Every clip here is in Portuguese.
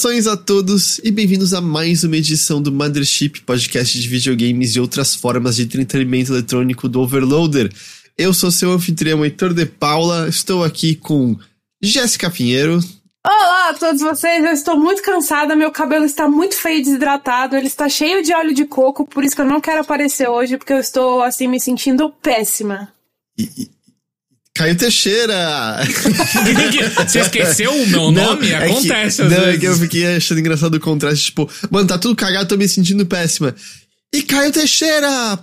Saudações a todos e bem-vindos a mais uma edição do Mothership, podcast de videogames e outras formas de entretenimento eletrônico do Overloader. Eu sou seu anfitrião Heitor de Paula, estou aqui com Jéssica Pinheiro. Olá a todos vocês, eu estou muito cansada, meu cabelo está muito feio e desidratado, ele está cheio de óleo de coco, por isso que eu não quero aparecer hoje, porque eu estou, assim, me sentindo péssima. E, Caio Teixeira! Você esqueceu o meu nome? é Acontece que, Não, vezes. é que eu fiquei achando engraçado o contraste, tipo, mano, tá tudo cagado, tô me sentindo péssima. E Caio Teixeira!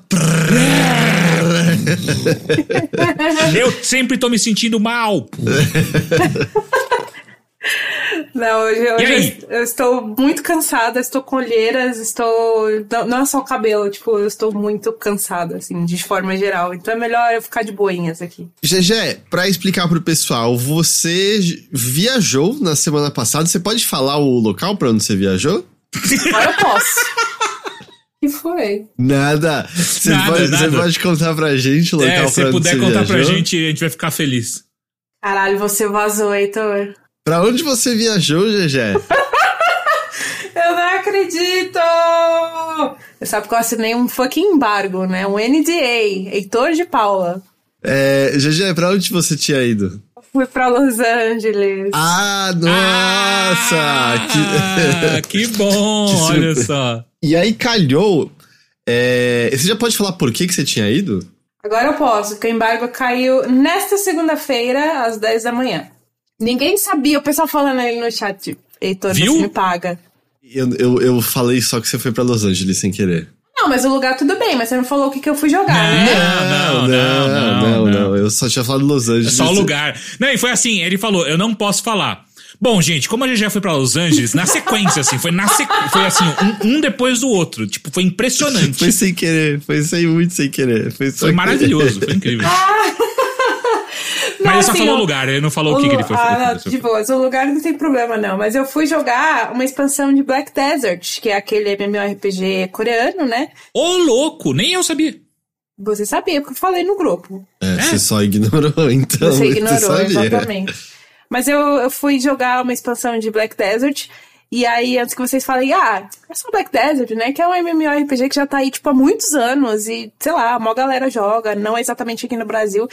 Eu sempre tô me sentindo mal. Não, hoje, hoje eu, eu estou muito cansada, estou com olheiras, estou. Não, não é só o cabelo, tipo, eu estou muito cansada, assim, de forma geral. Então é melhor eu ficar de boinhas aqui. GG, pra explicar pro pessoal, você viajou na semana passada, você pode falar o local pra onde você viajou? Agora eu posso. que foi? Nada. Você, Nada, pode, nada. você pode contar pra gente o local É, pra se onde puder você contar pra viajou? gente, a gente vai ficar feliz. Caralho, você vazou, Heitor. Pra onde você viajou, GG? Eu não acredito! Você sabe que eu assinei um fucking embargo, né? Um NDA, Heitor de Paula. é, GG, pra onde você tinha ido? Fui pra Los Angeles. Ah, nossa! Ah, que- que bom, Que olha só. E aí calhou. é, Você já pode falar por que, que você tinha ido? Agora eu posso, porque o embargo caiu nesta segunda-feira, às 10 da manhã. Ninguém sabia, o pessoal falando aí no chat, tipo, Heitor, Viu? você me paga. Eu, eu, eu falei só que você foi pra Los Angeles sem querer. Não, mas o lugar tudo bem, mas você não falou o que, que eu fui jogar, né? Não, não, não, não, Eu só tinha falado Los É Angeles. só o lugar. Não, e foi assim, ele falou, eu não posso falar. Bom, gente, como a gente já foi pra Los Angeles, na sequência, assim, foi na sequ... foi assim, um, um depois do outro. Tipo, foi impressionante. Foi sem querer, foi sem muito sem querer. Foi, Foi maravilhoso, foi incrível. Mas ele só assim, falou o lugar, ele não falou o que, que ele foi Ah, fazer. não, de boas. O lugar não tem problema, não. Mas eu fui jogar uma expansão de Black Desert, que é aquele MMORPG coreano, né? Ô, louco, nem eu sabia. Você sabia, porque eu falei no grupo. É, você só ignorou, então. Você ignorou, sabia. exatamente. Mas eu, eu fui jogar uma expansão de Black Desert. E aí, antes que vocês falem, ah, é só Black Desert, né? Que é um MMORPG que já tá aí, tipo, há muitos anos. E, sei lá, a maior galera joga, não exatamente aqui no Brasil.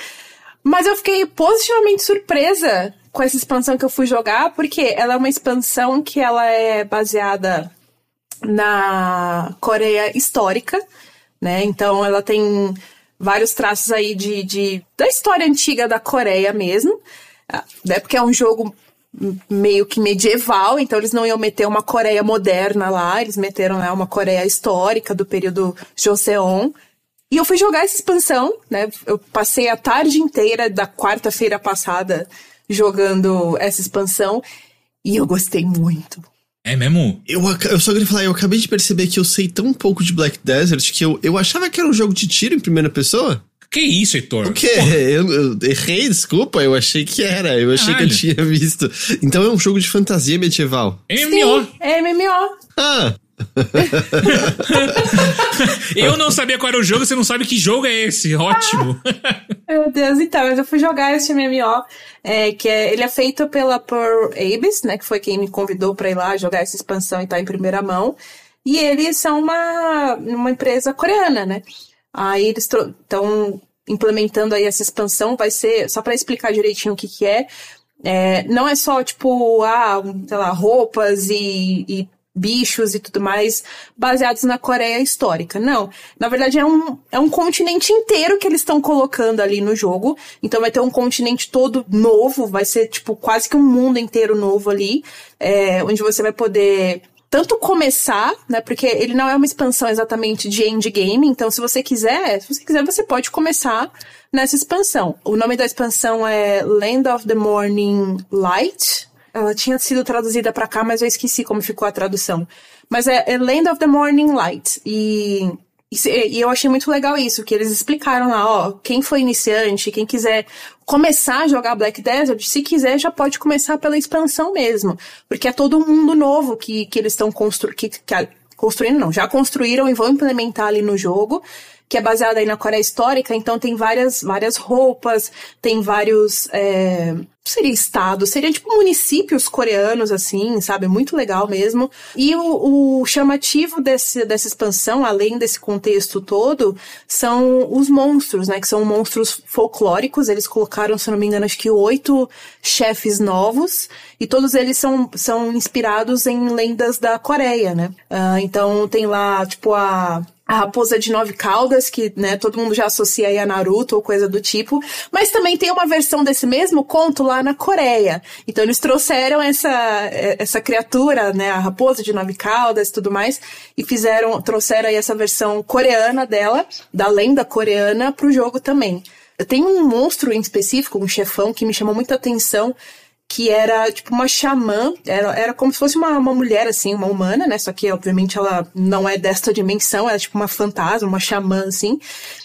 Mas eu fiquei positivamente surpresa com essa expansão que eu fui jogar, porque ela é uma expansão que ela é baseada na Coreia histórica, né? Então ela tem vários traços aí de, de da história antiga da Coreia mesmo, ah, né? Porque é um jogo meio que medieval, então eles não iam meter uma Coreia moderna lá, eles meteram né, uma Coreia histórica do período Joseon. E eu fui jogar essa expansão, né? Eu passei a tarde inteira da quarta-feira passada jogando essa expansão e eu gostei muito. É mesmo? Eu, eu só queria falar, eu acabei de perceber que eu sei tão pouco de Black Desert que eu, eu achava que era um jogo de tiro em primeira pessoa. Que isso, Heitor? O quê? Eu, eu errei, desculpa, eu achei que era, eu achei que eu Caralho. tinha visto. Então é um jogo de fantasia medieval. MMO. Sim, é MMO. Ah, Eu não sabia qual era o jogo, você não sabe que jogo é esse. Ótimo. Meu Deus, então, eu fui jogar esse MMO, é, que é, ele é feito pela Pearl Abyss, né, que foi quem me convidou pra ir lá jogar essa expansão e tá em primeira mão. E eles são uma, uma empresa coreana, né? Aí eles estão implementando aí essa expansão, vai ser, só pra explicar direitinho o que que é, é, não é só, tipo, ah, sei lá, roupas e, e bichos e tudo mais baseados na Coreia histórica. Não. Na verdade, é um, é um continente inteiro que eles estão colocando ali no jogo. Então vai ter um continente todo novo, vai ser, tipo, quase que um mundo inteiro novo ali, é, onde você vai poder tanto começar, né? Porque ele não é uma expansão exatamente de endgame, então se você quiser, se você quiser, você pode começar nessa expansão. O nome da expansão é Land of the Morning Light. Ela tinha sido traduzida pra cá, mas eu esqueci como ficou a tradução. Mas é, é Land of the Morning Light. E, e eu achei muito legal isso, que eles explicaram lá, ó, quem foi iniciante, quem quiser começar a jogar Black Desert, se quiser já pode começar pela expansão mesmo. Porque é todo um mundo novo que, que eles estão constru que, que construindo, não, já construíram e vão implementar ali no jogo que é baseada aí na Coreia histórica, então tem várias, várias roupas, tem vários, é, seria estado, seria tipo municípios coreanos, assim, sabe? Muito legal mesmo. E o, o, chamativo desse, dessa expansão, além desse contexto todo, são os monstros, né? Que são monstros folclóricos. Eles colocaram, se não me engano, acho que oito chefes novos. E todos eles são, são inspirados em lendas da Coreia, né? Uh, então tem lá, tipo, a a raposa de nove caudas, que né, todo mundo já associa aí a Naruto ou coisa do tipo. Mas também tem uma versão desse mesmo conto lá na Coreia. Então eles trouxeram essa, essa criatura, né, a raposa de nove caudas e tudo mais, e fizeram, trouxeram aí essa versão coreana dela, da lenda coreana, pro jogo também. Tem um monstro em específico, um chefão, que me chamou muita atenção, que era tipo uma xamã, era, era como se fosse uma, uma mulher, assim, uma humana, né? Só que, obviamente, ela não é desta dimensão, ela é tipo uma fantasma, uma xamã, assim.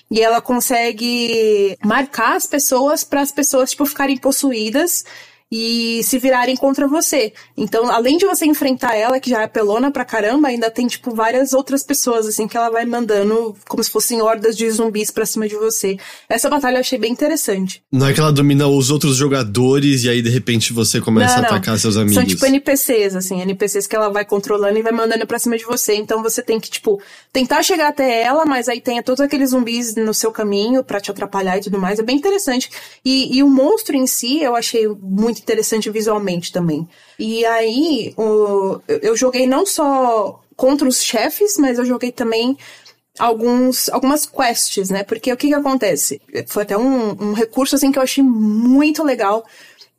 E ela consegue marcar as pessoas para as pessoas, tipo, ficarem possuídas e se virarem contra você. Então, além de você enfrentar ela, que já é pelona pra caramba, ainda tem, tipo, várias outras pessoas, assim, que ela vai mandando como se fossem hordas de zumbis pra cima de você. Essa batalha eu achei bem interessante. Não é que ela domina os outros jogadores e aí, de repente, você começa não, a atacar seus amigos. São, tipo, NPCs, assim, NPCs que ela vai controlando e vai mandando pra cima de você. Então, você tem que, tipo, tentar chegar até ela, mas aí tem todos aqueles zumbis no seu caminho para te atrapalhar e tudo mais. É bem interessante. E, e o monstro em si, eu achei muito muito interessante visualmente também. E aí, o, eu joguei não só contra os chefes, mas eu joguei também alguns, algumas quests, né? Porque o que que acontece? Foi até um, um recurso, assim, que eu achei muito legal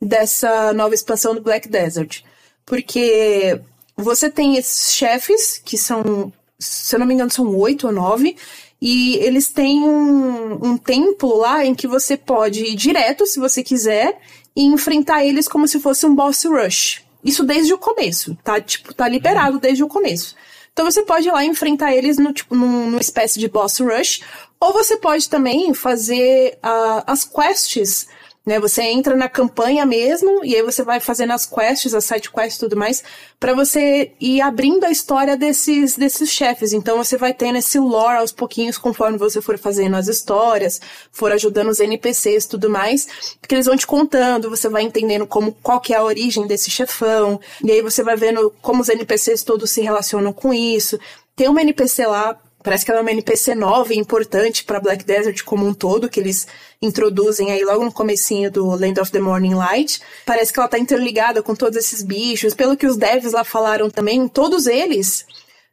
dessa nova expansão do Black Desert. Porque você tem esses chefes, que são, se eu não me engano, são oito ou nove, e eles têm um, um templo lá em que você pode ir direto, se você quiser, e enfrentar eles como se fosse um boss rush. Isso desde o começo, tá? Tipo, tá liberado desde o começo. Então você pode ir lá enfrentar eles no, tipo, numa espécie de boss rush, ou você pode também fazer uh, as quests né? Você entra na campanha mesmo e aí você vai fazendo as quests, as side quests e tudo mais, para você ir abrindo a história desses desses chefes. Então você vai tendo esse lore aos pouquinhos conforme você for fazendo as histórias, for ajudando os NPCs e tudo mais, porque eles vão te contando, você vai entendendo como qual que é a origem desse chefão, e aí você vai vendo como os NPCs todos se relacionam com isso. Tem uma NPC lá Parece que ela é uma NPC nova e importante para Black Desert como um todo, que eles introduzem aí logo no comecinho do Land of the Morning Light. Parece que ela tá interligada com todos esses bichos. Pelo que os devs lá falaram também, todos eles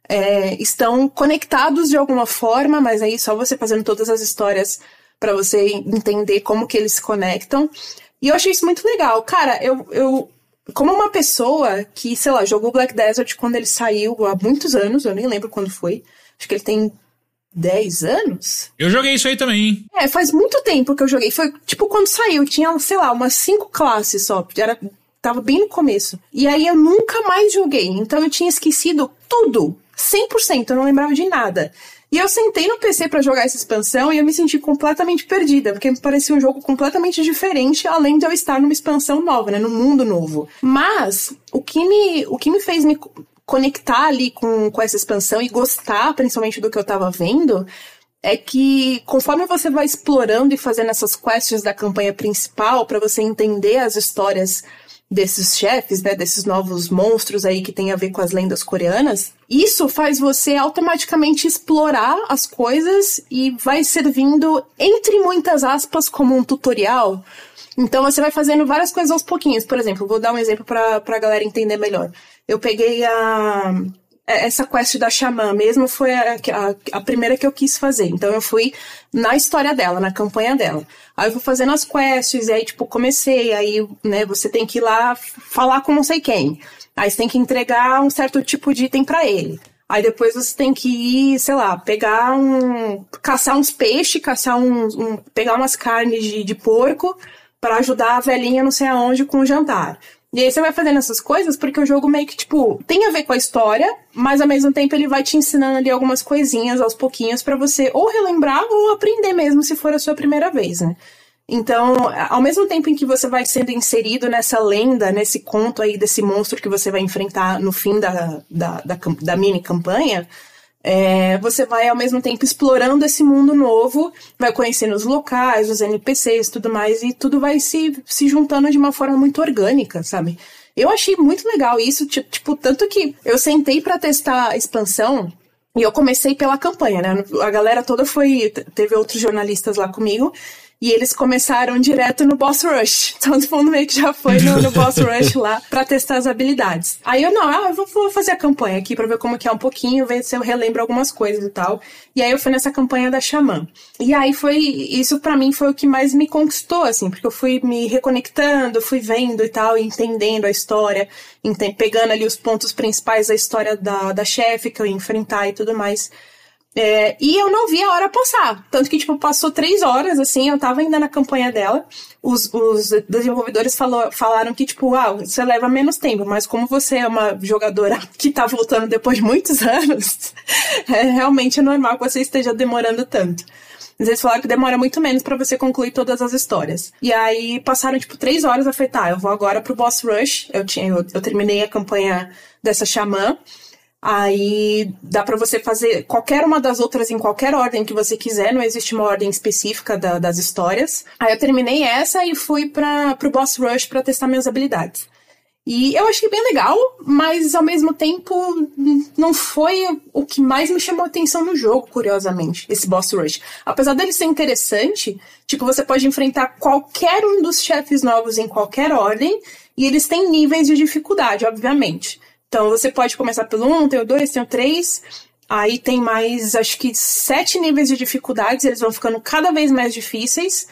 é, estão conectados de alguma forma, mas aí só você fazendo todas as histórias para você entender como que eles se conectam. E eu achei isso muito legal. Cara, eu, eu como uma pessoa que, sei lá, jogou Black Desert quando ele saiu há muitos anos, eu nem lembro quando foi. Acho que ele tem 10 anos. Eu joguei isso aí também. É, faz muito tempo que eu joguei. Foi tipo quando saiu, tinha, sei lá, umas 5 classes só. Era, tava bem no começo. E aí eu nunca mais joguei. Então eu tinha esquecido tudo. 100%, eu não lembrava de nada. E eu sentei no PC para jogar essa expansão e eu me senti completamente perdida, porque me parecia um jogo completamente diferente, além de eu estar numa expansão nova, né, num mundo novo. Mas o que me, o que me fez me conectar ali com, com essa expansão e gostar principalmente do que eu tava vendo, é que conforme você vai explorando e fazendo essas quests da campanha principal para você entender as histórias desses chefes, né, desses novos monstros aí que tem a ver com as lendas coreanas, isso faz você automaticamente explorar as coisas e vai servindo entre muitas aspas como um tutorial. Então você vai fazendo várias coisas aos pouquinhos. Por exemplo, vou dar um exemplo para a galera entender melhor eu peguei a é, essa quest da Xamã mesmo foi a, a, a, primeira que eu quis fazer. Então eu fui na história dela, na campanha dela. Aí eu fui fazendo as quests, e aí, tipo, comecei. Aí, né, você tem que ir lá falar com não sei quem. Aí você tem que entregar um certo tipo de item para ele. Aí depois você tem que ir, sei lá, pegar um. caçar uns peixes, caçar uns. Um, pegar umas carnes de, de porco para ajudar a velhinha não sei aonde com o jantar. E aí você vai fazendo essas coisas porque o jogo meio que, tipo, tem a ver com a história, mas ao mesmo tempo ele vai te ensinando ali algumas coisinhas aos pouquinhos para você ou relembrar ou aprender mesmo se for a sua primeira vez, né? Então, ao mesmo tempo em que você vai sendo inserido nessa lenda, nesse conto aí desse monstro que você vai enfrentar no fim da, da, da, da mini campanha, É, você vai ao mesmo tempo explorando esse mundo novo, vai conhecendo os locais, os NPCs tudo mais, e tudo vai se, se juntando de uma forma muito orgânica, sabe? Eu achei muito legal isso, tipo, tanto que eu sentei para testar a expansão e eu comecei pela campanha, né? A galera toda foi. Teve outros jornalistas lá comigo. E eles começaram direto no Boss Rush. Todo mundo meio que já foi no, no Boss Rush lá pra testar as habilidades. Aí eu, não, ah, eu vou, vou, fazer a campanha aqui pra ver como que é um pouquinho, ver se eu relembro algumas coisas e tal. E aí eu fui nessa campanha da Xamã. E aí foi, isso para mim foi o que mais me conquistou, assim, porque eu fui me reconectando, fui vendo e tal, entendendo a história, pegando ali os pontos principais da história da, da chefe que eu ia enfrentar e tudo mais. É, e eu não vi a hora passar. Tanto que, tipo, passou três horas, assim, eu tava ainda na campanha dela. Os, os desenvolvedores falou, falaram que, tipo, ah, você leva menos tempo, mas como você é uma jogadora que tá voltando depois de muitos anos, é, realmente é normal que você esteja demorando tanto. Mas eles falaram que demora muito menos para você concluir todas as histórias. E aí passaram, tipo, três horas. Eu falei, tá, eu vou agora pro Boss Rush. Eu, tinha, eu, eu terminei a campanha dessa xamã. Aí dá para você fazer qualquer uma das outras em qualquer ordem que você quiser, não existe uma ordem específica da, das histórias. Aí eu terminei essa e fui para pro Boss Rush para testar minhas habilidades. E eu achei bem legal, mas ao mesmo tempo não foi o que mais me chamou atenção no jogo, curiosamente, esse Boss Rush. Apesar dele ser interessante, tipo, você pode enfrentar qualquer um dos chefes novos em qualquer ordem, e eles têm níveis de dificuldade, obviamente. Então você pode começar pelo 1, tem o 2, tem o 3. Aí tem mais, acho que, sete níveis de dificuldades, eles vão ficando cada vez mais difíceis.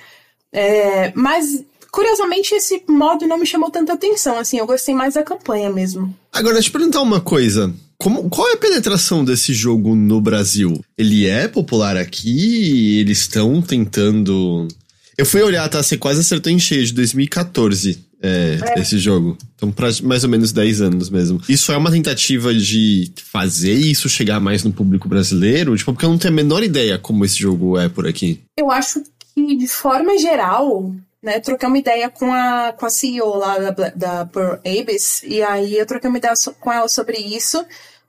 É, mas, curiosamente, esse modo não me chamou tanta atenção, assim, eu gostei mais da campanha mesmo. Agora, deixa eu perguntar uma coisa. Como, qual é a penetração desse jogo no Brasil? Ele é popular aqui? Eles estão tentando. Eu fui olhar, tá? Você quase acertou em cheio de 2014 é, é, esse jogo. Então, pra mais ou menos 10 anos mesmo. Isso é uma tentativa de fazer isso chegar mais no público brasileiro? Tipo, porque eu não tenho a menor ideia como esse jogo é por aqui. Eu acho que, de forma geral, né, troquei uma ideia com a, com a CEO lá da, da Pearl Abyss, e aí eu troquei uma ideia com ela sobre isso.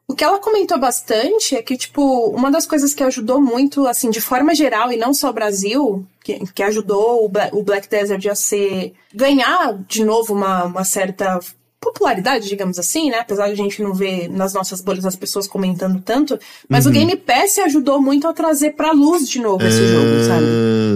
O que ela comentou bastante é que, tipo, uma das coisas que ajudou muito, assim, de forma geral, e não só o Brasil, que, que ajudou o Black, Desert a ser. ganhar de novo uma, uma certa popularidade, digamos assim, né? Apesar de a gente não ver nas nossas bolhas as pessoas comentando tanto, mas uhum. o Game Pass ajudou muito a trazer pra luz de novo esse jogo, sabe?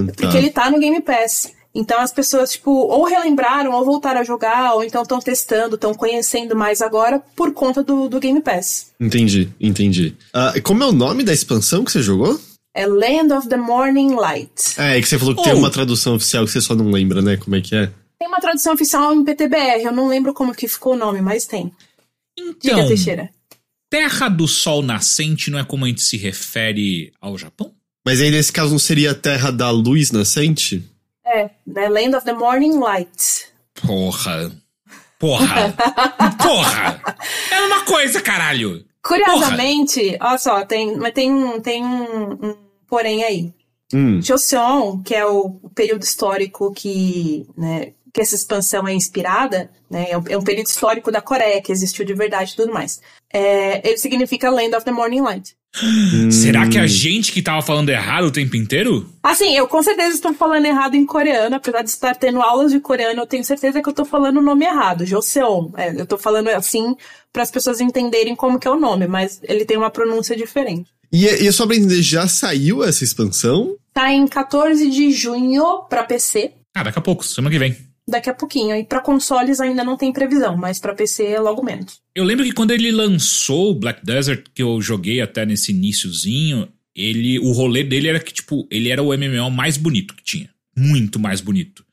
Tá. Porque ele tá no Game Pass. Então as pessoas, tipo, ou relembraram, ou voltaram a jogar, ou então estão testando, estão conhecendo mais agora por conta do, do Game Pass. Entendi, entendi. Uh, como é o nome da expansão que você jogou? É Land of the Morning Light. É, é que você falou que oh. tem uma tradução oficial que você só não lembra, né? Como é que é? Tem uma tradução oficial em PTBR, eu não lembro como que ficou o nome, mas tem. Então, Diga, Teixeira. Terra do Sol Nascente não é como a gente se refere ao Japão? Mas aí nesse caso não seria Terra da Luz Nascente? É, The Land of the Morning Light. Porra. Porra. Porra. É uma coisa, caralho. Curiosamente, olha só, tem, mas tem, um, tem um, um porém aí. Hum. Joseon, que é o, o período histórico que, né, que essa expansão é inspirada, né, é um, é um, período histórico da Coreia que existiu de verdade e tudo mais. É, ele significa Land of the Morning Light. Hum. Será que a gente que tava falando errado o tempo inteiro? Assim, eu com certeza estou falando errado em coreano, apesar de estar tendo aulas de coreano, eu tenho certeza que eu tô falando o nome errado, Joseon. É, eu tô falando assim para as pessoas entenderem como que é o nome, mas ele tem uma pronúncia diferente. E, e só pra entender, já saiu essa expansão? Tá em 14 de junho para PC. Ah, daqui a pouco, semana que vem daqui a pouquinho. E para consoles ainda não tem previsão, mas para PC é logo menos. Eu lembro que quando ele lançou o Black Desert, que eu joguei até nesse iníciozinho, ele, o rolê dele era que, tipo, ele era o MMO mais bonito que tinha. Muito mais bonito.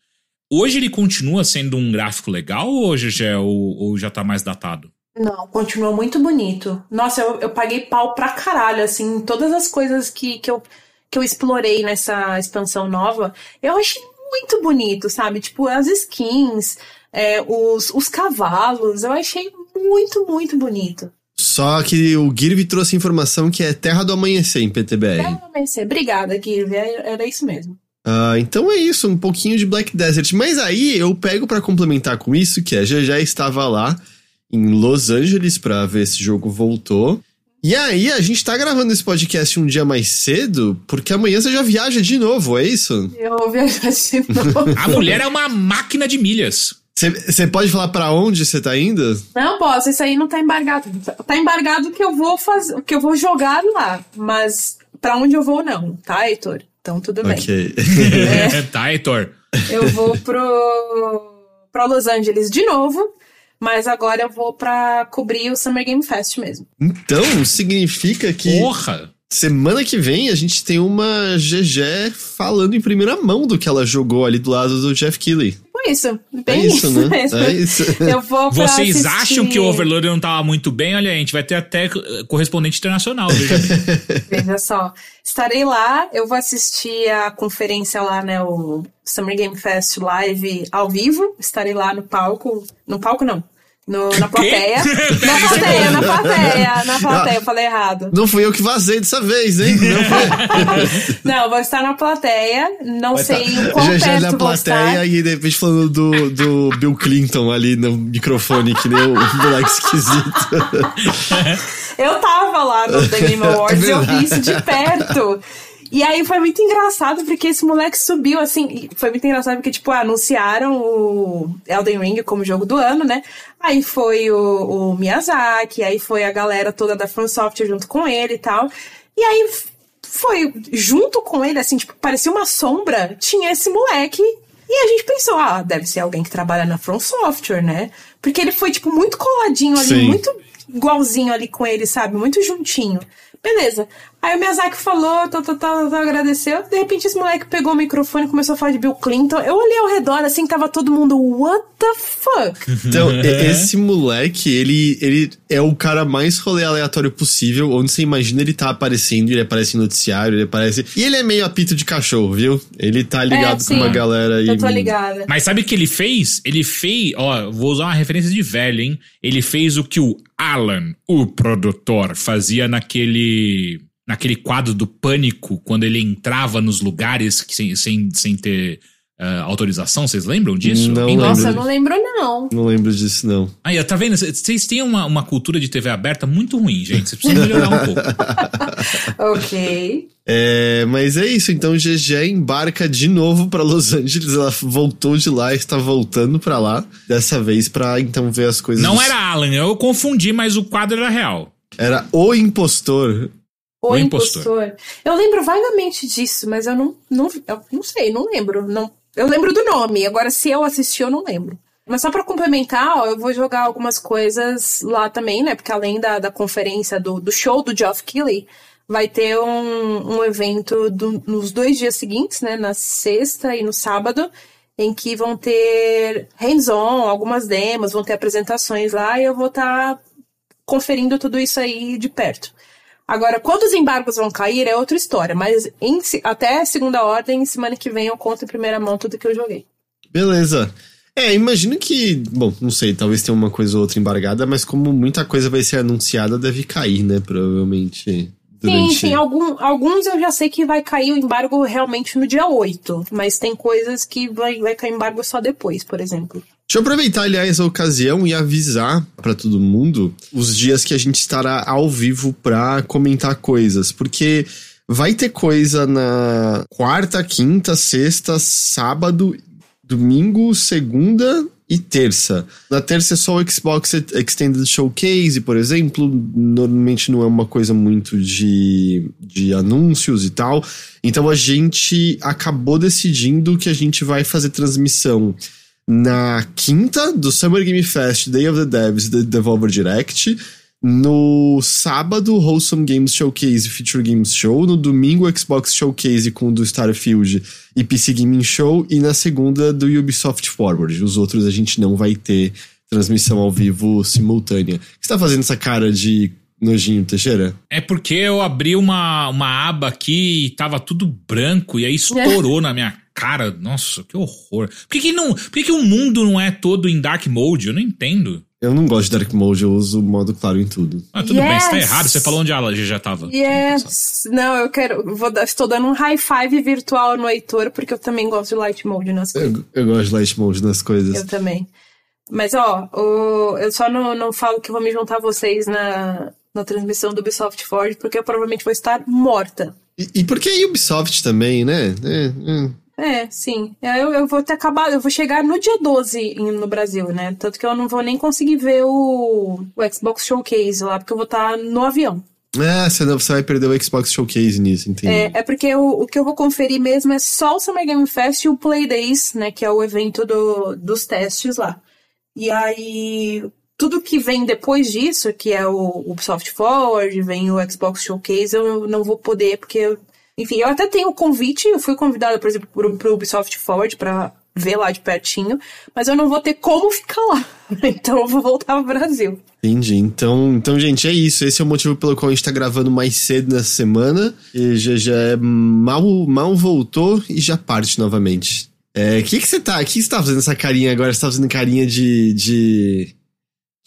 Hoje ele continua sendo um gráfico legal ou hoje já, é, ou, ou já tá mais datado? Não, continua muito bonito. Nossa, eu, eu paguei pau pra caralho, assim, todas as coisas que, que, eu, que eu explorei nessa expansão nova, eu achei muito bonito, sabe? Tipo, as skins, é, os, os cavalos, eu achei muito, muito bonito. Só que o Girv trouxe informação que é Terra do Amanhecer em PTBR. Terra do Amanhecer. Obrigada, Girv. É, era isso mesmo. Ah, então é isso, um pouquinho de Black Desert. Mas aí eu pego para complementar com isso, que a já estava lá em Los Angeles para ver se o jogo voltou. E aí, a gente tá gravando esse podcast um dia mais cedo, porque amanhã você já viaja de novo, é isso? Eu vou viajar de novo. A mulher é uma máquina de milhas. Você pode falar para onde você tá indo? Não posso, isso aí não tá embargado. Tá embargado que eu vou fazer, que eu vou jogar lá, mas para onde eu vou não, tá, Heitor? Então tudo bem. Ok. É. tá, Heitor. Eu vou pro para Los Angeles de novo, mas agora eu vou pra cobrir o Summer Game Fest mesmo. Então, significa que. Porra! Semana que vem a gente tem uma GG falando em primeira mão do que ela jogou ali do lado do Jeff Keighley. Foi isso, bem É isso, isso, né? mesmo. É isso. Eu vou pra Vocês assistir- acham que o Overlord não tava muito bem? Olha, a gente vai ter até correspondente internacional. Veja só. Estarei lá, eu vou assistir a conferência lá, né? O Summer Game Fest Live ao vivo. Estarei lá no palco. No palco, não. No, na plateia. Na plateia, na plateia, na plateia, eu falei errado. Não fui eu que vazei dessa vez, hein? Não foi. Não, vou estar na plateia, não Vai sei tá- o quão GG perto na plateia e de repente falando do, do Bill Clinton ali no microfone, que nem o moleque esquisito. Eu tava lá no The Game Awards e eu vi isso de perto. E aí foi muito engraçado, porque esse moleque subiu, assim, foi muito engraçado porque, tipo, anunciaram o Elden Ring como jogo do ano, né? Aí foi o, o Miyazaki, aí foi a galera toda da From Software junto com ele e tal. E aí foi junto com ele, assim, tipo, parecia uma sombra, tinha esse moleque. E a gente pensou, ah, deve ser alguém que trabalha na From Software, né? Porque ele foi, tipo, muito coladinho ali, Sim. muito igualzinho ali com ele, sabe? Muito juntinho. Beleza. Aí o Miyazaki falou, tal, tal, tal, tal, agradeceu. De repente esse moleque pegou o microfone e começou a falar de Bill Clinton. Eu olhei ao redor, assim, tava todo mundo, what the fuck? Então, e- esse moleque, ele, ele é o cara mais rolê aleatório possível, onde você imagina ele tá aparecendo, ele aparece em noticiário, ele aparece. E ele é meio apito de cachorro, viu? Ele tá ligado É, com uma galera aí. Eu tô ligada. Mas sabe o que ele fez? Ele fez, ó, vou usar uma referência de velho, hein? Ele fez o que o Alan, o produtor, fazia naquele naquele quadro do pânico, quando ele entrava nos lugares que sem, sem, sem ter ah, autorização, vocês lembram disso? Não. Nossa, eu não lembro, não. Não lembro disso, não. Aí, tá vendo? Vocês têm uma, uma cultura de TV aberta muito ruim, gente. Vocês precisam melhorar um pouco. Ok. É, mas é isso, então GG embarca de novo pra Los Angeles, ela voltou de lá, está voltando pra lá, dessa vez pra então ver as coisas. Não era Alan, eu confundi, mas o quadro era real. Era o impostor. O, O impostor. impostor. Eu lembro vagamente disso, mas eu não, não, eu não sei, não lembro. Não, eu lembro do nome, agora se eu assisti, eu não lembro. Mas só pra complementar, ó, eu vou jogar algumas coisas lá também, né? Porque além da, da conferência, do, do show do Geoff Keighley, vai ter um, um evento do- nos dois dias seguintes, né? Na sexta e no sábado, em que vão ter hands-on, algumas demos, vão ter apresentações lá, e eu vou estar conferindo tudo isso aí de perto. Agora, quando os embargos vão cair é outra história, mas em até segunda ordem, semana que vem eu conto em primeira mão tudo que eu joguei. Beleza. É, imagino que. Bom, não sei, talvez tenha uma coisa ou outra embargada, mas como muita coisa vai ser anunciada, deve cair, né? Provavelmente. Durante... Sim, sim, algum- alguns eu já sei que vai cair o embargo realmente no dia 8, mas tem coisas que vai, vai cair embargo só depois, por exemplo. Deixa eu aproveitar, aliás, a ocasião e avisar pra todo mundo os dias que a gente estará ao vivo pra comentar coisas, porque vai ter coisa na quarta, quinta, sexta, sábado, domingo, segunda e terça. Na terça é só o Xbox Extended Showcase, por exemplo. Normalmente não é uma coisa muito de, de anúncios e tal. Então a gente acabou decidindo que a gente vai fazer transmissão na quinta do Summer Game Fest, Day of the Devs, The Devolver Direct. No sábado, Wholesome Games Showcase Feature Games Show. No domingo, Xbox Showcase com o do Starfield e PC Gaming Show. E na segunda, do Ubisoft Forward. Os outros a gente não vai ter transmissão ao vivo simultânea. O que você tá fazendo essa cara de nojinho, Teixeira? É porque eu abri uma, uma aba aqui e tava tudo branco e aí estourou na minha cara. Nossa, que horror. Por que, que, não, por que, que o mundo não é todo em dark mode? Eu não entendo. Eu não gosto de Dark Mode, eu uso o modo claro em tudo. Ah, tudo bem, você tá Yes! errado. Você falou onde ela já tava. Yes! Não, eu quero. Vou dar, estou dando um high five virtual no Heitor, porque eu também gosto de light mode nas coisas. Eu, eu gosto de Light Mode nas coisas. Eu também. Mas, ó, o- eu só não, não falo que vou me juntar a vocês na, na transmissão do Ubisoft Forward, porque eu provavelmente vou estar morta. E, e por que Ubisoft também, né? É, é. é sim. É, eu, eu vou ter acabado, eu vou chegar no dia 12 no Brasil, né? Tanto que eu não vou nem conseguir ver o, o Xbox Showcase lá, porque eu vou estar no avião. Ah, você, não, você vai perder o Xbox Showcase nisso, entendi. É, é porque o, o que eu vou conferir mesmo é só o Summer Game Fest e o Play Days, né? Que é o evento do, dos testes lá. E aí, tudo que vem depois disso, que é o Ubisoft Forward, vem o Xbox Showcase, eu não vou poder, porque. Enfim, eu até tenho o convite, eu fui convidada, por exemplo, pro, pro Ubisoft Forward para ver lá de pertinho, mas eu não vou ter como ficar lá. Então eu vou voltar ao Brasil. Entendi. Então, então, gente, é isso. Esse é o motivo pelo qual a gente tá gravando mais cedo nessa semana. E já, já é mal, mal voltou e já parte novamente. É, que que você tá, que você tá fazendo essa carinha agora? Você tá fazendo carinha de, de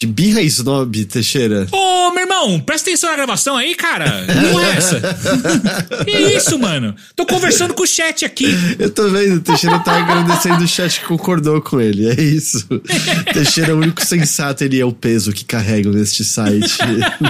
de birra e snob, Teixeira. Ô, meu irmão, presta atenção na gravação aí, cara. Não é essa. que isso, mano? Tô conversando com o chat aqui. Eu tô vendo, o Teixeira tá agradecendo o chat que concordou com ele. É isso. Teixeira é o único sensato, ele é o peso que carrega neste site.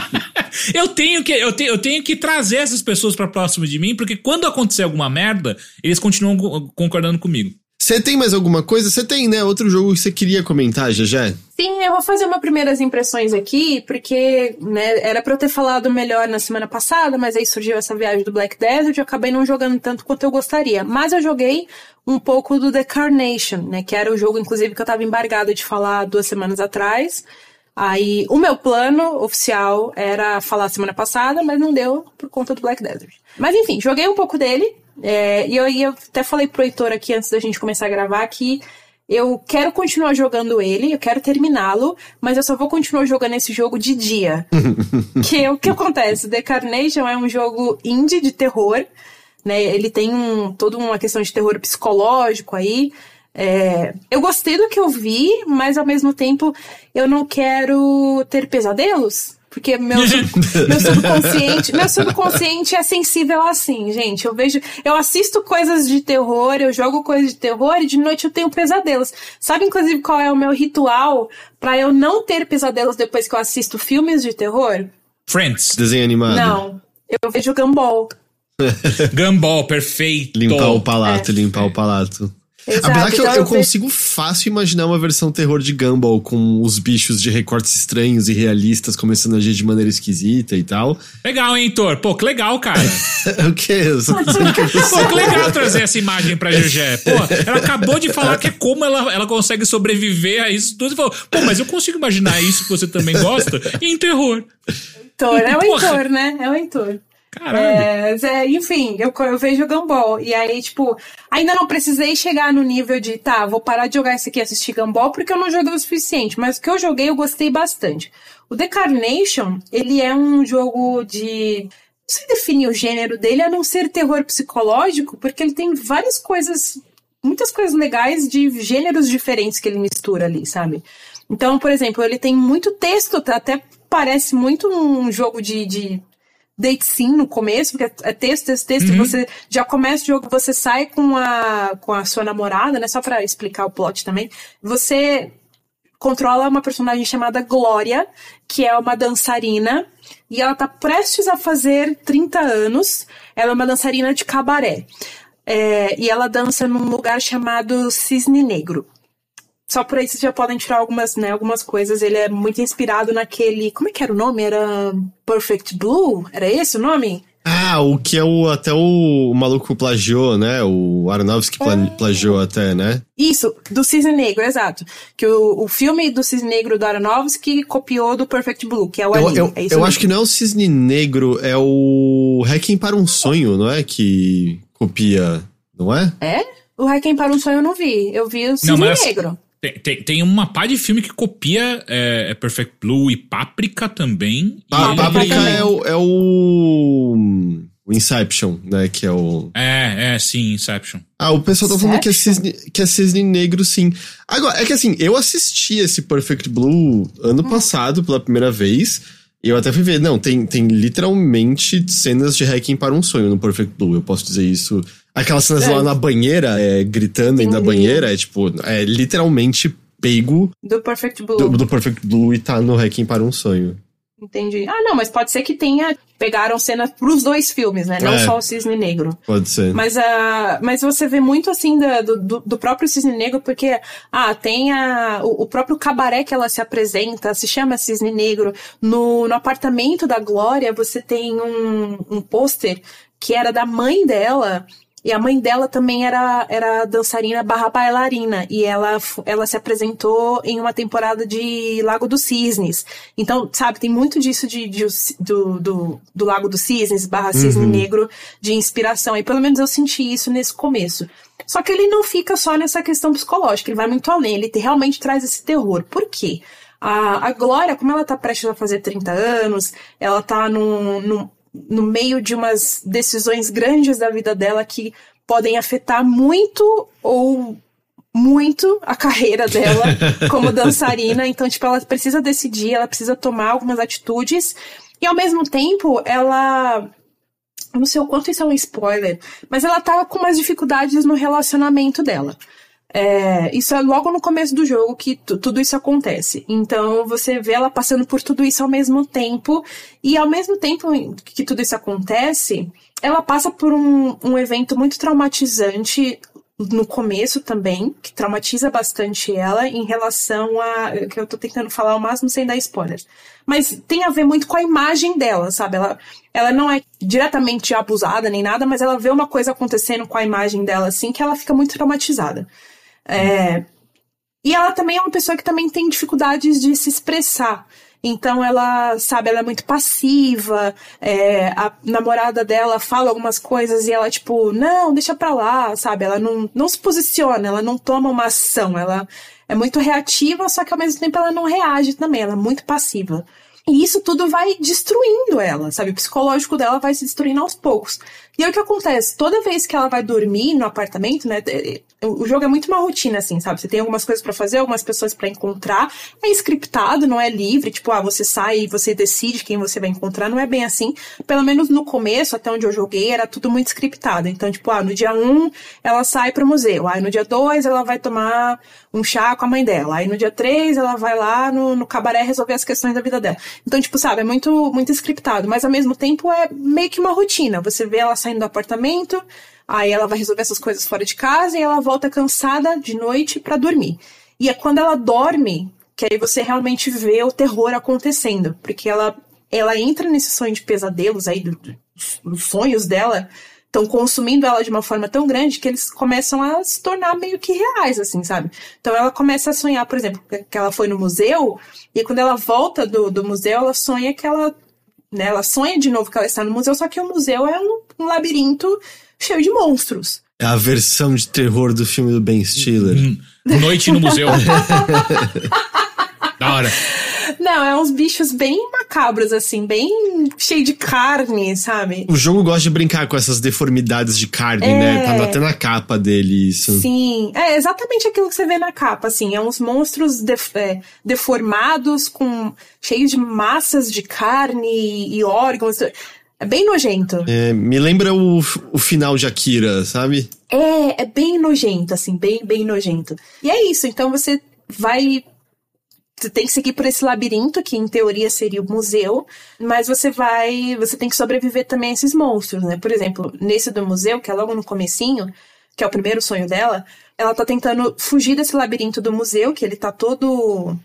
eu tenho que eu, te, eu tenho que trazer essas pessoas para próximo de mim, porque quando acontecer alguma merda, eles continuam concordando comigo. Você tem mais alguma coisa? Você tem, né? Outro jogo que você queria comentar, já? Sim, eu vou fazer uma primeiras impressões aqui, porque, né, era pra eu ter falado melhor na semana passada, mas aí surgiu essa viagem do Black Desert e eu acabei não jogando tanto quanto eu gostaria. Mas eu joguei um pouco do The Carnation, né? Que era o jogo, inclusive, que eu tava embargada de falar duas semanas atrás. Aí, o meu plano oficial era falar semana passada, mas não deu por conta do Black Desert. Mas enfim, joguei um pouco dele, é, e eu, eu até falei pro Heitor aqui antes da gente começar a gravar que eu quero continuar jogando ele, eu quero terminá-lo, mas eu só vou continuar jogando esse jogo de dia. que o que acontece? The Carnation é um jogo indie de terror, né? Ele tem um, toda uma questão de terror psicológico aí. É, eu gostei do que eu vi, mas ao mesmo tempo eu não quero ter pesadelos. Porque meu, meu subconsciente, meu subconsciente é sensível assim, gente. Eu vejo, eu assisto coisas de terror, eu jogo coisas de terror e de noite eu tenho pesadelos. Sabe inclusive qual é o meu ritual para eu não ter pesadelos depois que eu assisto filmes de terror? Friends, desenho animado. Não, eu vejo Gumball. Gumball, perfeito. Limpar o palato, é. limpar o palato. Exato, Apesar que então eu, eu, consigo fácil imaginar uma versão terror de Gumball com os bichos de recortes estranhos e realistas começando a agir de maneira esquisita e tal. Legal, hein, Thor? Pô, que legal, cara. o quê? Eu que eu Pô, que legal trazer essa imagem pra Gegé. Pô, ela acabou de falar que é como ela, ela consegue sobreviver a isso tudo e falou, pô, mas eu consigo imaginar isso que você também gosta em terror. Heitor, é o Heitor, né? É o Heitor. Caralho. É, enfim, eu, eu vejo Gumball. E aí, tipo, ainda não precisei chegar no nível de, tá, vou parar de jogar esse aqui e assistir Gumball porque eu não joguei o suficiente. Mas o que eu joguei, eu gostei bastante. O The Carnation, ele é um jogo de. Não sei definir o gênero dele, a não ser terror psicológico, porque ele tem várias coisas, muitas coisas legais de gêneros diferentes que ele mistura ali, sabe? Então, por exemplo, ele tem muito texto, até parece muito um jogo de, de date sim no começo, porque é texto, texto, texto, uhum. você já começa o jogo, você sai com a, com a sua namorada, né? Só pra explicar o plot também. Você controla uma personagem chamada Glória, que é uma dançarina, e ela tá prestes a fazer 30 anos. Ela é uma dançarina de cabaré. É, e ela dança num lugar chamado Cisne Negro. Só por aí vocês já podem tirar algumas, né, algumas coisas. Ele é muito inspirado naquele. Como é que era o nome? Era Perfect Blue? Era esse o nome? Ah, o que é o até o, o maluco plagiou, né? O Aronofsky é. plagiou até, né? Isso, do Cisne Negro, exato. Que o, o filme do Cisne Negro do Aronofsky copiou do Perfect Blue, que é o eu, anime. Eu, é eu acho que não é o Cisne Negro, é o Hacking para um Sonho, não é? Que copia, não é? É? O Hacking para um Sonho eu não vi. Eu vi o Cisne não, Negro. Tem, tem, tem, uma pá de filme que copia é, é Perfect Blue e Páprica também. Ah, Páprica é o, é o. O Inception, né? Que é o. É, é, sim, Inception. Ah, o pessoal tá falando que é, cisne, que é cisne negro, sim. Agora, é que assim, eu assisti esse Perfect Blue ano hum. passado pela primeira vez. E eu até fui ver, não, tem, tem literalmente cenas de hacking para um sonho no Perfect Blue. Eu posso dizer isso Aquelas cenas é. lá na banheira, é, gritando Sim, na banheira, é tipo, é literalmente pego do Perfect Blue. Do, do, Perfect Blue e tá no Hacking para um Sonho. Entendi. Ah, não, mas pode ser que tenha. Pegaram cena pros dois filmes, né? Não É. só o Cisne Negro. Pode ser. Mas, ah, mas você vê muito assim da- do, do, do próprio Cisne Negro, porque ah, tem a, o, o próprio cabaré que ela se apresenta, se chama Cisne Negro. No, no apartamento da Glória, você tem um, um pôster que era da mãe dela. E a mãe dela também era, era dançarina barra bailarina. E ela, ela se apresentou em uma temporada de Lago dos Cisnes. Então, sabe, tem muito disso de, de- do, do, do Lago dos Cisnes barra Cisne Negro de inspiração. E pelo menos eu senti isso nesse começo. Só que ele não fica só nessa questão psicológica, ele vai muito além. Ele te- realmente traz esse terror. Por quê? A, a Glória, como ela tá prestes a fazer 30 anos, ela tá num, num, no meio de umas decisões grandes da vida dela que podem afetar muito ou muito a carreira dela como dançarina. Então, tipo, ela precisa decidir, ela precisa tomar algumas atitudes. E ao mesmo tempo, ela. Eu não sei o quanto isso é um spoiler, mas ela tá com umas dificuldades no relacionamento dela. É, isso é logo no começo do jogo que tu- tudo isso acontece. Então você vê ela passando por tudo isso ao mesmo tempo, e ao mesmo tempo que tudo isso acontece, ela passa por um, um evento muito traumatizante no começo também, que traumatiza bastante ela em relação a. que eu tô tentando falar o máximo sem dar spoiler. Mas tem a ver muito com a imagem dela, sabe? Ela, ela não é diretamente abusada nem nada, mas ela vê uma coisa acontecendo com a imagem dela assim que ela fica muito traumatizada. É, e ela também é uma pessoa que também tem dificuldades de se expressar. Então ela, sabe, ela é muito passiva, é, a namorada dela fala algumas coisas e ela, tipo, não, deixa pra lá, sabe? Ela não, não se posiciona, ela não toma uma ação, ela é muito reativa, só que ao mesmo tempo ela não reage também, ela é muito passiva. E isso tudo vai destruindo ela, sabe? O psicológico dela vai se destruindo aos poucos. E aí o que acontece? Toda vez que ela vai dormir no apartamento, né? eh, O jogo é muito uma rotina, assim, sabe? Você tem algumas coisas pra fazer, algumas pessoas pra encontrar. É scriptado, não é livre. Tipo, ah, você sai e você decide quem você vai encontrar. Não é bem assim. Pelo menos no começo, até onde eu joguei, era tudo muito scriptado. Então, tipo, ah, no dia 1 ela sai pro museu. Aí no dia 2 ela vai tomar um chá com a mãe dela. Aí no dia 3 ela vai lá no, no cabaré resolver as questões da vida dela. Então, tipo, sabe, é muito, muito scriptado. Mas ao mesmo tempo é meio que uma rotina. Você vê ela saindo do apartamento, aí ela vai resolver essas coisas fora de casa e ela volta cansada de noite pra dormir. E é quando ela dorme que aí você realmente vê o terror acontecendo. Porque ela, ela entra nesse sonho de pesadelos aí, do- do- dos sonhos dela, estão consumindo ela de uma forma tão grande que eles começam a se tornar meio que reais, assim, sabe? Então ela começa a sonhar, por exemplo, que- ela foi no museu, e quando ela volta do, do museu, ela sonha que ela. Né, ela sonha de novo que ela está no museu, só que o museu é um, um labirinto cheio de monstros. É a versão de terror do filme do Ben Stiller. Hum, Noite no museu. da hora. Não, é uns bichos bem macabros, assim, bem cheio de carne, sabe? O jogo gosta de brincar com essas deformidades de carne, né? Tá até na capa dele isso. Sim, é exatamente aquilo que você vê na capa, assim, é uns monstros def- é, deformados, com cheios de massas de carne e órgãos. É bem nojento. É, me lembra o, o final de Akira, sabe? É, é bem nojento, assim, bem, bem nojento. E é isso, então você vai. Você tem que seguir por esse labirinto, que em teoria seria o museu, mas você vai. Você tem que sobreviver também a esses monstros, né? Por exemplo, nesse do museu, que é logo no comecinho, que é o primeiro sonho dela, ela tá tentando fugir desse labirinto do museu, que ele tá todo.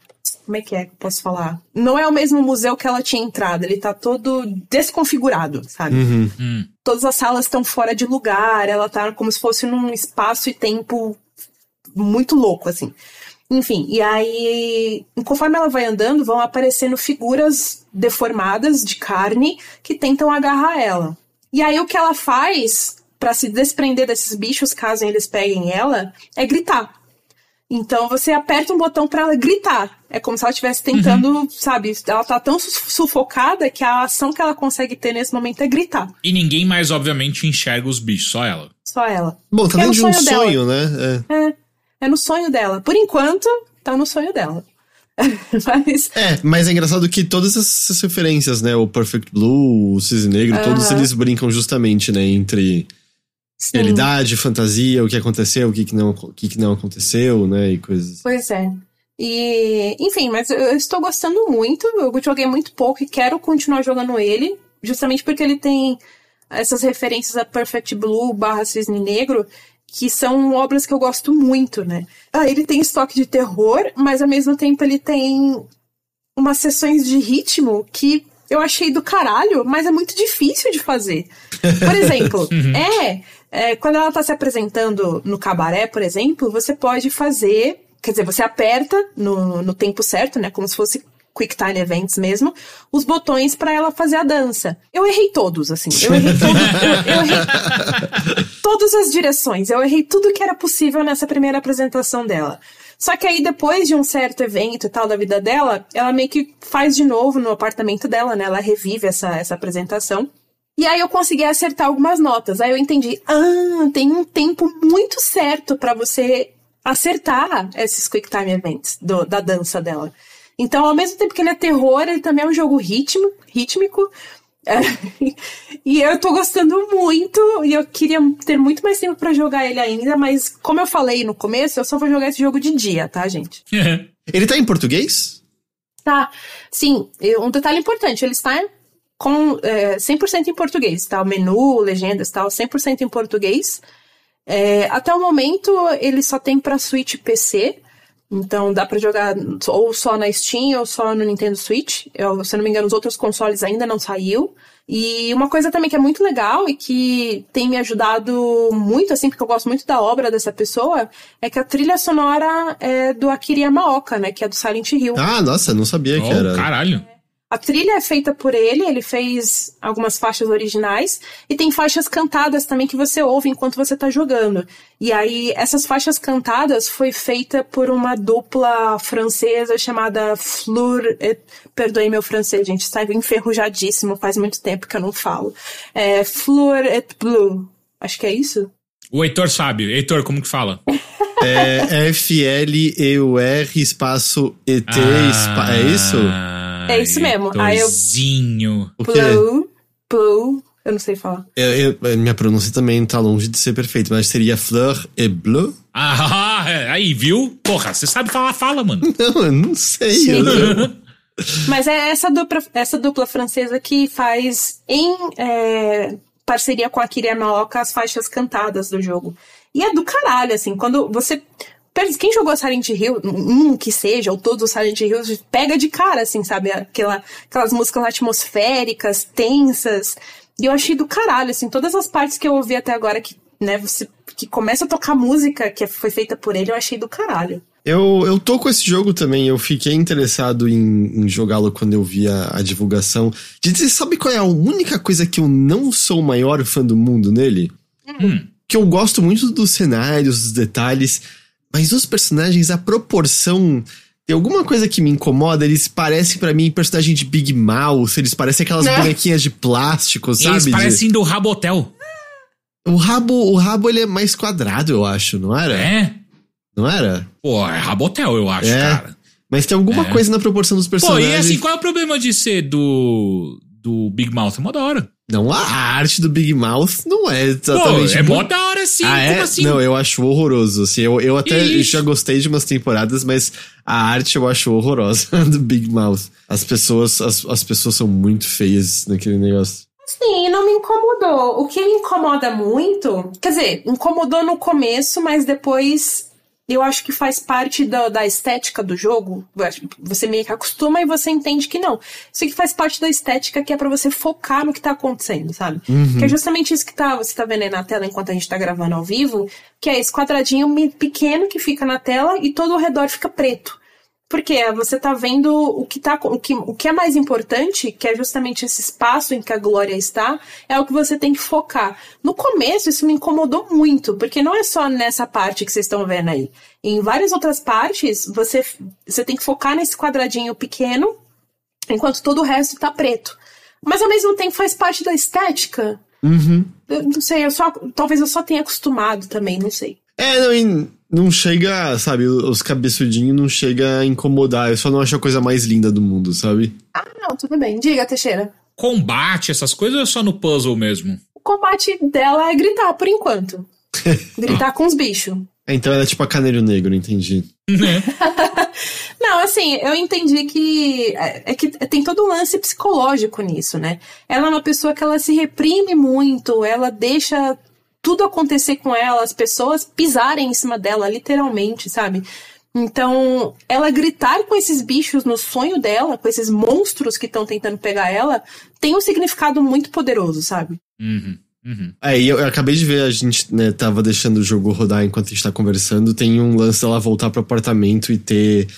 Como é que é que eu posso falar? Não é o mesmo museu que ela tinha entrado, ele tá todo desconfigurado, sabe? Hum. todas as salas estão fora de lugar, ela tá como se fosse num espaço e tempo muito louco, assim. Enfim, e aí, conforme ela vai andando, vão aparecendo figuras deformadas de carne que tentam agarrar ela. E aí, o que ela faz pra se desprender desses bichos, caso eles peguem ela, é gritar. Então você aperta um botão pra ela gritar. É como se ela estivesse tentando, sabe? Ela tá tão su- sufocada que a ação que ela consegue ter nesse momento é gritar. E ninguém mais, obviamente, enxerga os bichos, só ela. Só ela. Bom, tá É de um sonho dela. sonho, né? É. É, é no sonho dela. Por enquanto, tá no sonho dela. Mas. É, mas é engraçado que todas essas referências, né? O Perfect Blue, o Cisne Negro, todos Aham. eles brincam justamente, né? Entre sim, realidade, fantasia, o que aconteceu, o que, que, não, o que, que não aconteceu, né? E coisas. Pois é. E, enfim, mas eu estou gostando muito. Eu joguei muito pouco e quero continuar jogando ele, justamente porque ele tem essas referências a Perfect Blue barra Cisne Negro, que são obras que eu gosto muito, né? Ah, ele tem estoque de terror, mas ao mesmo tempo ele tem umas sessões de ritmo que eu achei do caralho, mas é muito difícil de fazer. Por exemplo, é, é, quando ela tá se apresentando no cabaré, por exemplo, você pode fazer. Quer dizer, você aperta no, no tempo certo, né? Como se fosse Quick Time Events mesmo, os botões para ela fazer a dança. Eu errei todos, assim. Eu errei todos. eu, eu errei todas as direções. Eu errei tudo que era possível nessa primeira apresentação dela. Só que aí, depois de um certo evento e tal da vida dela, ela meio que faz de novo no apartamento dela, né? Ela revive essa, essa apresentação. E aí eu consegui acertar algumas notas. Aí eu entendi, ah, tem um tempo muito certo para você acertar esses quick time events do, da dança dela. Então, ao mesmo tempo que ele é terror, ele também é um jogo ritmo, rítmico. É, e eu tô gostando muito, e eu queria ter muito mais tempo para jogar ele ainda, mas como eu falei no começo, eu só vou jogar esse jogo de dia, tá, gente? ele tá em português? Tá. Sim, um detalhe importante, ele está com é, 100% em português, tá? O menu, legendas, tal, 100% em português. É, até o momento, ele só tem para Switch e PC. Então dá para jogar ou só na Steam ou só no Nintendo Switch. Eu, se eu não me engano, os outros consoles ainda não saiu. E uma coisa também que é muito legal e que tem me ajudado muito, assim, porque eu gosto muito da obra dessa pessoa, é que a trilha sonora é do Akira Yamaoka, né? Que é do Silent Hill. Ah, nossa, não sabia oh, que era. Caralho. A trilha é feita por ele, ele fez algumas faixas originais e tem faixas cantadas também que você ouve enquanto você tá jogando. E aí, essas faixas cantadas foi feita por uma dupla francesa chamada Fleur. Et... Perdoe meu francês, gente, está enferrujadíssimo, faz muito tempo que eu não falo. É Fleur et Blue. Acho que é isso? O Heitor sabe. Heitor, como que fala? é F-L-E-U-R espaço E-T. Ah, espa... É isso? É isso mesmo. Aí eu. Blue, blue. Eu não sei falar. Eu, eu, minha pronúncia também tá longe de ser perfeita, mas seria fleur et bleu? Ah, aí, viu? Porra, você sabe falar, fala, mano. Não, eu não sei. Eu mas é essa dupla, essa dupla francesa que faz em é, parceria com a Kiri Yamaoka as faixas cantadas do jogo. E é do caralho, assim, quando você quem jogou Silent Hill, um que seja, ou todos os Silent Hills, pega de cara, assim, sabe? Aquela, aquelas músicas atmosféricas, tensas. E eu achei do caralho, assim, todas as partes que eu ouvi até agora que, né, você que começa a tocar música que foi feita por ele, eu achei do caralho. Eu, eu tô com esse jogo também, eu fiquei interessado em, em jogá-lo quando eu vi a, a divulgação. De dizer, sabe qual é a única coisa que eu não sou o maior fã do mundo nele? Hum. Que eu gosto muito dos cenários, dos detalhes, mas os personagens, a proporção. Tem alguma coisa que me incomoda, eles parecem para mim personagem de Big Mouth, eles parecem aquelas Não. bonequinhas de plástico, sabe? Eles parecem do Rabotel. O rabo, o rabo ele é mais quadrado, eu acho, não era? É. Não era? Pô, é Rabotel, eu acho, é. cara. Mas tem alguma é. coisa na proporção dos personagens. Pô, e assim, qual é o problema de ser do do Big Mouth? É mó da hora. Não, a arte do Big Mouth não é exatamente. Pô, é mó da hora sim, ah, é? assim? Não, eu acho horroroso. Assim, eu, eu até já gostei de umas temporadas, mas a arte eu acho horrorosa do Big Mouth. As pessoas, as, as pessoas são muito feias naquele negócio. Sim, não me incomodou. O que me incomoda muito, quer dizer, incomodou no começo, mas depois eu acho que faz parte da, da, estética do jogo. Você meio que acostuma e você entende que não. Isso aqui faz parte da estética que é para você focar no que tá acontecendo, sabe? Uhum. Que é justamente isso que tá, você tá vendo aí na tela enquanto a gente tá gravando ao vivo, que é esse quadradinho pequeno que fica na tela e todo o redor fica preto. Porque você tá vendo o que, tá, o, que, o que é mais importante, que é justamente esse espaço em que a Glória está, é o que você tem que focar. No começo, isso me incomodou muito, porque não é só nessa parte que vocês estão vendo aí. Em várias outras partes, você, você tem que focar nesse quadradinho pequeno, enquanto todo o resto tá preto. Mas ao mesmo tempo faz parte da estética. Uhum. Eu não sei, eu só, talvez eu só tenha acostumado também, não sei. É, não, não chega, sabe, os cabeçudinhos não chega a incomodar. Eu só não acho a coisa mais linda do mundo, sabe? Ah, não, tudo bem. Diga, Teixeira. Combate, essas coisas ou é só no puzzle mesmo? O combate dela é gritar, por enquanto. gritar com os bichos. Então ela é tipo a Caneiro Negro, entendi. assim, eu entendi que é, é que tem todo um lance psicológico nisso, né? Ela é uma pessoa que ela se reprime muito, ela deixa tudo acontecer com ela, as pessoas pisarem em cima dela, literalmente, sabe? Então, ela gritar com esses bichos no sonho dela, com esses monstros que estão tentando pegar ela, tem um significado muito poderoso, sabe? Uhum. Uhum. É, e eu, eu, acabei de ver, a gente né, tava deixando o jogo rodar enquanto a gente tá conversando. Tem um lance dela voltar pro apartamento e ter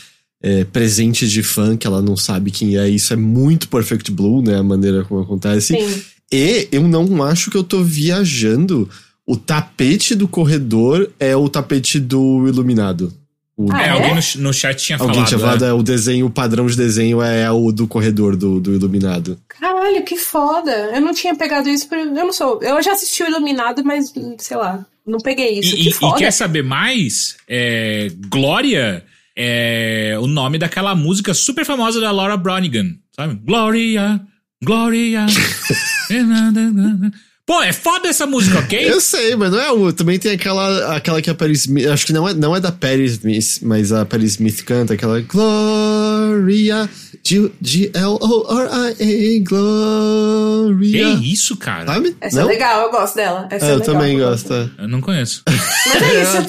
é, presente de fã que ela não sabe quem é. Isso é muito Perfect Blue, né? A maneira como acontece. Sim. E eu não acho que eu tô viajando. O tapete do corredor é o tapete do iluminado. O... Ah, é, é? alguém no, no chat tinha Alguém falado. tinha falado, é. é, o desenho, o padrão de desenho é, o do corredor do, do iluminado. Caralho, que foda. Eu não tinha pegado isso, por... eu não sou. Eu já assisti o Iluminado, mas sei lá, não peguei isso. E, que foda. e quer saber mais? É, Glória é o nome daquela música super famosa da Laura Branigan, sabe? Gloria, Gloria. Pô, é foda essa música, ok? Eu sei, mas não é o. Também tem aquela, aquela que a Perry Smith. Acho que não é, não é da Perry Smith, mas a Perry Smith canta aquela Gloria. G- G-L-O-R-I-A. Gloria. Que isso, cara? Sabe? Essa não? é legal, eu gosto dela. Essa É, é eu legal. também gosto. é. Eu não conheço. Mas é isso.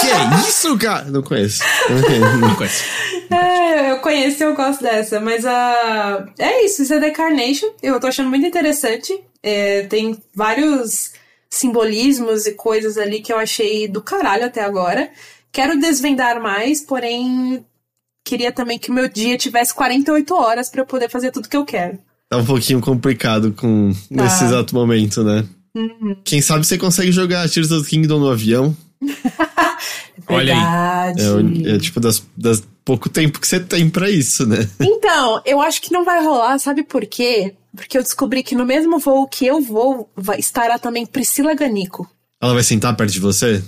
Que é isso, cara? Não conheço. Não conheço. Não conheço. É, eu conheço e eu gosto dessa, mas a. é isso, isso é The Carnation. Eu tô achando muito interessante. É, tem vários simbolismos e coisas ali que eu achei do caralho até agora. Quero desvendar mais, porém queria também que o meu dia tivesse 48 horas pra eu poder fazer tudo que eu quero. Tá um pouquinho complicado com nesse Tá. exato momento, né? Uhum. Quem sabe você consegue jogar Tears of the Kingdom no avião. Olha aí. Verdade. É, o- é tipo das, das pouco tempo que você tem pra isso, né? Então, eu acho que não vai rolar, sabe por quê? Porque eu descobri que no mesmo voo que eu vou, vai, estará também Priscila Ganico. Ela vai sentar perto de você?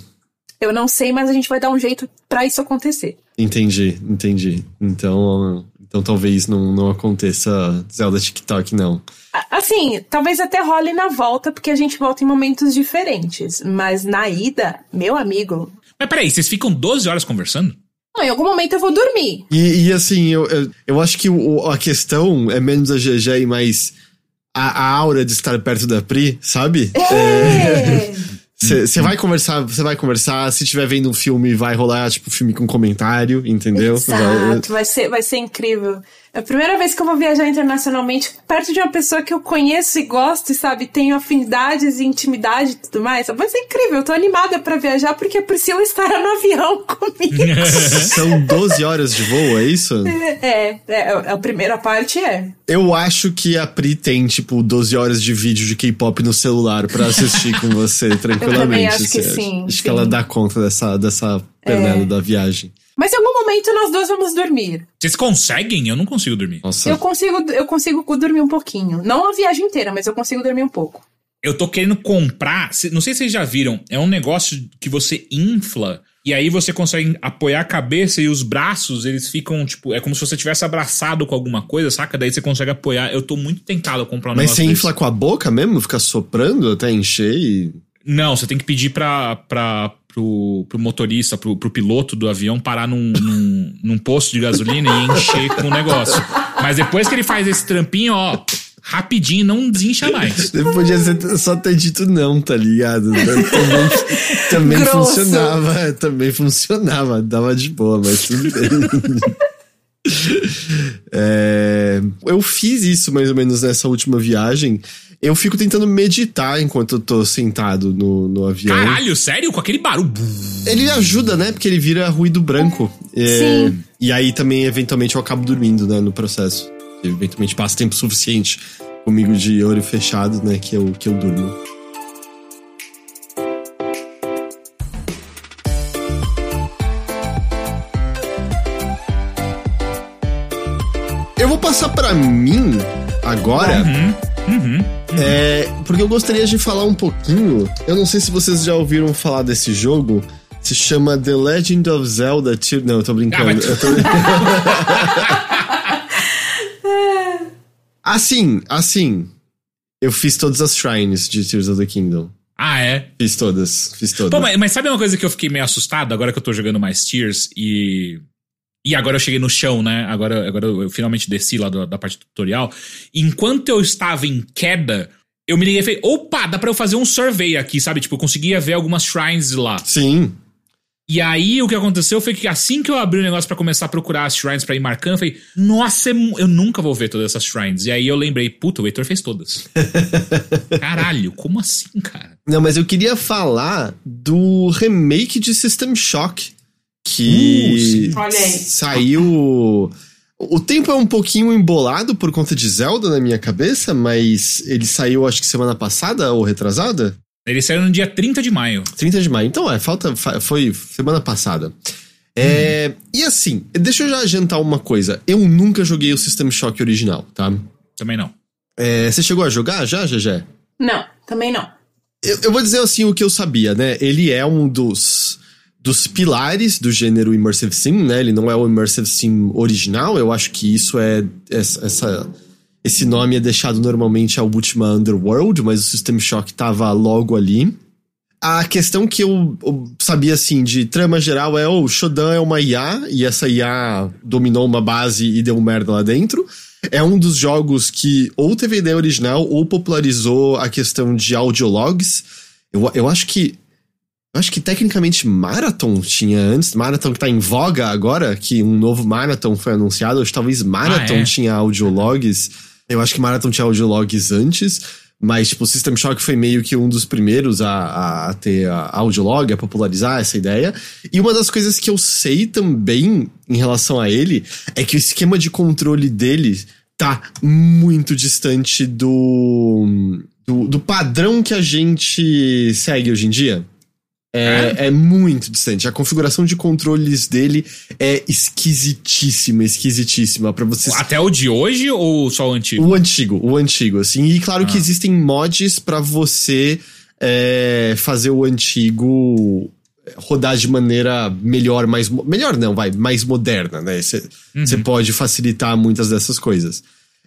Eu não sei, mas a gente vai dar um jeito pra isso acontecer. Entendi, entendi. Então, então talvez não, não aconteça Zelda TikTok, não. Assim, talvez até role na volta, porque a gente volta em momentos diferentes. Mas na ida, meu amigo. Mas peraí, vocês ficam 12 horas conversando? Não, em algum momento eu vou dormir. E, e assim, eu, eu, eu acho que o- a questão é menos a GG e mais a, a aura de estar perto da Pri, sabe? É. Você vai conversar, você vai conversar, se estiver vendo um filme, vai rolar, tipo, filme com comentário, entendeu? Vai- Exato, vai ser, vai ser incrível. É a primeira vez que eu vou viajar internacionalmente perto de uma pessoa que eu conheço e gosto e, sabe, tenho afinidades e intimidade e tudo mais. Vai ser incrível, eu tô animada pra viajar porque a Priscila estará no avião comigo. São 12 horas de voo, é isso? é, é, a primeira parte é. Eu acho que a Pri tem, tipo, 12 horas de vídeo de K-pop no celular pra assistir com você tranquilamente. acho que assim, sim, Acho sim. que ela dá conta dessa, dessa pernada da viagem. Mas em algum momento nós dois vamos dormir. Vocês conseguem? Eu não consigo dormir. Nossa. Eu consigo, eu consigo dormir um pouquinho. Não a viagem inteira, mas eu consigo dormir um pouco. Eu tô querendo comprar. se- Não sei se vocês já viram. É um negócio que você infla. E aí você consegue apoiar a cabeça e os braços, eles ficam, tipo, é como se você tivesse abraçado com alguma coisa, saca? Daí você consegue apoiar. Eu tô muito tentado a comprar um Mas negócio você desse. infla com a boca mesmo? Fica soprando até encher e... Não, você tem que pedir pra, pra, pro, pro motorista, pro, pro piloto do avião parar num, num, num posto de gasolina e encher com o negócio. Mas depois que ele faz esse trampinho, ó, rapidinho, não desincha mais. Você podia ser- só ter dito não, tá ligado? Também, também funcionava, também funcionava, dava de boa, mas tudo bem. É, eu fiz isso mais ou menos nessa última viagem. Eu fico tentando meditar enquanto eu tô sentado no, no avião. Caralho, sério? Com aquele barulho. Ele ajuda, né? Porque ele vira ruído branco. É, Sim. E aí também, eventualmente, eu acabo dormindo, né? No processo. Eventualmente passa tempo suficiente comigo de olho fechado, né? Que eu, que eu durmo. Eu vou passar pra mim agora. Uhum, uhum. É, porque eu gostaria de falar um pouquinho. Eu não sei se vocês já ouviram falar desse jogo. Se chama The Legend of Zelda Tear... Não, eu tô brincando. Ah, mas- Eu tô... assim, assim. Eu fiz todas as shrines de Tears of the Kingdom. Ah, é? Fiz todas, fiz todas. Pô, mas, mas sabe uma coisa que eu fiquei meio assustado agora que eu tô jogando mais Tears e. E agora eu cheguei no chão, né? Agora, agora eu finalmente desci lá da, da parte do tutorial. Enquanto eu estava em queda, eu me liguei e falei, opa, dá pra eu fazer um survey aqui, sabe? Tipo, eu conseguia ver algumas shrines lá. Sim. E aí o que aconteceu foi que assim que eu abri o negócio para começar a procurar as shrines para ir marcando, eu falei, nossa, é eu nunca vou ver todas essas shrines. E aí eu lembrei, puta, o Heitor fez todas. Caralho, como assim, cara? Não, mas eu queria falar do remake de System Shock. Que uh, saiu. O tempo é um pouquinho embolado por conta de Zelda na minha cabeça, mas ele saiu acho que semana passada ou retrasada? Ele saiu no dia 30 de maio. 30 de maio. Então, é, falta. Foi semana passada. É, hum. E assim, deixa eu já adiantar uma coisa. Eu nunca joguei o System Shock original, tá? Também não. É, você chegou a jogar já, Gegé? Não, também não. Eu, eu, vou dizer assim o que eu sabia, né? Ele é um dos, dos pilares do gênero Immersive Sim, né? Ele não é o Immersive Sim original. Eu acho que isso é. Essa, esse nome é deixado normalmente ao Ultima Underworld, mas o System Shock tava logo ali. A questão que eu, eu sabia, assim, de trama geral é: o oh, Shodan é uma IA, e essa IA dominou uma base e deu merda lá dentro. É um dos jogos que ou teve ideia original ou popularizou a questão de audiologs. Eu, eu acho que. Eu acho que tecnicamente Marathon tinha antes. Marathon que tá em voga agora, que um novo Marathon foi anunciado. Acho que talvez Marathon ah, é? tinha audiologs. Eu acho que Marathon tinha audiologs antes. Mas, tipo, o System Shock foi meio que um dos primeiros a, a ter a audiolog, a popularizar essa ideia. E uma das coisas que eu sei também em relação a ele é que o esquema de controle dele tá muito distante do, do, do padrão que a gente segue hoje em dia. É, é, é, muito distante. A configuração de controles dele é esquisitíssima, esquisitíssima para vocês. Até o de hoje ou só o antigo? O antigo, o antigo, assim. E claro ah. que existem mods para você é, fazer o antigo rodar de maneira melhor, mais melhor não, vai, mais moderna, né? Você uhum. pode facilitar muitas dessas coisas.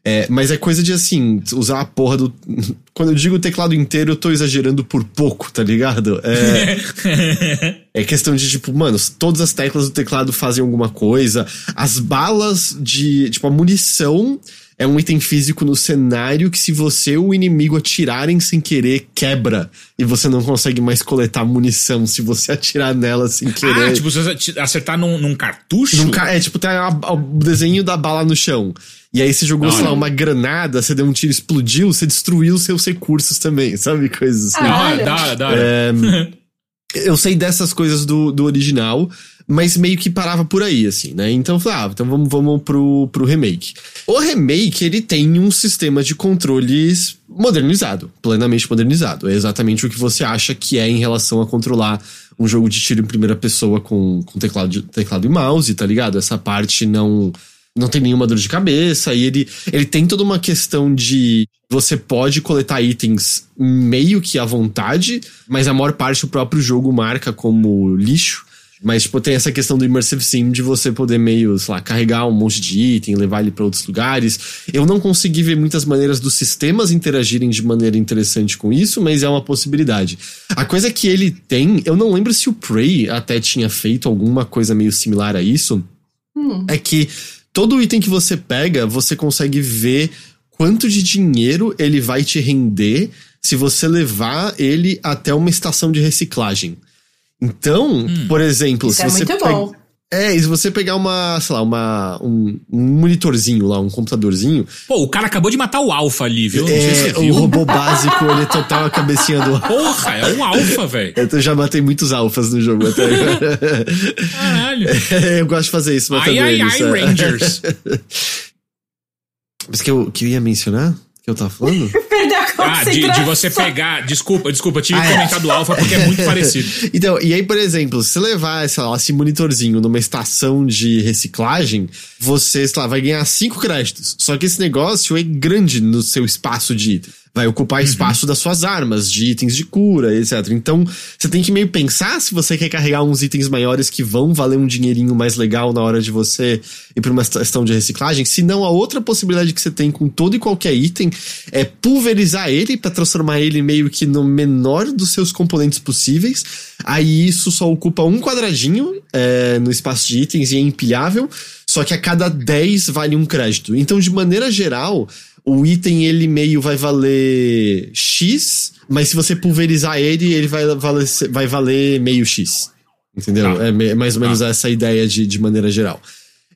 É, mas é coisa de assim, usar a porra do. Quando eu digo teclado inteiro, eu tô exagerando por pouco, tá ligado? É, é questão de, tipo, mano, todas as teclas do teclado fazem alguma coisa. As balas de. Tipo, a munição é um item físico no cenário que, se você ou o inimigo atirarem sem querer, quebra. E você não consegue mais coletar munição se você atirar nela sem querer. Ah, tipo, se você acertar num, num cartucho? Num, é, tipo, tem a, o desenho da bala no chão. E aí você jogou, sei lá, uma granada, você deu um tiro, explodiu, você destruiu seus recursos também, sabe? Coisas assim. Ah, dá, dá. É, eu sei dessas coisas do, do original, mas meio que parava por aí, assim, né? Então eu falei, ah, então vamos, vamos pro, pro remake. O remake, ele tem um sistema de controles modernizado, plenamente modernizado. É exatamente o que você acha que é em relação a controlar um jogo de tiro em primeira pessoa com, com teclado, teclado e mouse, tá ligado? Essa parte não não tem nenhuma dor de cabeça. E ele, ele tem toda uma questão de você pode coletar itens meio que à vontade, mas a maior parte o próprio jogo marca como lixo. Mas, tipo, tem essa questão do Immersive Sim de você poder meio, sei lá, carregar um monte de item, levar ele para outros lugares. Eu não consegui ver muitas maneiras dos sistemas interagirem de maneira interessante com isso, mas é uma possibilidade. A coisa que ele tem, eu não lembro se o Prey até tinha feito alguma coisa meio similar a isso, hum. é que todo item que você pega, você consegue ver quanto de dinheiro ele vai te render se você levar ele até uma estação de reciclagem. Então, hum, por exemplo, se é você muito bom. É, e se você pegar uma, sei lá, uma, um, um, monitorzinho lá, um computadorzinho. Pô, o cara acabou de matar o Alpha ali, viu? É, o robô básico, ele é total a cabecinha do. Porra, é um Alpha, velho. Eu já matei muitos Alphas no jogo até agora. Caralho. É, eu gosto de fazer isso, matando ai, eles. Ai, ai, Rangers. Mas que eu, que eu ia mencionar? Que eu tava falando? Perdeu a ah, de, de, você pegar. Desculpa, desculpa, tive ah, que comentar é. do Alpha porque é muito parecido. Então, e aí, por exemplo, se levar sei lá, esse monitorzinho numa estação de reciclagem, você, sei lá, vai ganhar cinco créditos. Só que esse negócio é grande no seu espaço de vai ocupar uhum. espaço das suas armas, de itens de cura, etc. Então, você tem que meio pensar se você quer carregar uns itens maiores que vão valer um dinheirinho mais legal na hora de você ir para uma questão de reciclagem. Se não, a outra possibilidade que você tem com todo e qualquer item é pulverizar ele para transformar ele meio que no menor dos seus componentes possíveis. Aí isso só ocupa um quadradinho é, no espaço de itens e é empilhável. Só que a cada 10 vale um crédito. Então, de maneira geral, o item ele meio vai valer X, mas se você pulverizar ele, ele vai valer, vai valer meio X. Entendeu? Ah. É mais ou menos ah. essa ideia de, de maneira geral.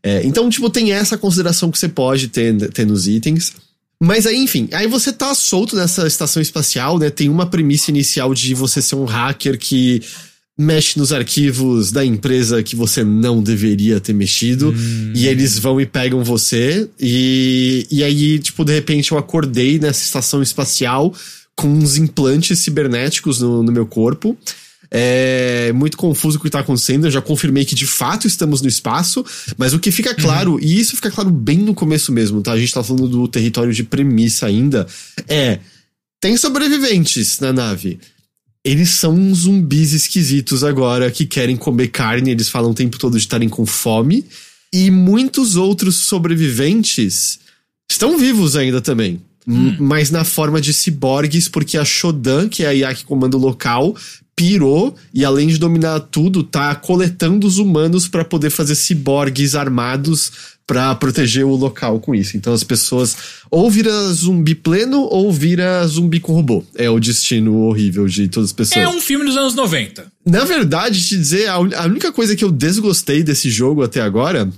É, então, tipo, tem essa consideração que você pode ter, ter nos itens. Mas aí, enfim, aí você tá solto nessa estação espacial, né? Tem uma premissa inicial de você ser um hacker que mexe nos arquivos da empresa que você não deveria ter mexido, hum. e eles vão e pegam você, e, e aí, tipo, de repente eu acordei nessa estação espacial com uns implantes cibernéticos no, no meu corpo. É muito confuso o que está acontecendo. Eu já confirmei que de fato estamos no espaço, mas o que fica claro, uhum. e isso fica claro bem no começo mesmo, tá? A gente tá falando do território de premissa ainda. É. Tem sobreviventes na nave eles são zumbis esquisitos agora que querem comer carne, eles falam o tempo todo de estarem com fome. E muitos outros sobreviventes estão vivos ainda também. Hum. Mas na forma de ciborgues, porque a Shodan, que é a IA que comanda o local, pirou e além de dominar tudo, tá coletando os humanos para poder fazer ciborgues armados para proteger o local com isso. Então as pessoas ou vira zumbi pleno ou vira zumbi com robô. É o destino horrível de todas as pessoas. É um filme dos anos 90. Na verdade, te dizer, a única coisa que eu desgostei desse jogo até agora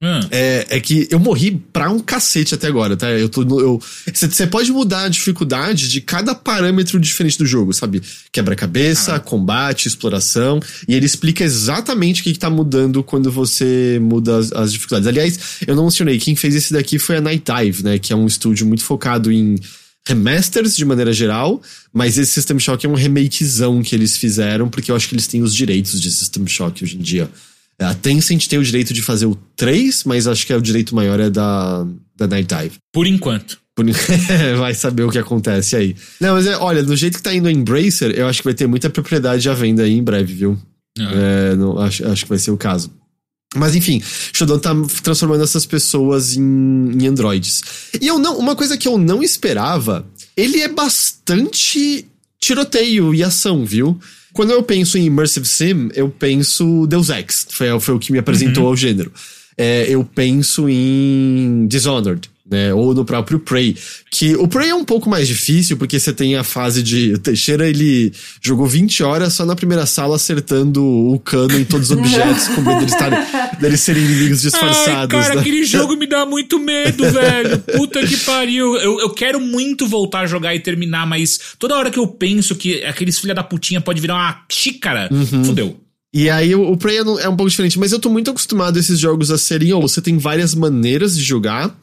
Hum. É, é que eu morri pra um cacete até agora, tá? Eu tô eu Você pode mudar a dificuldade de cada parâmetro diferente do jogo, sabe? Quebra-cabeça, ah. combate, exploração. E ele explica exatamente o que, que tá mudando quando você muda as, as, dificuldades. Aliás, eu não mencionei, quem fez esse daqui foi a Night Dive, né? Que é um estúdio muito focado em remasters de maneira geral, mas esse System Shock é um remakezão que eles fizeram, porque eu acho que eles têm os direitos de System Shock hoje em dia. A Tencent tem o direito de fazer o 3, mas acho que é o direito maior é da, da Night Dive. Por enquanto. Vai saber o que acontece aí. Não, mas é, olha, do jeito que tá indo o Embracer, eu acho que vai ter muita propriedade à venda aí em breve, viu? Ah. É, não, acho, acho que vai ser o caso. Mas enfim, Shodan tá transformando essas pessoas em, em androides. E eu não, uma coisa que eu não esperava, ele é bastante tiroteio e ação, viu? Quando eu penso em Immersive Sim, eu penso Deus Ex. Foi, foi o que me apresentou uhum. ao gênero. É, eu penso em Dishonored né? Ou no próprio Prey. Que o Prey é um pouco mais difícil, porque você tem a fase de. O Teixeira, ele jogou 20 horas só na primeira sala acertando o cano em todos os objetos, com medo deles, estarem, deles serem inimigos disfarçados. Ai, cara, né? aquele jogo me dá muito medo, velho. Puta que pariu. Eu, eu quero muito voltar a jogar e terminar, mas toda hora que eu penso que aqueles filha da putinha pode virar uma xícara, uhum. fudeu. E aí o, o Prey é um pouco diferente, mas eu tô muito acostumado a esses jogos a serem, ou você tem várias maneiras de jogar,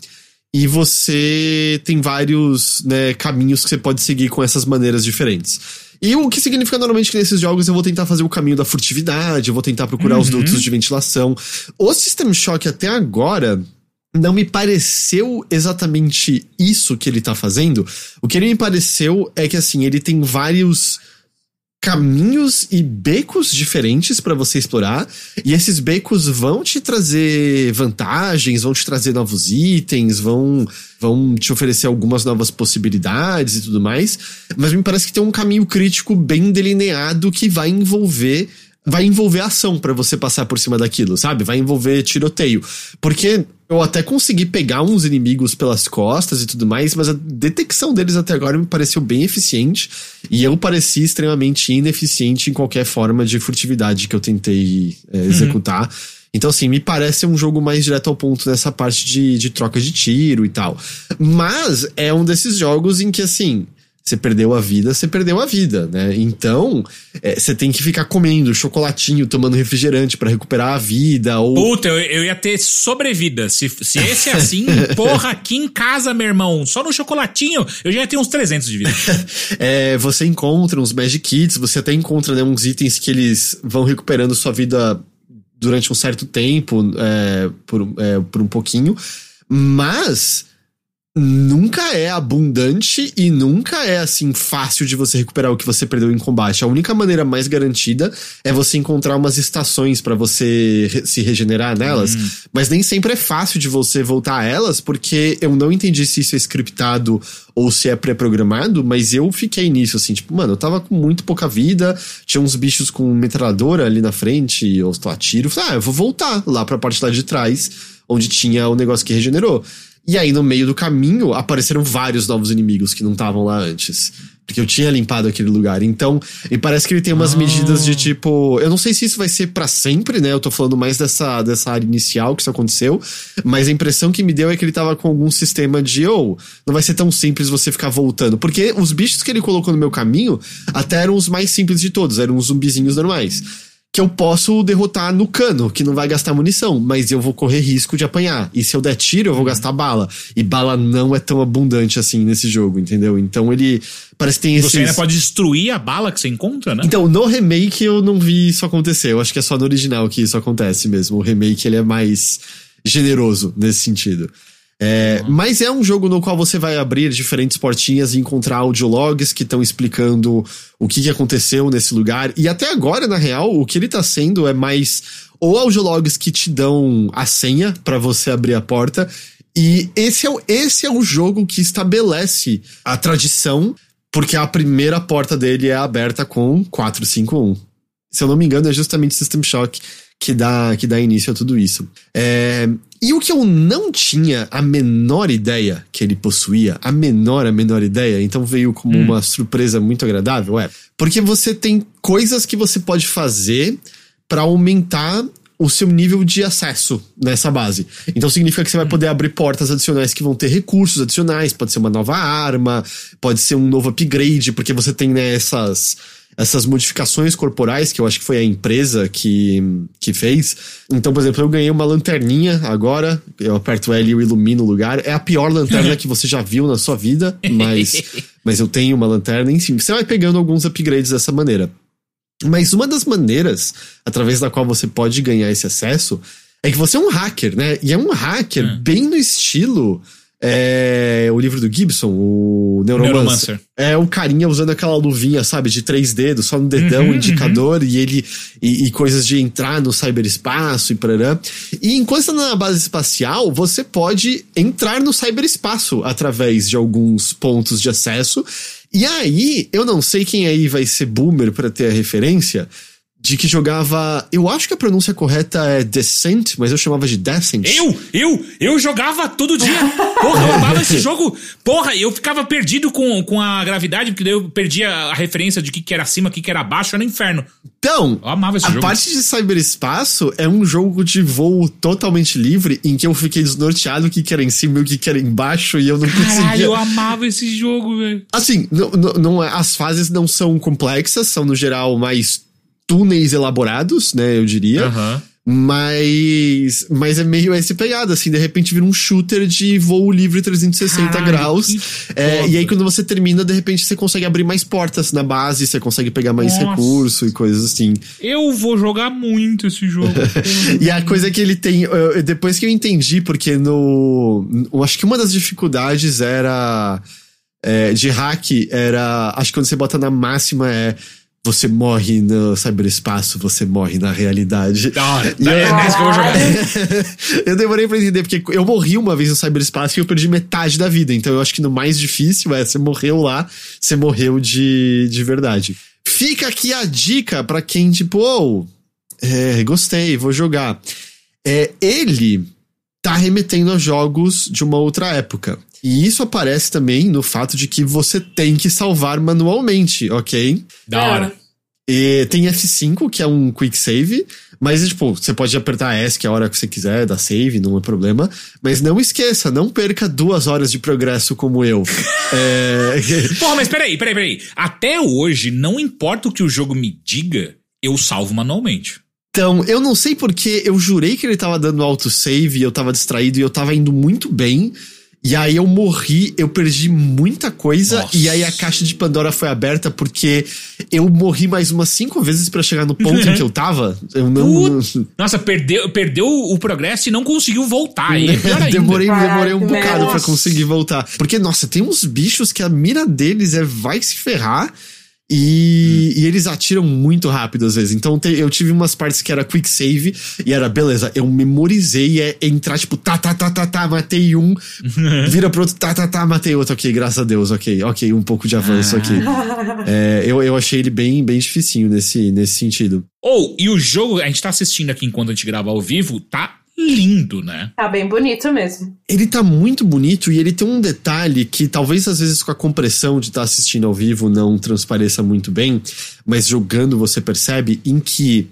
e você tem vários né, caminhos que você pode seguir com essas maneiras diferentes. E o que significa normalmente que nesses jogos eu vou tentar fazer o caminho da furtividade, eu vou tentar procurar uhum. os dutos de ventilação. O System Shock até agora não me pareceu exatamente isso que ele tá fazendo. O que ele me pareceu é que assim, ele tem vários caminhos e becos diferentes para você explorar, e esses becos vão te trazer vantagens, vão te trazer novos itens, vão vão te oferecer algumas novas possibilidades e tudo mais, mas me parece que tem um caminho crítico bem delineado que vai envolver vai envolver ação para você passar por cima daquilo, sabe? Vai envolver tiroteio. Porque eu até consegui pegar uns inimigos pelas costas e tudo mais, mas a detecção deles até agora me pareceu bem eficiente. E eu pareci extremamente ineficiente em qualquer forma de furtividade que eu tentei é, uhum. executar. Então, assim, me parece um jogo mais direto ao ponto nessa parte de, de troca de tiro e tal. Mas é um desses jogos em que, assim, você perdeu a vida, você perdeu a vida, né? Então, é, você tem que ficar comendo chocolatinho, tomando refrigerante para recuperar a vida, ou... Puta, eu, eu, ia ter sobrevida. Se, se esse é assim, porra, aqui em casa, meu irmão, só no chocolatinho, eu já ia ter uns 300 de vida. é, você encontra uns Magic Kits, você até encontra né, uns itens que eles vão recuperando sua vida durante um certo tempo, é, por, é, por um pouquinho, mas nunca é abundante e nunca é assim fácil de você recuperar o que você perdeu em combate. A única maneira mais garantida é você encontrar umas estações para você re se regenerar nelas, hum. mas nem sempre é fácil de você voltar a elas, porque eu não entendi se isso é scriptado ou se é pré-programado, mas eu fiquei nisso assim, tipo, mano, eu tava com muito pouca vida, tinha uns bichos com metralhadora ali na frente, eu estou a tiro, falei, ah, eu vou voltar lá pra parte lá de trás, onde tinha o negócio que regenerou. E aí, no meio do caminho, apareceram vários novos inimigos que não estavam lá antes. Porque eu tinha limpado aquele lugar. Então, e parece que ele tem umas oh. medidas de tipo. Eu não sei se isso vai ser para sempre, né? Eu tô falando mais dessa, dessa área inicial que isso aconteceu. Mas a impressão que me deu é que ele tava com algum sistema de. Ou, oh, não vai ser tão simples você ficar voltando. Porque os bichos que ele colocou no meu caminho até eram os mais simples de todos, eram os zumbizinhos normais que eu posso derrotar no cano, que não vai gastar munição, mas eu vou correr risco de apanhar. E se eu der tiro, eu vou gastar bala. E bala não é tão abundante assim nesse jogo, entendeu? Então ele parece que tem esse. Você ainda pode destruir a bala que você encontra, né? Então, no remake eu não vi isso acontecer. Eu acho que é só no original que isso acontece mesmo. O remake ele é mais generoso nesse sentido. É, uhum. Mas é um jogo no qual você vai abrir diferentes portinhas e encontrar audiologs que estão explicando o que, que, aconteceu nesse lugar. E até agora, na real, o que ele tá sendo é mais ou audiologs que te dão a senha para você abrir a porta. E esse é, o, esse é o jogo que estabelece a tradição, porque a primeira porta dele é aberta com 451. Se eu não me engano, é justamente System Shock que dá, que dá início a tudo isso. É, e o que eu não tinha a menor ideia que ele possuía, a menor, a menor ideia, então veio como hum. uma surpresa muito agradável, é porque você tem coisas que você pode fazer para aumentar o seu nível de acesso nessa base. Então significa que você vai poder abrir portas adicionais que vão ter recursos adicionais, pode ser uma nova arma, pode ser um novo upgrade, porque você tem né, essas essas modificações corporais, que eu acho que foi a empresa que, que fez. Então, por exemplo, eu ganhei uma lanterninha agora, eu aperto L e eu ilumino o lugar. É a pior lanterna que você já viu na sua vida, mas, mas eu tenho uma lanterna, enfim. Você vai pegando alguns upgrades dessa maneira. Mas uma das maneiras através da qual você pode ganhar esse acesso é que você é um hacker, né? E é um hacker hum. bem no estilo é o livro do Gibson, o Neuromancer. Neuromancer. É o carinha usando aquela luvinha, sabe, de três dedos, só no dedão, uhum, indicador, uhum. e ele. E, e, coisas de entrar no cyberespaço e parará. E enquanto está na base espacial, você pode entrar no cyberespaço através de alguns pontos de acesso. E aí, eu não sei quem aí vai ser boomer para ter a referência de que jogava. Eu acho que a pronúncia correta é Descent, mas eu chamava de Descent. Eu, eu, eu jogava todo dia. Porra, eu amava esse jogo. Porra, eu ficava perdido com, com a gravidade, porque daí eu perdia a referência de que, que era acima, o que, que era abaixo, era no inferno. Então, eu amava esse a jogo. parte de cyberespaço é um jogo de voo totalmente livre, em que eu fiquei desnorteado o que, que era em cima e o que, que era embaixo, e eu não Caralho, conseguia. eu amava esse jogo, velho. Assim, não, não, não, é, as fases não são complexas, são no geral mais túneis elaborados, né, eu diria. Uhum. Mas, mas é meio esse pegada, assim, de repente vira um shooter de voo livre 360 Caralho, graus. É, e aí, quando você termina, de repente você consegue abrir mais portas na base, você consegue pegar mais Nossa. recurso e coisas assim. Eu vou jogar muito esse jogo. e a coisa que ele tem, eu, depois que eu entendi, porque no. Eu acho que uma das dificuldades era. É, de hack era. Acho que quando você bota na máxima é você morre no cyberespaço, você morre na realidade. Da hora. É, eu eu demorei pra entender, porque eu morri uma vez no cyberespaço e eu perdi metade da vida. Então eu acho que no mais difícil é você morreu lá, você morreu de, de verdade. Fica aqui a dica para quem, tipo, oh, é, gostei, vou jogar. É, ele tá remetendo a jogos de uma outra época. E isso aparece também no fato de que você tem que salvar manualmente, ok? Da hora. E tem F5, que é um quick save, mas, tipo, você pode apertar S, que é a hora que você quiser, dar save, não é problema. Mas não esqueça, não perca duas horas de progresso como eu. é... Porra, mas peraí, peraí, peraí. Até hoje, não importa o que o jogo me diga, eu salvo manualmente. Então, eu não sei porque eu jurei que ele tava dando autosave e eu tava distraído e eu tava indo muito bem. E aí eu morri, eu perdi muita coisa, Nossa. e aí a caixa de Pandora foi aberta porque eu morri mais umas cinco vezes pra chegar no ponto em que eu tava. Eu não. Nossa, perdeu, perdeu o progresso e não conseguiu voltar. É pior ainda. demorei, demorei um Caraca, bocado pra nossa. conseguir voltar. Porque, nossa, tem uns bichos que a mira deles é vai se ferrar. E, e eles atiram muito rápido às vezes. Então te- eu tive umas partes que era quick save e era beleza. Eu memorizei é entrar tipo tá, tá, tá, tá, tá, matei um, vira pro outro, tá, tá, tá, matei outro. Ok, graças a Deus, ok, ok, um pouco de avanço aqui. É, eu, eu achei ele bem, bem dificinho nesse, nesse sentido. Ou, e o jogo, a gente tá assistindo aqui enquanto a gente grava ao vivo, tá lindo, né? Tá bem bonito mesmo. Ele tá muito bonito e ele tem um detalhe que talvez às vezes com a compressão de estar assistindo ao vivo não transpareça muito bem, mas jogando você percebe em que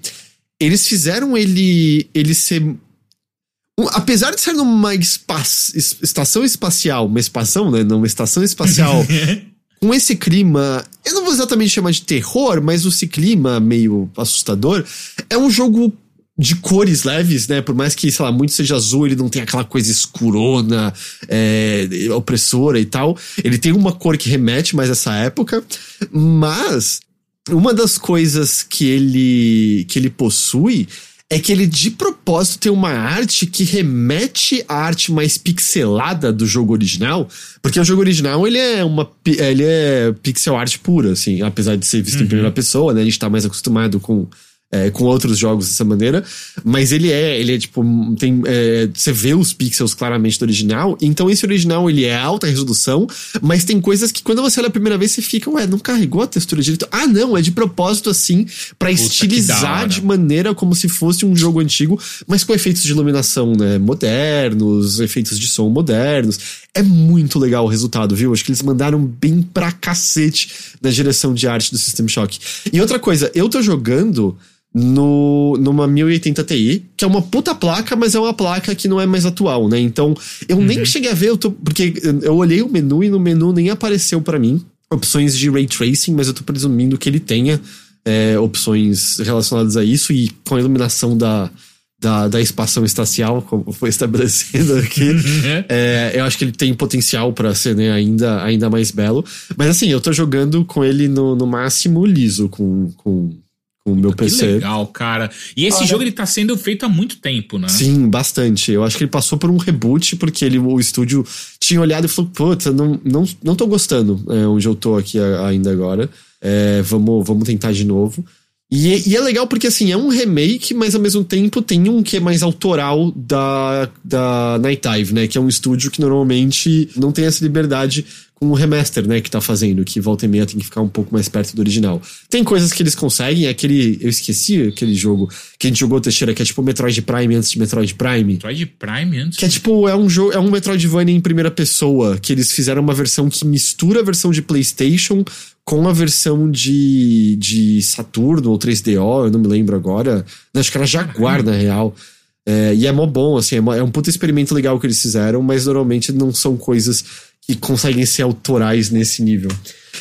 eles fizeram ele ele ser um- apesar de ser numa espa- es- estação espacial, uma espação, né, numa estação espacial com esse clima, eu não vou exatamente chamar de terror, mas esse clima meio assustador, é um jogo de cores leves, né? Por mais que, sei lá, muito seja azul, ele não tem aquela coisa escurona, é, opressora e tal. Ele tem uma cor que remete mais a essa época, mas uma das coisas que ele, que ele possui é que ele de propósito tem uma arte que remete à arte mais pixelada do jogo original, porque o jogo original ele é uma ele é pixel art pura, assim, apesar de ser visto em primeira pessoa, né? A gente tá mais acostumado com é, com outros jogos dessa maneira, mas ele é, ele é tipo, tem, é, você vê os pixels claramente do original, então esse original ele é alta resolução, mas tem coisas que quando você olha a primeira vez você fica, ué, não carregou a textura direito? Ah, não, é de propósito assim, da estilizar de maneira como se fosse um jogo antigo, mas com efeitos de iluminação, né, modernos, efeitos de som modernos. É muito legal o resultado, viu? Acho que eles mandaram bem pra cacete na direção de arte do System Shock. E outra coisa, eu tô jogando no, numa 1080 Ti, que é uma puta placa, mas é uma placa que não é mais atual, né? Então, eu nem cheguei a ver, eu tô, porque eu olhei o menu e no menu nem apareceu pra mim opções de ray tracing, mas eu tô presumindo que ele tenha é, opções relacionadas a isso e com a iluminação da, da, da espação espacial, como foi estabelecido aqui, é, eu acho que ele tem potencial pra ser né, ainda, ainda mais belo. Mas assim, eu tô jogando com ele no, no máximo liso com, com o meu Que PC. legal, cara. E esse Olha. jogo ele tá sendo feito há muito tempo, né? Sim, bastante. Eu acho que ele passou por um reboot, porque ele, o estúdio tinha olhado e falou: Puta, não, não, não tô gostando é, onde eu tô aqui a- ainda agora. É, vamos, vamos tentar de novo. E, e é legal porque, assim, é um remake, mas ao mesmo tempo tem um que é mais autoral da, da Night Dive, né? Que é um estúdio que normalmente não tem essa liberdade o remaster, né? Que tá fazendo, que volta e meia tem que ficar um pouco mais perto do original. Tem coisas que eles conseguem, aquele. Eu esqueci aquele jogo que a gente jogou, Teixeira, que é tipo Metroid Prime antes de Metroid Prime. Metroid Prime antes. Que é tipo, é um jogo, é um Metroidvania em primeira pessoa, que eles fizeram uma versão que mistura a versão de PlayStation com a versão de, de Saturno ou 3DO, eu não me lembro agora. Não, acho que era Jaguar, na real. É, e é mó bom, assim, é, mó- é um puta experimento legal que eles fizeram, mas normalmente não são coisas que conseguem ser autorais nesse nível.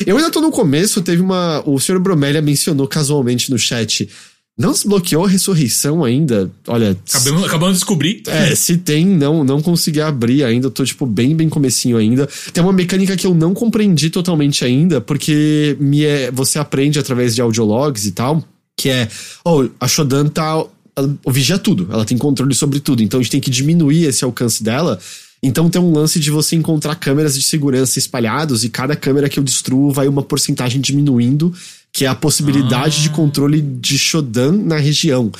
Eu ainda tô no começo, teve uma. O Sr. Bromélia mencionou casualmente no chat. Não desbloqueou a ressurreição ainda? Olha. Acabamos, acabamos de descobrir. É, se tem, não, não consegui abrir ainda, tô, tipo, bem, bem comecinho ainda. Tem uma mecânica que eu não compreendi totalmente ainda, porque me é, você aprende através de audiologs e tal, que é, oh, a Shodan tá, ela vigia tudo, ela tem controle sobre tudo, então a gente tem que diminuir esse alcance dela. Então tem um lance de você encontrar câmeras de segurança espalhados e cada câmera que eu destruo vai uma porcentagem diminuindo, que é a possibilidade Ah. de controle de Shodan na região.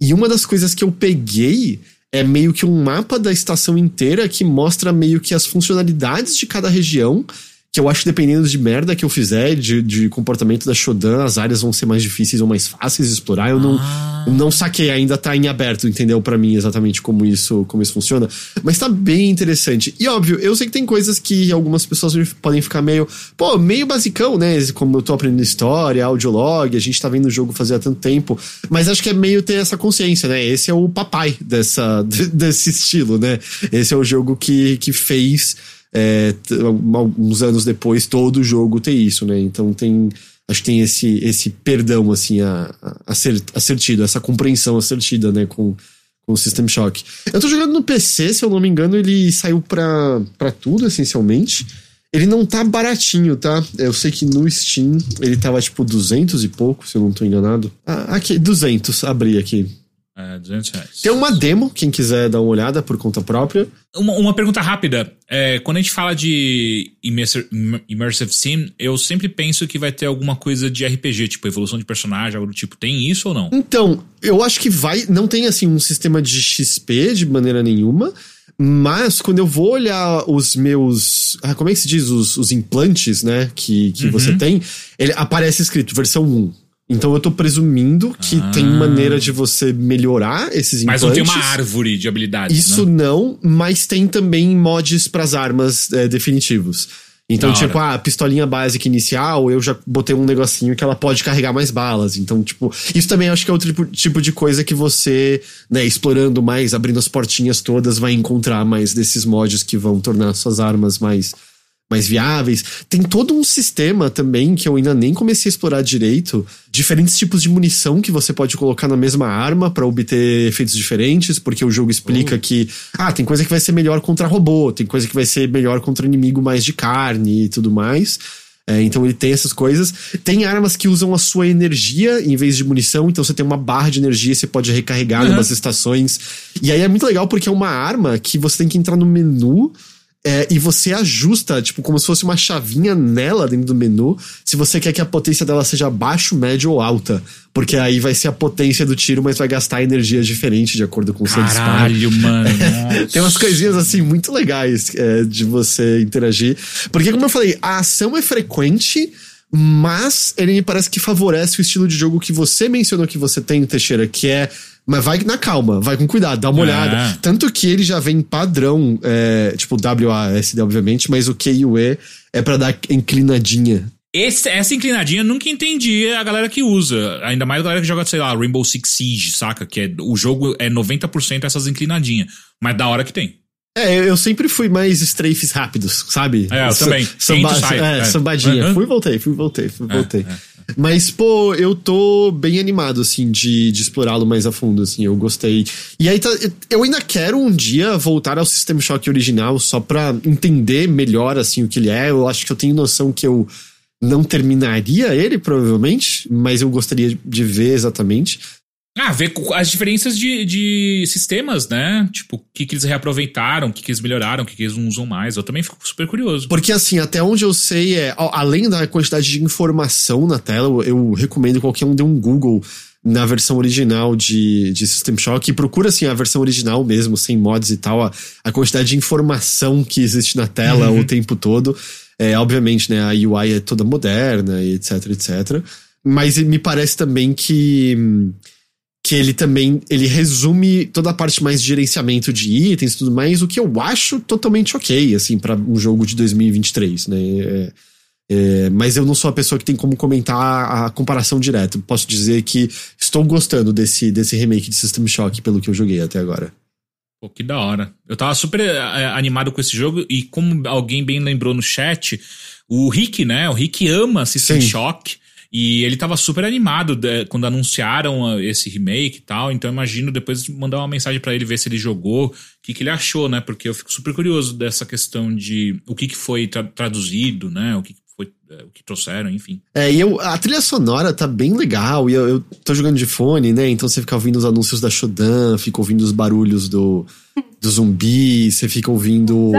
E uma das coisas que eu peguei é meio que um mapa da estação inteira que mostra meio que as funcionalidades de cada região. Que eu acho que dependendo de merda que eu fizer, de, de comportamento da Shodan, as áreas vão ser mais difíceis ou mais fáceis de explorar. Eu não, Ah. não saquei, ainda tá em aberto, entendeu? Pra mim exatamente como isso, como isso funciona. Mas tá bem interessante. E óbvio, eu sei que tem coisas que algumas pessoas podem ficar meio, pô, meio basicão, né? Como eu tô aprendendo história, audiolog, a gente tá vendo o jogo fazer há tanto tempo. Mas acho que é meio ter essa consciência, né? Esse é o papai dessa, desse estilo, né? Esse é o jogo que, que fez, é, alguns anos depois, todo jogo ter isso, né? Então tem acho que tem esse, esse perdão, assim, a, a, a, ser, a ser tido, essa compreensão a ser tida, né, com, com o System Shock. Eu tô jogando no PC, se eu não me engano, ele saiu pra, pra tudo, essencialmente. Ele não tá baratinho, tá? Eu sei que no Steam ele tava tipo 200 e pouco, se eu não tô enganado. Ah, aqui, 200, abri aqui. É, 200 reais. Tem uma demo, quem quiser dar uma olhada por conta própria. Uma, uma pergunta rápida. É, quando a gente fala de immersive, immersive Sim, eu sempre penso que vai ter alguma coisa de RPG, tipo evolução de personagem, algo do tipo. Tem isso ou não? Então, eu acho que vai. Não tem assim um sistema de XP de maneira nenhuma. Mas quando eu vou olhar os meus. Ah, como é que se diz? Os, os implantes, né? Que, que Uhum. você tem, ele aparece escrito versão 1. Então eu tô presumindo que Ah. tem maneira de você melhorar esses Mas implantes. não tem uma árvore de habilidades. Isso né? não, mas tem também mods pras armas é, definitivos. Então, hora. tipo, a pistolinha básica inicial, eu já botei um negocinho que ela pode carregar mais balas. Então, tipo, isso também acho que é outro tipo, tipo de coisa que você, né, explorando mais, abrindo as portinhas todas, vai encontrar mais desses mods que vão tornar suas armas mais, mais viáveis. Tem todo um sistema também que eu ainda nem comecei a explorar direito. Diferentes tipos de munição que você pode colocar na mesma arma para obter efeitos diferentes, porque o jogo explica que, ah, tem coisa que vai ser melhor contra robô, tem coisa que vai ser melhor contra inimigo mais de carne e tudo mais. É, então ele tem essas coisas. Tem armas que usam a sua energia em vez de munição, então você tem uma barra de energia e você pode recarregar Uhum. numas estações. E aí é muito legal porque é uma arma que você tem que entrar no menu é, e você ajusta, tipo, como se fosse uma chavinha nela dentro do menu, se você quer que a potência dela seja baixo, médio ou alta. Porque aí vai ser a potência do tiro, mas vai gastar energia diferente de acordo com o seu disparo. Caralho, mano. Tem umas coisinhas assim muito legais é, de você interagir. Porque, como eu falei, a ação é frequente, mas ele me parece que favorece o estilo de jogo que você mencionou que você tem, Teixeira, que é. Mas vai na calma, vai com cuidado, dá uma É. olhada. Tanto que ele já vem padrão, é, tipo WASD, obviamente, mas o Q e o E é pra dar inclinadinha. Esse- essa inclinadinha eu nunca entendi a galera que usa. Ainda mais a galera que joga, sei lá, Rainbow Six Siege, saca? Que é, o jogo é 90% essas inclinadinhas. Mas da hora que tem. É, eu- sempre fui mais strafes rápidos, sabe? É, eu Sa- também. Samba, sai. é, É. sambadinha. Uhum. Fui e voltei, fui e voltei, fui e É, voltei. é, Mas, pô, eu tô bem animado, assim, de, de explorá-lo mais a fundo, assim, eu gostei. E aí, tá, eu ainda quero um dia voltar ao System Shock original, só pra entender melhor, assim, o que ele é. Eu acho que eu tenho noção que eu não terminaria ele, provavelmente, mas eu gostaria de ver exatamente. Ah, ver as diferenças de, de sistemas, né? Tipo, o que, que eles reaproveitaram, o que, que eles melhoraram, o que, que eles não usam mais. Eu também fico super curioso. Porque, assim, até onde eu sei, é, além da quantidade de informação na tela, eu, eu recomendo qualquer um dê um Google na versão original de, de System Shock e procura, assim, a versão original mesmo, sem mods e tal, a, a quantidade de informação que existe na tela Uhum. o tempo todo. É, obviamente, né, a UI é toda moderna e etc, etc. Mas me parece também que hum, que ele também ele resume toda a parte mais de gerenciamento de itens e tudo mais, o que eu acho totalmente ok, assim, para um jogo de 2023, né? É, é, mas eu não sou a pessoa que tem como comentar a comparação direta. Posso dizer que estou gostando desse, desse remake de System Shock pelo que eu joguei até agora. Pô, que da hora. Eu tava super eh, animado com esse jogo e como alguém bem lembrou no chat, o Rick, né? O Rick ama System Sim. Shock e ele tava super animado de- quando anunciaram ah, esse remake e tal. Então eu imagino depois mandar uma mensagem pra ele ver se ele jogou, o que, que ele achou, né? Porque eu fico super curioso dessa questão de o que, que foi tra- traduzido, né? O que, que foi, eh, o que trouxeram, enfim. É, e eu, a trilha sonora tá bem legal, e eu, eu tô jogando de fone, né? Então você fica ouvindo os anúncios da Shodan, fica ouvindo os barulhos do, do zumbi, você fica ouvindo.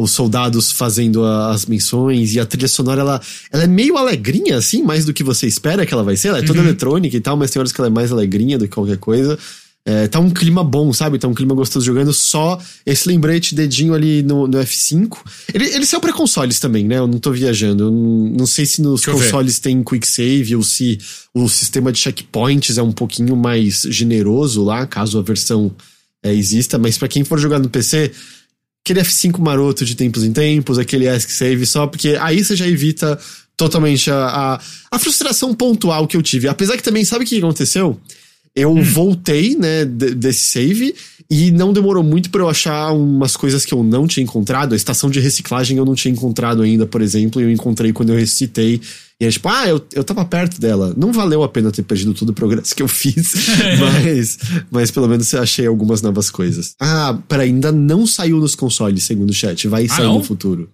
Os soldados fazendo a- as menções, e a trilha sonora, ela, ela é meio alegrinha, assim, mais do que você espera que ela vai ser. Ela é toda Uhum. eletrônica e tal, mas tem horas que ela é mais alegrinha do que qualquer coisa. É, tá um clima bom, sabe? Tá um clima gostoso jogando. Só esse lembrete, dedinho ali no, no F5. Ele, ele saiu pra consoles também, né? Eu não tô viajando. Eu não, não sei se nos Deixa consoles tem quick save ou se o sistema de checkpoints é um pouquinho mais generoso lá, caso a versão é, exista. Mas pra quem for jogar no PC, aquele F5 maroto de tempos em tempos, aquele ask save só, porque aí você já evita totalmente a, a, a frustração pontual que eu tive. Apesar que também, sabe o que aconteceu? Eu hum. voltei, né, desse save e não demorou muito para eu achar umas coisas que eu não tinha encontrado. A estação de reciclagem eu não tinha encontrado ainda, por exemplo, e eu encontrei quando eu ressuscitei. E é tipo, ah, eu, eu tava perto dela. Não valeu a pena ter perdido todo o progresso que eu fiz, mas, mas pelo menos eu achei algumas novas coisas. Ah, peraí, ainda não saiu nos consoles, segundo o chat. Vai ah, sair não? no futuro.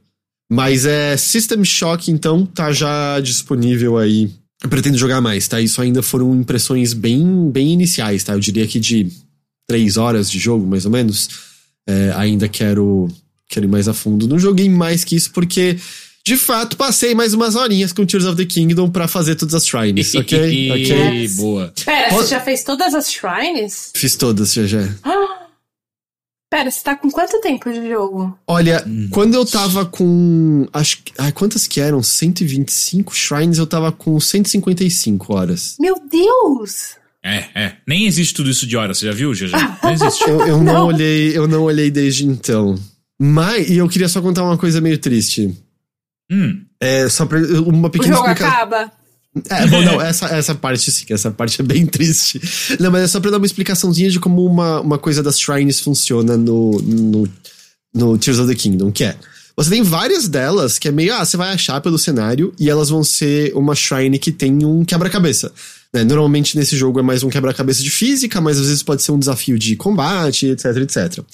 Mas é System Shock, então, tá já disponível aí. Eu pretendo jogar mais, tá? Isso ainda foram impressões bem, bem iniciais, tá? Eu diria que de três horas de jogo, mais ou menos. É, ainda quero, quero ir mais a fundo. Não joguei mais que isso porque, de fato, passei mais umas horinhas com Tears of the Kingdom para fazer todas as shrines, ok? ok, boa. Pera, você já fez todas as shrines? Fiz todas, já já. Ah! Pera, você tá com quanto tempo de jogo? Olha, hum. quando eu tava com. Acho que. Ai, quantas que eram? 125 shrines, eu tava com 155 horas. Meu Deus! É, é. Nem existe tudo isso de horas, você já viu, já Não existe. eu, eu não. não olhei, eu não olhei desde então. Mas, e eu queria só contar uma coisa meio triste. Hum. É, só pra. Uma pequena o jogo explica... acaba. É, bom, não, essa, essa parte sim, essa parte é bem triste. Não, mas é só pra dar uma explicaçãozinha de como uma, uma coisa das shrines funciona no, no, no Tears of the Kingdom, que é. Você tem várias delas que é meio, ah, você vai achar pelo cenário e elas vão ser uma shrine que tem um quebra-cabeça. Né? Normalmente nesse jogo é mais um quebra-cabeça de física, mas às vezes pode ser um desafio de combate, etc, etc.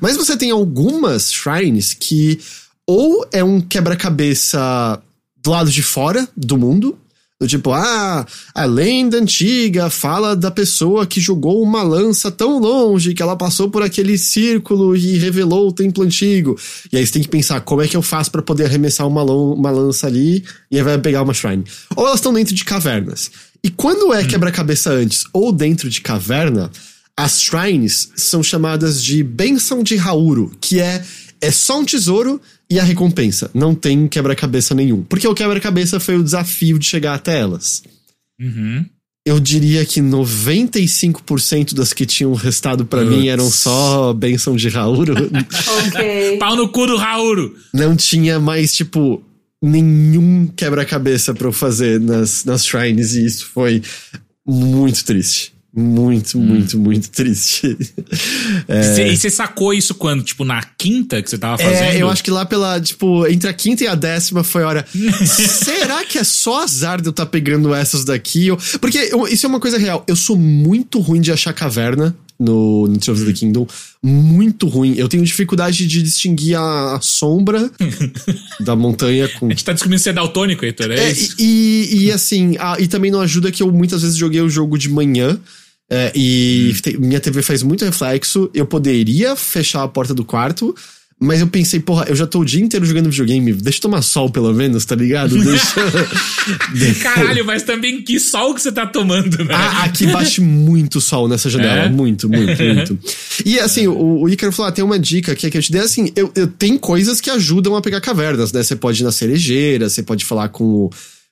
Mas você tem algumas shrines que ou é um quebra-cabeça do lado de fora do mundo, do tipo, ah, a lenda antiga fala da pessoa que jogou uma lança tão longe que ela passou por aquele círculo e revelou o templo antigo. E aí você tem que pensar, como é que eu faço para poder arremessar uma, uma lança ali e aí vai pegar uma shrine. Ou elas estão dentro de cavernas. E quando é hum. quebra-cabeça antes ou dentro de caverna, as shrines são chamadas de Bênção de Hauru, que é, é só um tesouro e a recompensa. Não tem quebra-cabeça nenhum. Porque o quebra-cabeça foi o desafio de chegar até elas. Uhum. Eu diria que 95% das que tinham restado para mim eram só benção de Rauro. ok. Pau no cu do Rauro! Não tinha mais, tipo, nenhum quebra-cabeça para eu fazer nas, nas shrines e isso foi muito triste. Muito, hum. muito, muito triste. É... E você sacou isso quando? Tipo, na quinta que você tava fazendo? É, eu acho que lá pela, tipo, entre a quinta e a décima foi a hora. será que é só azar de eu estar tá pegando essas daqui? Porque eu, isso é uma coisa real. Eu sou muito ruim de achar caverna no, no Tears of the Kingdom. Muito ruim. Eu tenho dificuldade de distinguir a, a sombra da montanha com. A gente tá descobrindo se é daltônico, Heitor, é, é isso? E, e assim, a, e também não ajuda que eu muitas vezes joguei o jogo de manhã. É, e hum. te, minha TV faz muito reflexo. Eu poderia fechar a porta do quarto, mas eu pensei, porra, eu já tô o dia inteiro jogando videogame, deixa eu tomar sol pelo menos, tá ligado? Deixa. Caralho, mas também que sol que você tá tomando, né? Ah, aqui bate muito sol nessa janela, é? muito, muito, muito. E assim, o, o Icaro falou: ah, tem uma dica que, que eu te dei assim: eu, eu, tem coisas que ajudam a pegar cavernas, né? Você pode ir na cerejeira, você pode falar com o,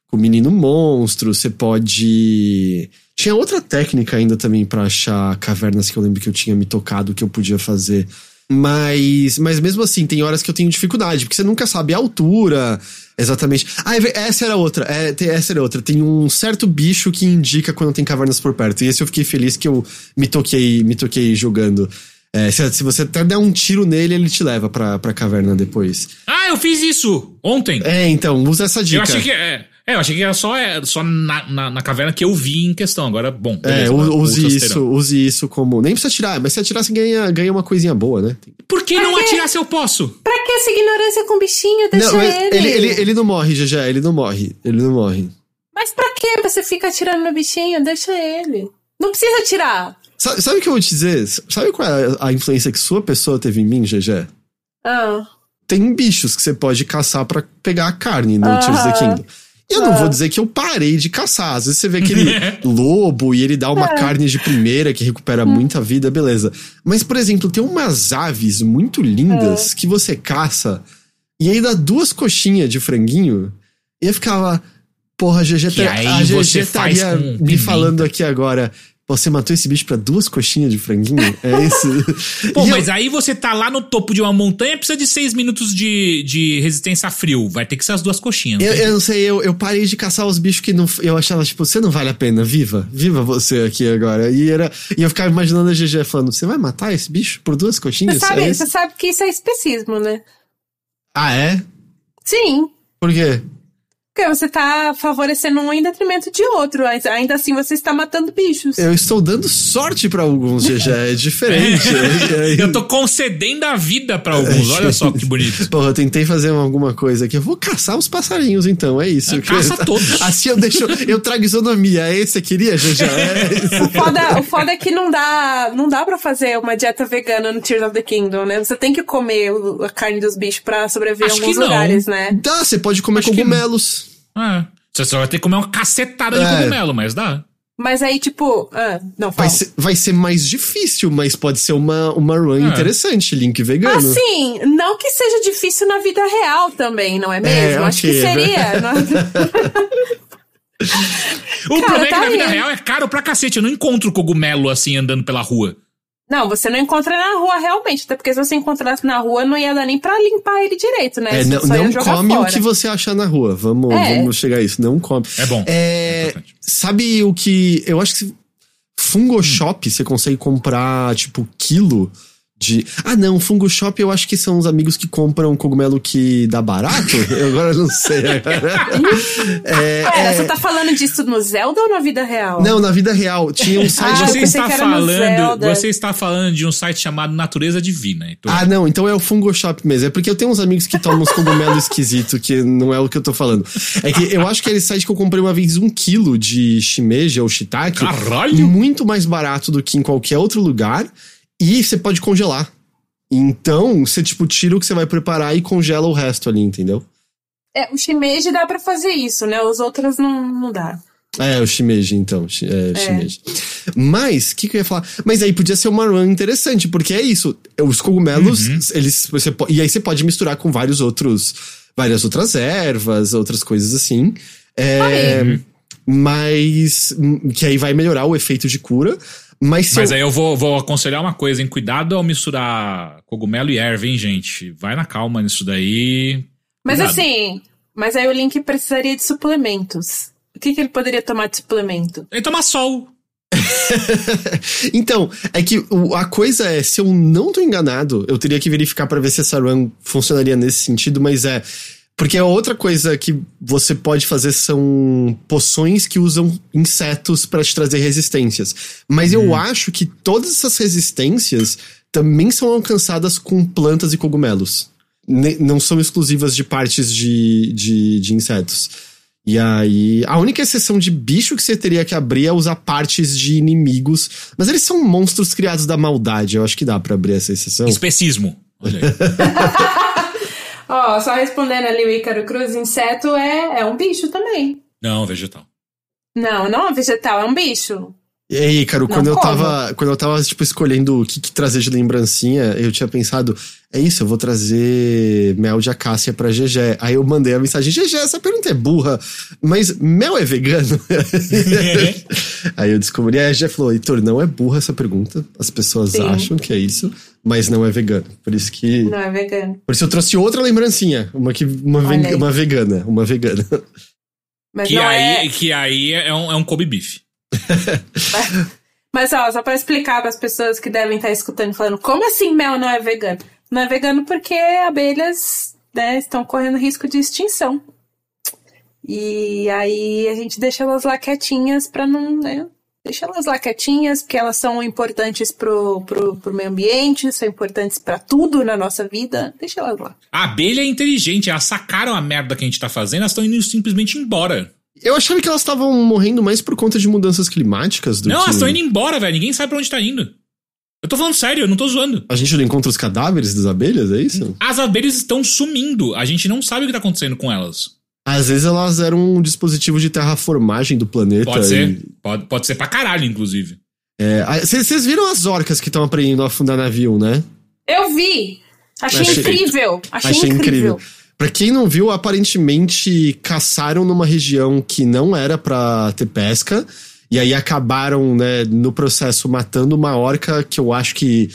com o menino monstro, você pode. Tinha outra técnica ainda também para achar cavernas que eu lembro que eu tinha me tocado que eu podia fazer. Mas, mas mesmo assim, tem horas que eu tenho dificuldade, porque você nunca sabe a altura exatamente. Ah, é essa era outra. É, essa era outra. Tem um certo bicho que indica quando tem cavernas por perto. E esse eu fiquei feliz que eu me toquei, me toquei jogando. É, se, se, você até der um tiro nele, ele te leva pra, pra caverna depois. Ah, eu fiz isso ontem. É, então, usa essa dica. Eu achei que. É. É, eu achei que era só, é, só na, na, na, caverna que eu vi em questão. Agora, bom. É, beleza, é, use isso, use isso como. Nem precisa tirar, mas se atirar, você ganha, ganha uma coisinha boa, né? Por que pra não quê? atirar se eu posso? Pra que essa ignorância com o bichinho? Deixa não, ele. Ele, ele. ele não morre, já ele não morre. Ele não morre. Mas pra que você fica atirando no bichinho? Deixa ele. Não precisa atirar. Sabe, sabe o que eu vou te dizer? Sabe qual é a influência que sua pessoa teve em mim, GG? Ah. Tem bichos que você pode caçar para pegar a carne no uh -huh. Tears of the Kingdom. Eu não vou dizer que eu parei de caçar. Às vezes você vê aquele lobo e ele dá uma é. carne de primeira que recupera hum. muita vida, beleza. Mas, por exemplo, tem umas aves muito lindas é. que você caça e aí dá duas coxinhas de franguinho e eu ficava. Porra, a GG, tá, a GG estaria me falando aqui agora. Você matou esse bicho pra duas coxinhas de franguinho? É isso? Pô, E mas eu- aí você tá lá no topo de uma montanha precisa de seis minutos de, de resistência a frio. Vai ter que ser as duas coxinhas. Eu, tem eu não sei, eu, eu parei de caçar os bichos que não. Eu achava, tipo, você não vale a pena, viva. Viva você aqui agora. E, era, e eu ficava imaginando a GG falando: você vai matar esse bicho por duas coxinhas? Você sabe, É você sabe que isso é especismo, né? Ah, é? Sim. Por quê? Porque você tá favorecendo um em detrimento de outro. Ainda assim, você está matando bichos. Eu estou dando sorte pra alguns, GG. É diferente. É- é- Eu tô concedendo a vida pra alguns. Olha só que bonito. Porra, eu tentei fazer alguma coisa aqui. Eu vou caçar os passarinhos, então. É isso. É, caça todos. Assim eu deixo. Eu trago isonomia. É esse que você queria, GG? É. O foda, o foda é que não dá, não dá pra fazer uma dieta vegana no Tears of the Kingdom, né? Você tem que comer a carne dos bichos pra sobreviver Acho em alguns que não. lugares, né? Dá, você pode comer Acho que- cogumelos. É. Você só vai ter que comer uma cacetada de É. cogumelo, mas dá. Mas aí, tipo, ah, não Vai ser, vai ser mais difícil, mas pode ser uma, uma run É. interessante, link vegano. Assim, não que seja difícil na vida real também, não é mesmo? Acho ok, que é seria. não- O Cara, problema é tá que na vida real é caro pra cacete. Eu não encontro cogumelo assim andando pela rua. Não, você não encontra na rua realmente. Até porque se você encontrasse na rua, não ia dar nem pra limpar ele direito, né? É, não só ia não jogar come fora. o que você achar na rua. Vamos, É. vamos chegar a isso. Não come. É bom. É, importante. sabe o que. Eu acho que Fungo Shop você consegue comprar, tipo, quilo de. Ah, não, Fungo Shop eu acho que são os amigos que compram cogumelo que dá barato. eu agora não sei. é, Pera, é- você tá falando disso no Zelda ou na vida real? Não, na vida real, tinha um site. Ah, você está era falando, você está falando de um site chamado Natureza Divina. Então, Ah, não, então é o Fungo Shop mesmo. É porque eu tenho uns amigos que tomam uns cogumelos esquisitos, que não é o que eu tô falando. É que eu acho que aquele site que eu comprei uma vez um quilo de shimeji ou shiitake. Caralho! Muito mais barato do que em qualquer outro lugar. E você pode congelar. Então, você, tipo, tira o que você vai preparar e congela o resto ali, entendeu? É, o shimeji dá pra fazer isso, né? Os outros não, não dá. É, o shimeji, então. shi- É, shimeji. Mas, o que, que eu ia falar? Mas aí podia ser uma run interessante, porque é isso. Os cogumelos, eles. Você, e aí você pode misturar com vários outros. Várias outras ervas, outras coisas assim. É, Uhum. mas. hum, Que aí vai melhorar o efeito de cura. Mas se Mas eu- aí eu vou, vou aconselhar uma coisa, hein? Cuidado ao misturar cogumelo e erva, hein, gente? Vai na calma nisso daí. Mas Cuidado. assim, mas aí o Link precisaria de suplementos. O que, que ele poderia tomar de suplemento? Ele toma sol. então, é que a coisa é, se eu não tô enganado, eu teria que verificar pra ver se essa run funcionaria nesse sentido, mas é. Porque a outra coisa que você pode fazer são poções que usam insetos pra te trazer resistências. Mas eu acho que todas essas resistências também são alcançadas com plantas e cogumelos. Ne- não são exclusivas de partes de, de, de insetos. E aí, a única exceção de bicho que você teria que abrir é usar partes de inimigos. Mas eles são monstros criados da maldade. Eu acho que dá pra abrir essa exceção. Especismo. Olha aí. Ó, só respondendo ali o Ícaro Cruz, inseto é, é um bicho também. Não, vegetal. Não, não é vegetal, é um bicho. E aí, Não quando eu tava. Quando eu tava, tipo, escolhendo o que, que trazer de lembrancinha, eu tinha pensado, é isso, eu vou trazer mel de acácia pra GG. Aí eu mandei a mensagem, GG, essa pergunta é burra, mas mel é vegano? aí eu descobri, aí a GG falou, Heitor, não é burra essa pergunta. As pessoas Sim. acham que é isso, mas não é vegano. Por isso que. Não é vegano. Por isso eu trouxe outra lembrancinha, uma, que, uma, ve- uma vegana, uma vegana. Mas Que não aí, é. que aí é um, é um Kobe Beef. Mas ó, só pra explicar para as pessoas que devem estar escutando e falando, como assim mel não é vegano? Não é vegano porque abelhas né, estão correndo risco de extinção. E aí a gente deixa elas lá quietinhas pra não. Né, deixa elas lá quietinhas, porque elas são importantes pro, pro, pro meio ambiente, são importantes pra tudo na nossa vida. Deixa elas lá. A abelha é inteligente, elas sacaram a merda que a gente tá fazendo, elas estão indo simplesmente embora. Eu achava que elas estavam morrendo mais por conta de mudanças climáticas do não, que... elas estão indo embora, velho. Ninguém sabe pra onde tá indo. Eu tô falando sério, eu não tô zoando. A gente não encontra os cadáveres das abelhas, é isso? As abelhas estão sumindo. A gente não sabe o que tá acontecendo com elas. Às vezes elas eram um dispositivo de terraformagem do planeta. Pode e- ser. Pode, pode ser pra caralho, inclusive. Vocês viram as orcas que estão aprendendo a afundar navio, né? Eu vi! Achei, Achei- incrível! Achei, Achei incrível. incrível. Pra quem não viu, aparentemente caçaram numa região que não era pra ter pesca E aí acabaram, né, no processo matando uma orca que eu acho que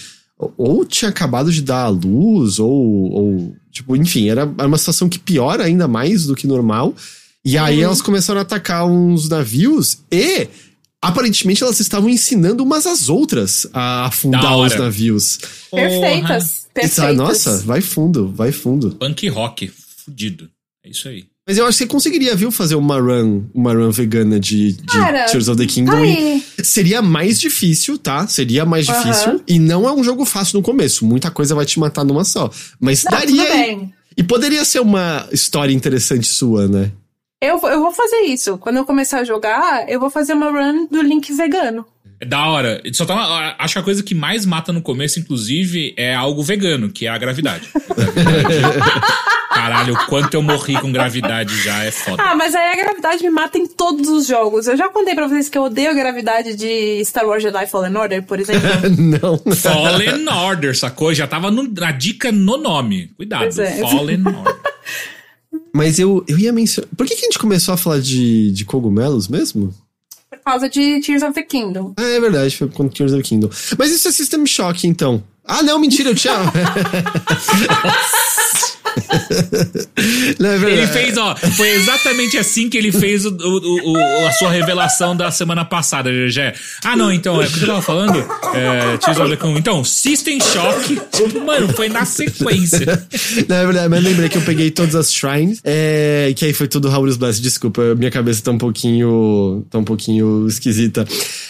ou tinha acabado de dar a luz, ou, ou tipo, enfim, era uma situação que piora ainda mais do que normal. E aí Uhum. elas começaram a atacar uns navios e aparentemente elas estavam ensinando umas às outras a Da afundar os navios. Perfeitas. E Perfeitas. tá, nossa, vai fundo, vai fundo. Punk rock, fudido. É isso aí. Mas eu acho que você conseguiria, viu, fazer uma run, uma run vegana de, de Cara, Tears of the Kingdom. Aí. seria mais difícil, tá? Seria mais Aham. difícil. E não é um jogo fácil no começo. Muita coisa vai te matar numa só. Mas Não, daria. tudo bem. E poderia ser uma história interessante sua, né? Eu, vou- eu vou fazer isso. Quando eu começar a jogar, eu vou fazer uma run do Link vegano. É da hora. Só tá uma- acho que a coisa que mais mata no começo, inclusive, é algo vegano, que é a gravidade. Caralho, o quanto eu morri com gravidade já é foda. Ah, mas aí a gravidade me mata em todos os jogos. Eu já contei pra vocês que eu odeio a gravidade de Star Wars Jedi Fallen Order, por exemplo. não. Fallen Order, sacou? Já tava no- na dica no nome. Cuidado, é. Fallen Order. Mas eu, eu ia mencionar. Por que, que a gente começou a falar de, de cogumelos mesmo? por causa de Tears of the Kingdom. Ah, é verdade, foi com Tears of the Kingdom. Mas isso é System Shock, então. Ah, não, mentira, eu tinha. não, é. Ele fez, ó, foi exatamente assim que ele fez o, o- o- a sua revelação da semana passada, GG. Ah, não, então, é o que eu tava falando? É. Então, System Shock, tipo, mano, foi na sequência. Não, é verdade, mas lembrei que eu peguei todas as shrines. É, que aí foi tudo Howl's Blast. Desculpa, minha cabeça tá um pouquinho. tá um pouquinho esquisita.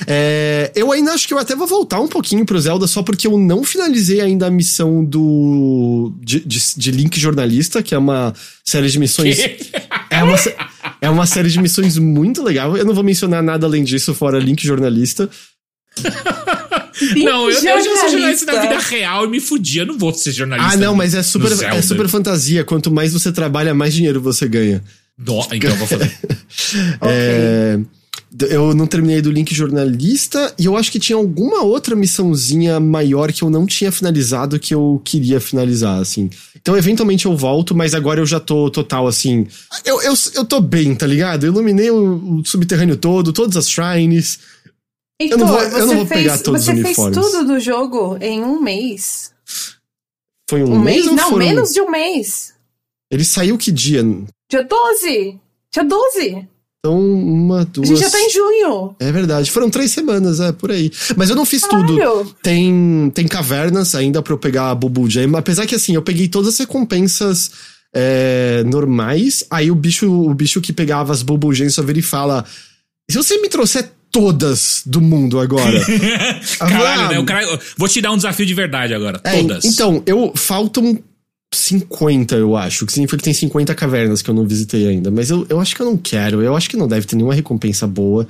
É, eu ainda acho que eu até vou voltar um pouquinho pro Zelda, só porque eu não finalizei ainda a missão do. de, de, de Link Jornalista, que é uma série de missões. É uma, é uma série de missões muito legal. Eu não vou mencionar nada além disso, fora Link Jornalista. Não, eu, eu já sou jornalista na vida real e me fudi. Eu não vou ser jornalista. Ah, não, mas é super, é super fantasia. Quanto mais você trabalha, mais dinheiro você ganha. Dó- Então eu vou fazer. É, eu não terminei do Link Jornalista e eu acho que tinha alguma outra missãozinha maior que eu não tinha finalizado que eu queria finalizar, assim. Então, eventualmente eu volto, mas agora eu já tô total, assim. Eu, eu, eu tô bem, tá ligado? Eu iluminei o, o subterrâneo todo, todas as shrines. Heitor, não vou- eu não vou fez, pegar todos os Você fez uniformes. tudo do jogo em um mês. Foi um, Um mês? ou Não, foram- menos de um mês. Ele saiu que dia? Dia 12. Dia 12. Então, uma, A duas. gente já tá em junho. É verdade. Foram três semanas, é, por aí. Mas eu não fiz tudo. Caralho. Tem, tem cavernas ainda pra eu pegar a Bubble Gem. Apesar que assim, eu peguei todas as recompensas é, normais. Aí o bicho, o bicho que pegava as Bubble Gems só vira e fala: Se você me trouxer todas do mundo agora. Caralho, Ah, né? Cara, vou te dar um desafio de verdade agora. é, Todas. Então, eu faltam 50, eu acho. Que significa que tem 50 cavernas que eu não visitei ainda. Mas eu, eu acho que eu não quero. Eu acho que não deve ter nenhuma recompensa boa.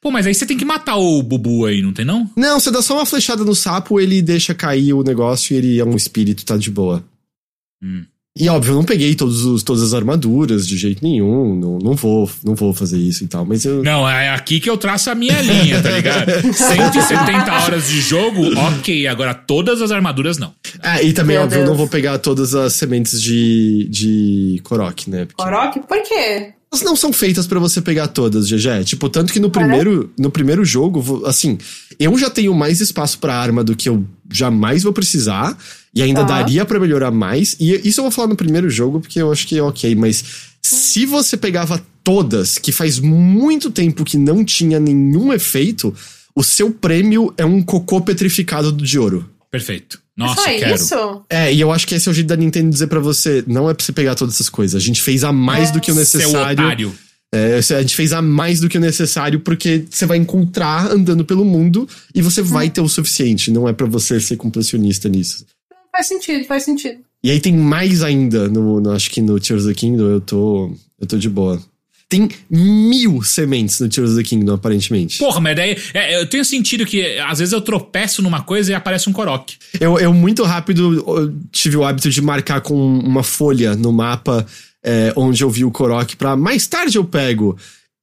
Pô, mas aí você tem que matar o Bubu aí, não tem não? Não, você dá só uma flechada no sapo, ele deixa cair o negócio e ele é um espírito, tá de boa. Hum. E óbvio, eu não peguei todos os, todas as armaduras de jeito nenhum. Não, não vou, não vou fazer isso e tal. Mas eu. Não, é aqui que eu traço a minha linha, tá ligado? 170 horas de jogo, ok. Agora todas as armaduras não. Ah, e também, Meu óbvio, eu não Deus. vou pegar todas as sementes de, de Korok, né? Porque Orochi? Por quê? Elas não são feitas pra você pegar todas, GG. Tipo, tanto que no primeiro, no primeiro jogo, assim, eu já tenho mais espaço pra arma do que eu jamais vou precisar. E ainda Tá. daria pra melhorar mais. E isso eu vou falar no primeiro jogo, porque eu acho que é ok. Mas se você pegava todas, que faz muito tempo que não tinha nenhum efeito, o seu prêmio é um cocô petrificado de ouro. Perfeito. É Nossa, só quero. isso? É, e eu acho que esse é o jeito da Nintendo dizer pra você, não é pra você pegar todas essas coisas. A gente fez a mais do que o necessário. É, a gente fez a mais do que o necessário porque você vai encontrar andando pelo mundo e você vai ter o suficiente. Não é pra você ser completionista nisso. Faz sentido, faz sentido. E aí tem mais ainda no, no- acho que no Tears of the Kingdom eu tô eu tô de boa. Tem mil sementes no Tears of the Kingdom aparentemente. Porra, mas daí. é, eu tenho sentido que às vezes eu tropeço numa coisa e aparece um Korok. Eu, eu muito rápido ó, tive o hábito de marcar com uma folha no mapa é, onde eu vi o Korok pra mais tarde eu pego.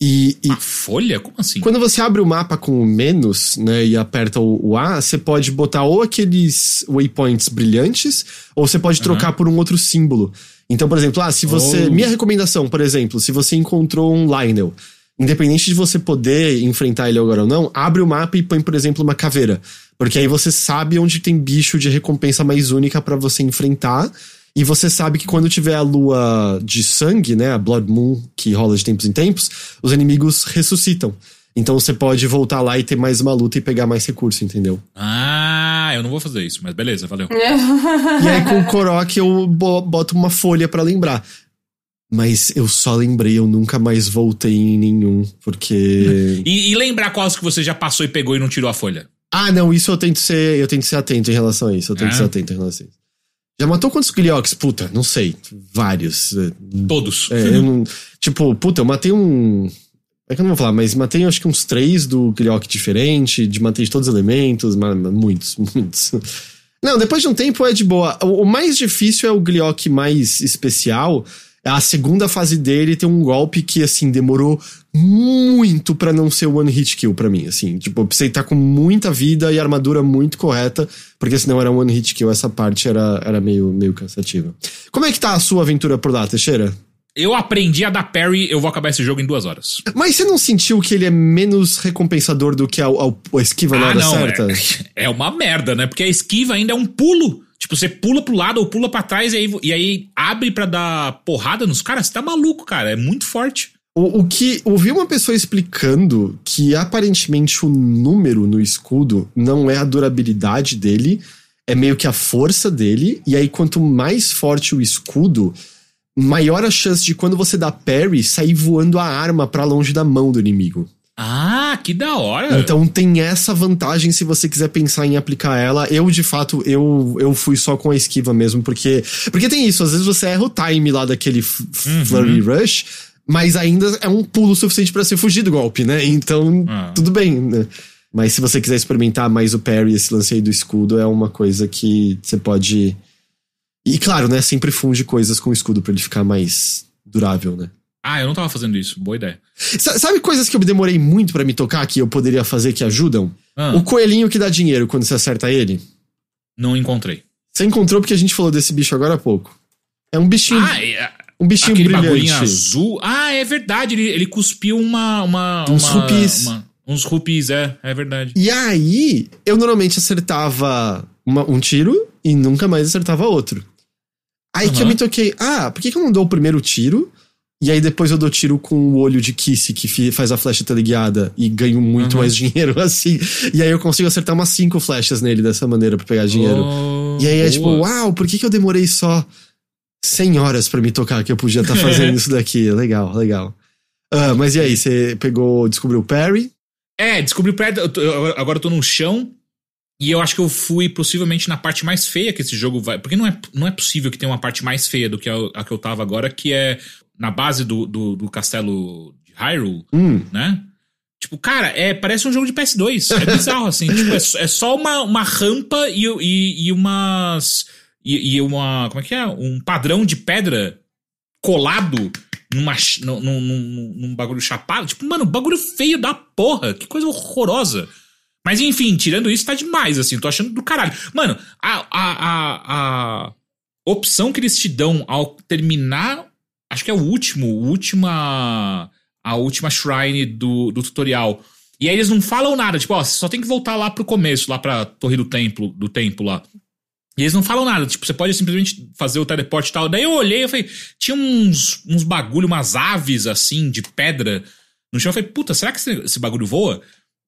E, e Uma folha? Como assim? Quando você abre o mapa com o menos, né, e aperta o, o A, você pode botar ou aqueles waypoints brilhantes, ou você pode trocar por um outro símbolo. Então, por exemplo, ah, se você. Oh. Minha recomendação, por exemplo, se você encontrou um Lionel. independente de você poder enfrentar ele agora ou não, abre o mapa e põe, por exemplo, uma caveira. Porque aí você sabe onde tem bicho de recompensa mais única para você enfrentar. E você sabe que quando tiver a lua de sangue, né, a Blood Moon, que rola de tempos em tempos, os inimigos ressuscitam. Então você pode voltar lá e ter mais uma luta e pegar mais recurso, entendeu? Ah, eu não vou fazer isso, mas beleza, valeu. e aí com o Korok eu boto uma folha para lembrar. Mas eu só lembrei, eu nunca mais voltei em nenhum, porque. e, e lembrar quais que você já passou e pegou e não tirou a folha? Ah, não, isso eu tento ser. Eu tento ser atento em relação a isso. Eu tento ser atento em relação a isso. Já matou quantos Gliox? Puta, não sei. Vários. Todos. É, eu não, tipo, puta, eu matei um. É que eu não vou falar, mas matei acho que uns três do Gliock diferente, de matei de todos os elementos, mas, muitos, muitos. Não, depois de um tempo é de boa. O, o mais difícil é o Gliock mais especial, a segunda fase dele tem um golpe que, assim, demorou muito para não ser one hit kill para mim, assim. Tipo, eu precisei estar com muita vida e armadura muito correta, porque senão era one hit kill. Essa parte era, era meio, meio cansativa. Como é que tá a sua aventura por lá, Teixeira? Eu aprendi a dar parry, eu vou acabar esse jogo em duas horas. Mas você não sentiu que ele é menos recompensador do que a, a, a esquiva na ah, hora não, certa? É, é uma merda, né? Porque a esquiva ainda é um pulo. Tipo, você pula pro lado ou pula para trás e aí, e aí abre para dar porrada nos caras. Você tá maluco, cara. É muito forte. O, o que. Ouvi uma pessoa explicando que aparentemente o número no escudo não é a durabilidade dele, é meio que a força dele. E aí, quanto mais forte o escudo, maior a chance de quando você dá parry sair voando a arma para longe da mão do inimigo. Ah, que da hora! Então tem essa vantagem se você quiser pensar em aplicar ela. Eu, de fato, eu, eu fui só com a esquiva mesmo, porque. Porque tem isso, às vezes você erra o time lá daquele uhum. Flurry Rush, mas ainda é um pulo suficiente para você fugir do golpe, né? Então, ah. tudo bem, né? Mas se você quiser experimentar mais o parry, esse lance aí do escudo, é uma coisa que você pode. E claro, né? Sempre funde coisas com o escudo para ele ficar mais durável, né? Ah, eu não tava fazendo isso. Boa ideia. sabe coisas que eu demorei muito para me tocar que eu poderia fazer que ajudam? Ah. O coelhinho que dá dinheiro quando você acerta ele? Não encontrei. Você encontrou porque a gente falou desse bicho agora há pouco. É um bichinho. Ah, é, um bichinho aquele brilhante. azul. Ah, é verdade. Ele, ele cuspiu uma. uma uns uma, rupis. Uma, uns rupis, é, é verdade. E aí, eu normalmente acertava uma, um tiro e nunca mais acertava outro. Aí uhum. que eu me toquei, ah, por que, que eu não dou o primeiro tiro? E aí depois eu dou tiro com o olho de Kiss, que faz a flecha teleguiada, e ganho muito uhum. mais dinheiro assim. E aí eu consigo acertar umas cinco flechas nele dessa maneira para pegar dinheiro. Oh, e aí é tipo, uau, por que, que eu demorei só 100 horas para me tocar que eu podia estar tá fazendo isso daqui? Legal, legal. Uh, mas e aí, você pegou, descobriu o parry? É, descobri o eu, agora eu tô no chão, e eu acho que eu fui possivelmente na parte mais feia que esse jogo vai. Porque não é, não é possível que tenha uma parte mais feia do que a, a que eu tava agora, que é na base do, do, do castelo de Hyrule, hum. né? Tipo, cara, é, parece um jogo de PS2. É bizarro, assim. tipo, é, é, só uma, uma rampa e, e, e umas. E, e, uma. Como é que é? Um padrão de pedra colado numa, num, num, num bagulho chapado. Tipo, mano, bagulho feio da porra. Que coisa horrorosa. Mas enfim, tirando isso, tá demais, assim. Tô achando do caralho. Mano, a, a, a, a opção que eles te dão ao terminar Acho que é o último, última. A última shrine do, do tutorial. E aí eles não falam nada, tipo, ó, você só tem que voltar lá pro começo, lá pra torre do templo, do templo lá. E eles não falam nada, tipo, você pode simplesmente fazer o teleporte e tal. Daí eu olhei, eu falei, tinha uns, uns bagulho, umas aves assim, de pedra no chão. Eu falei, puta, será que esse, esse bagulho voa?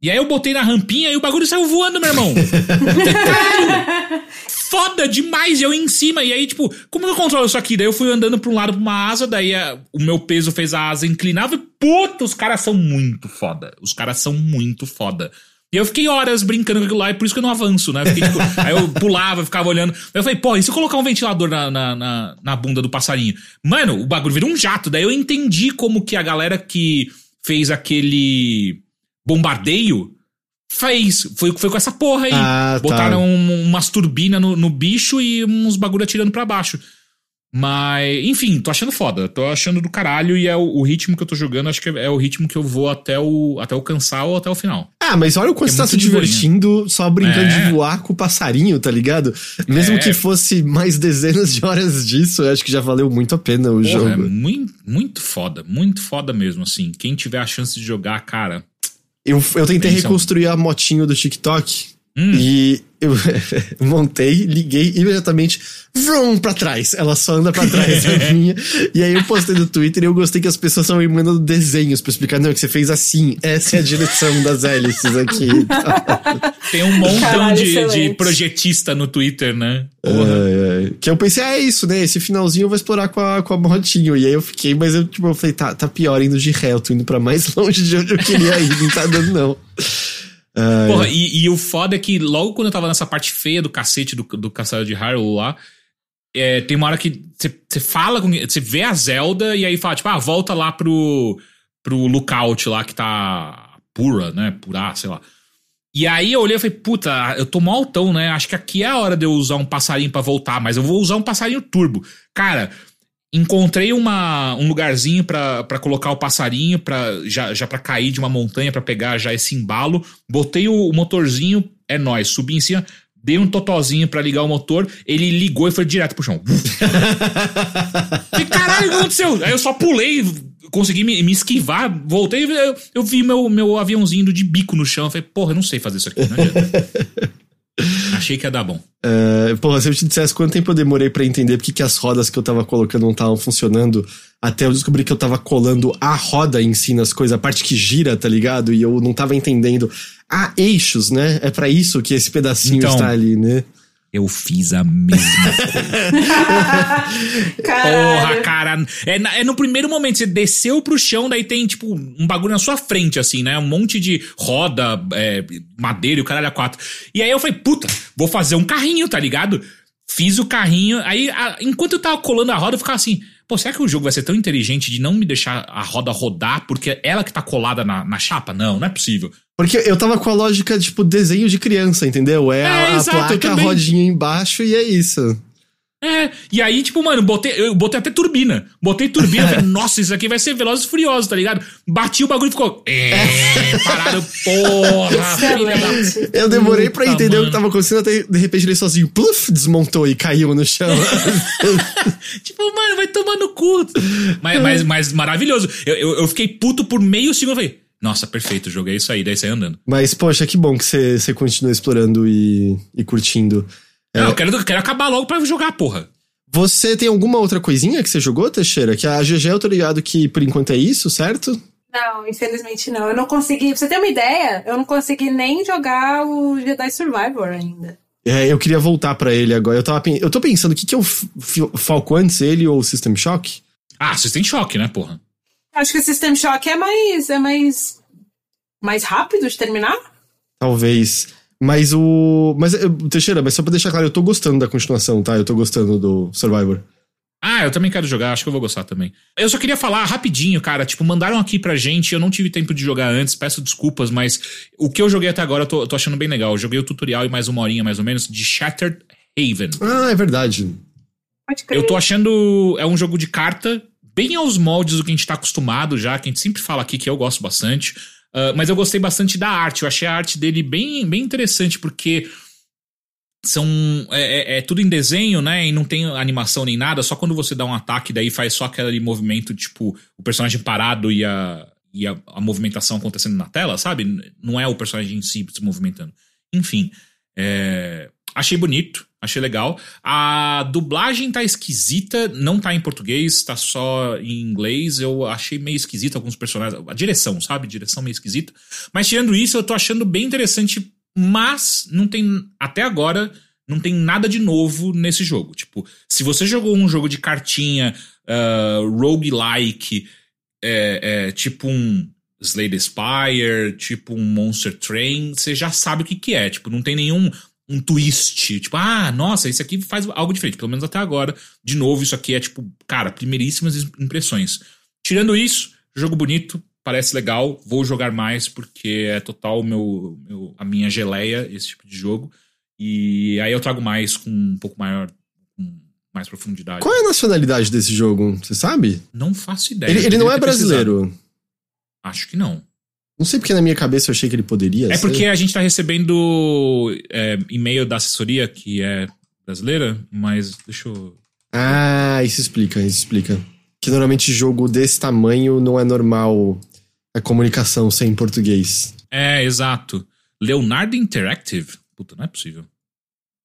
E aí eu botei na rampinha e o bagulho saiu voando, meu irmão. Caralho! Foda demais! E eu em cima. E aí, tipo, como eu controlo isso aqui? Daí eu fui andando pra um lado pra uma asa, daí a, o meu peso fez a asa inclinar. E, puta, os caras são muito foda. Os caras são muito foda. E eu fiquei horas brincando com aquilo lá, e por isso que eu não avanço, né? Fiquei, tipo, aí eu pulava, ficava olhando. Aí eu falei, pô, e se eu colocar um ventilador na, na, na, na bunda do passarinho? Mano, o bagulho virou um jato. Daí eu entendi como que a galera que fez aquele bombardeio fez. Foi, foi com essa porra aí. Ah, tá. Botaram tá. um, umas turbinas no, no, bicho e uns bagulho atirando para baixo. Mas, enfim, tô achando foda. Tô achando do caralho e é o, o ritmo que eu tô jogando, acho que é, é, o ritmo que eu vou até o até alcançar ou até o final. Ah, mas olha o quanto é você tá se divertindo só brincando é. de voar com o passarinho, tá ligado? Mesmo é. que fosse mais dezenas de horas disso, eu acho que já valeu muito a pena o Porra, jogo. É muito, muito foda, muito foda mesmo, assim. Quem tiver a chance de jogar, cara. Eu, eu tentei reconstruir a motinho do TikTok. Hum. E eu montei, liguei imediatamente, vrum pra trás. Ela só anda pra trás da minha. E aí eu postei no Twitter e eu gostei que as pessoas estão me mandando desenhos pra explicar, não, é que você fez assim, essa é a direção das hélices aqui. Tem um montão Caralho, de, de, projetista no Twitter, né? É, é. Que eu pensei, ah, é isso, né? Esse finalzinho eu vou explorar com a, com a motinho. E aí eu fiquei, mas eu, tipo, eu falei, tá, tá pior indo de ré, eu tô indo pra mais longe de onde eu queria ir, não tá dando não. Ah, Porra, é. e, e, o foda é que logo quando eu tava nessa parte feia do cacete do, do Castelo de Hyrule lá, é, tem uma hora que você fala com. Você vê a Zelda e aí fala, tipo, ah, volta lá pro, pro lookout lá que tá pura, né? Pura, sei lá. E aí eu olhei e falei, puta, eu tô mal altão, né? Acho que aqui é a hora de eu usar um passarinho para voltar, mas eu vou usar um passarinho turbo. Cara, Encontrei uma, um lugarzinho para colocar o passarinho, pra, já, já para cair de uma montanha, para pegar já esse embalo. Botei o, o motorzinho, é nóis. Subi em cima, dei um totozinho para ligar o motor, ele ligou e foi direto pro chão. que caralho, o que aconteceu? Aí eu só pulei, consegui me, me esquivar, voltei eu, eu vi meu, meu aviãozinho de bico no chão. falei, porra, eu não sei fazer isso aqui, não adianta. Achei que ia dar bom. Uh, porra, se eu te dissesse quanto tempo eu demorei para entender porque que as rodas que eu tava colocando não estavam funcionando, até eu descobri que eu tava colando a roda em si nas coisas, a parte que gira, tá ligado? E eu não tava entendendo. Ah, eixos, né? É para isso que esse pedacinho então, está ali, né? Eu fiz a mesma coisa. Porra, cara. É, é, no primeiro momento, você desceu pro chão, daí tem, tipo, um bagulho na sua frente, assim, né? Um monte de roda, é, madeira e o caralho a quatro. E aí eu falei, puta, vou fazer um carrinho, tá ligado? Fiz o carrinho. Aí, a, enquanto eu tava colando a roda, eu ficava assim, pô, será que o jogo vai ser tão inteligente de não me deixar a roda rodar porque é ela que tá colada na, na chapa? Não, não é possível. Porque eu tava com a lógica, tipo, desenho de criança, entendeu? É, é a, exato, a placa, a rodinha embaixo e é isso. É, e aí, tipo, mano, botei, eu botei até turbina. Botei turbina, falei, nossa, isso aqui vai ser Velozes e Furiosos, tá ligado? Bati o bagulho e ficou. É, parado, porra, filha Eu demorei pra entender mano. o que tava acontecendo, até de repente ele sozinho, pluf, desmontou e caiu no chão. tipo, mano, vai tomar no cu. Mas, mas, mas maravilhoso. Eu, eu, eu fiquei puto por meio segundo, eu falei, nossa, perfeito, joguei isso aí, daí saí andando. Mas, poxa, que bom que você continua explorando e, e curtindo. É, eu quero, quero acabar logo pra jogar, porra. Você tem alguma outra coisinha que você jogou, Teixeira? Que a GG eu tô ligado que por enquanto é isso, certo? Não, infelizmente não. Eu não consegui. Pra você ter uma ideia, eu não consegui nem jogar o Jedi Survivor ainda. É, eu queria voltar para ele agora. Eu, tava, eu tô pensando, o que, que eu falco antes, ele ou o System Shock? Ah, System Shock, né, porra? Acho que o System Shock é mais. é mais. mais rápido de terminar? Talvez. Mas o. Mas, Teixeira, mas só pra deixar claro, eu tô gostando da continuação, tá? Eu tô gostando do Survivor. Ah, eu também quero jogar, acho que eu vou gostar também. Eu só queria falar rapidinho, cara. Tipo, mandaram aqui pra gente, eu não tive tempo de jogar antes, peço desculpas, mas o que eu joguei até agora eu tô, tô achando bem legal. Eu joguei o tutorial e mais uma horinha, mais ou menos, de Shattered Haven. Ah, é verdade. Eu tô achando. É um jogo de carta bem aos moldes do que a gente tá acostumado já, que a gente sempre fala aqui que eu gosto bastante. Uh, mas eu gostei bastante da arte. Eu achei a arte dele bem, bem interessante, porque são. É, é, é, tudo em desenho, né? E não tem animação nem nada. Só quando você dá um ataque, daí faz só aquele movimento, tipo, o personagem parado e a, e a, a movimentação acontecendo na tela, sabe? Não é o personagem em si se movimentando. Enfim. É, achei bonito. Achei legal. A dublagem tá esquisita, não tá em português, tá só em inglês. Eu achei meio esquisito alguns personagens. A direção, sabe? Direção meio esquisita. Mas tirando isso, eu tô achando bem interessante. Mas não tem. Até agora, não tem nada de novo nesse jogo. Tipo, se você jogou um jogo de cartinha, uh, roguelike, é, é, tipo um. Slay the Spire, tipo um Monster Train, você já sabe o que, que é. Tipo, não tem nenhum um twist. Tipo, ah, nossa, esse aqui faz algo diferente. Pelo menos até agora. De novo, isso aqui é tipo, cara, primeiríssimas impressões. Tirando isso, jogo bonito, parece legal. Vou jogar mais porque é total meu, meu, a minha geleia esse tipo de jogo. E aí eu trago mais com um pouco maior. Com mais profundidade. Qual é a nacionalidade desse jogo? Você sabe? Não faço ideia. Ele, ele não é brasileiro. Acho que não. Não sei porque na minha cabeça eu achei que ele poderia É ser. porque a gente tá recebendo é, e-mail da assessoria, que é brasileira, mas deixa eu. Ah, isso explica, isso explica. Que normalmente jogo desse tamanho não é normal a comunicação sem português. É, exato. Leonardo Interactive. Puta, não é possível.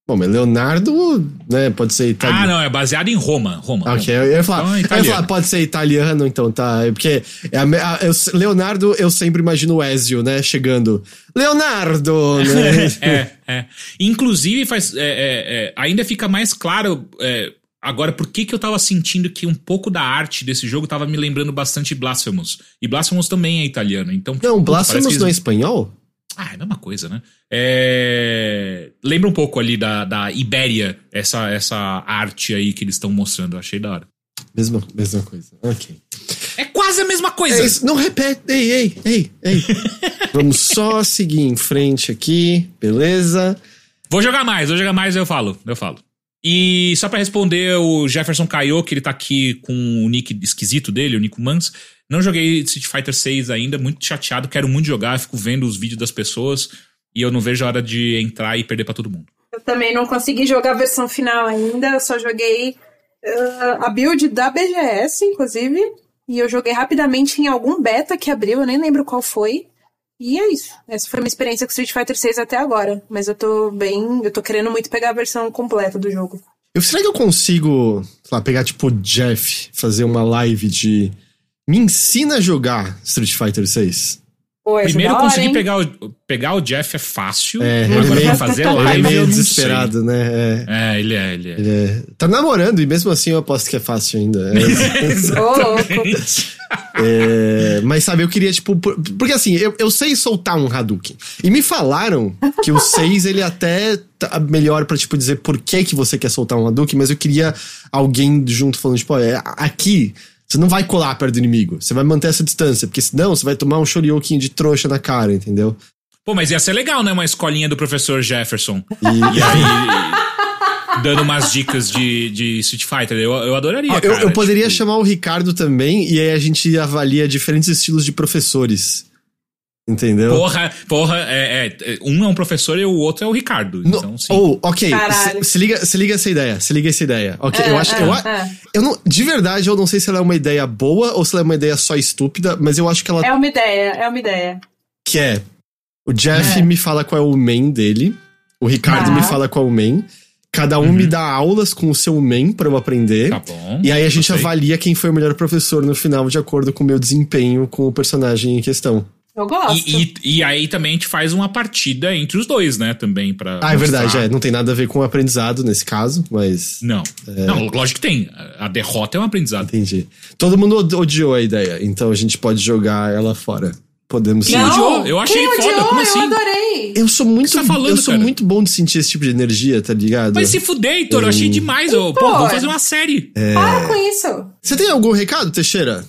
Bom, mas Leonardo, né, pode ser Ah, italiano. não, é baseado em Roma. Roma. Ah, ok, eu ia falar, Então é eu ia falar, pode ser italiano, então tá. É Porque é a a- eu- Leonardo, eu sempre imagino o Ezio, né? Chegando. Leonardo! Né? é, é. Inclusive, faz, é, é, é, ainda fica mais claro agora por que, que eu tava sentindo que um pouco da arte desse jogo tava me lembrando bastante Blasphemous. E Blasphemous também é italiano, então... Não, puta, Blasphemous não é espanhol? Ah, é a mesma coisa, né? É... Lembra um pouco ali da, da Ibéria, essa, essa arte aí que eles estão mostrando. Eu achei da hora. Mesma, mesma coisa. Ok. É quase a mesma coisa. É não repete. Ei, ei, ei, ei. Vamos só seguir em frente aqui, beleza? Vou jogar mais, vou jogar mais eu falo, eu falo. E só pra responder o Jefferson Caio, que ele tá aqui com o nick esquisito dele, o Nico Mans. Não joguei Street Fighter 6 ainda, muito chateado, quero muito jogar, fico vendo os vídeos das pessoas e eu não vejo a hora de entrar e perder pra todo mundo. Eu também não consegui jogar a versão final ainda, eu só joguei ah, a build da BGS, inclusive. E eu joguei rapidamente em algum beta que abriu, eu nem lembro qual foi. E é isso. Essa foi a minha experiência com Street Fighter 6 até agora. Mas eu tô bem. Eu tô querendo muito pegar a versão completa do jogo. Eu, será que eu consigo, sei lá, pegar tipo o Jeff, fazer uma live de. Me ensina a jogar Street Fighter 6? Pô, essa é Primeiro hora, conseguir hein? pegar o, pegar o Jeff é fácil, É, ele é agora meio- pra fazer ele é Ele é live eu meio desesperado, né? É, É, ele é, ele é. ele é- Tá namorando e mesmo assim eu aposto que é fácil ainda. É. É, mas sabe, eu queria, tipo. por- Porque assim, eu, eu sei soltar um Hadouken. E me falaram que o 6 ele até tá melhor pra, tipo, dizer por que, que você quer soltar um Hadouken, mas eu queria alguém junto falando, tipo, é, aqui. Você não vai colar perto do inimigo. Você vai manter essa distância, porque senão você vai tomar um shoryuken de trouxa na cara, entendeu? Pô, mas ia ser legal, né? Uma escolinha do professor Jefferson. E, E aí, dando umas dicas de, de Street Fighter. Eu, eu adoraria, eu, cara. eu poderia tipo, chamar o Ricardo também, e aí a gente avalia diferentes estilos de professores. Entendeu? Porra, porra, é, é, um é um professor e o outro é o Ricardo. No- Então, sim. Ou, ok, Caralho. se, se liga, se liga essa ideia, se liga essa ideia. Ok, eu Ah, acho, ah, eu, a- ah. eu não, de verdade eu não sei se ela é uma ideia boa ou se ela é uma ideia só estúpida, mas eu acho que ela É uma ideia, é uma ideia. que é. O Jeff É. me fala qual é o main dele, o Ricardo Tá. me fala qual é o main. Cada um me dá aulas com o seu main pra eu aprender. Tá bom. E aí a gente avalia quem foi o melhor professor no final, de acordo com o meu desempenho com o personagem em questão. Eu gosto. E, e, e aí também a gente faz uma partida entre os dois, né? Também pra. Ah, é verdade, é. Não tem nada a ver com o aprendizado nesse caso, mas. Não. É. Não, lógico que tem. A derrota é um aprendizado. Entendi. Todo mundo od- odiou a ideia, então a gente pode jogar ela fora. Podemos sim. Quem odiou? Eu achei Quem foda, odiou? como assim? Eu adorei. Eu sou muito, tá falando, eu sou cara? muito bom de sentir esse tipo de energia, tá ligado? Mas se fuder, Heitor, eu achei demais. Eu, pô, é. fazer uma série. Para com isso. Você tem algum recado, Teixeira?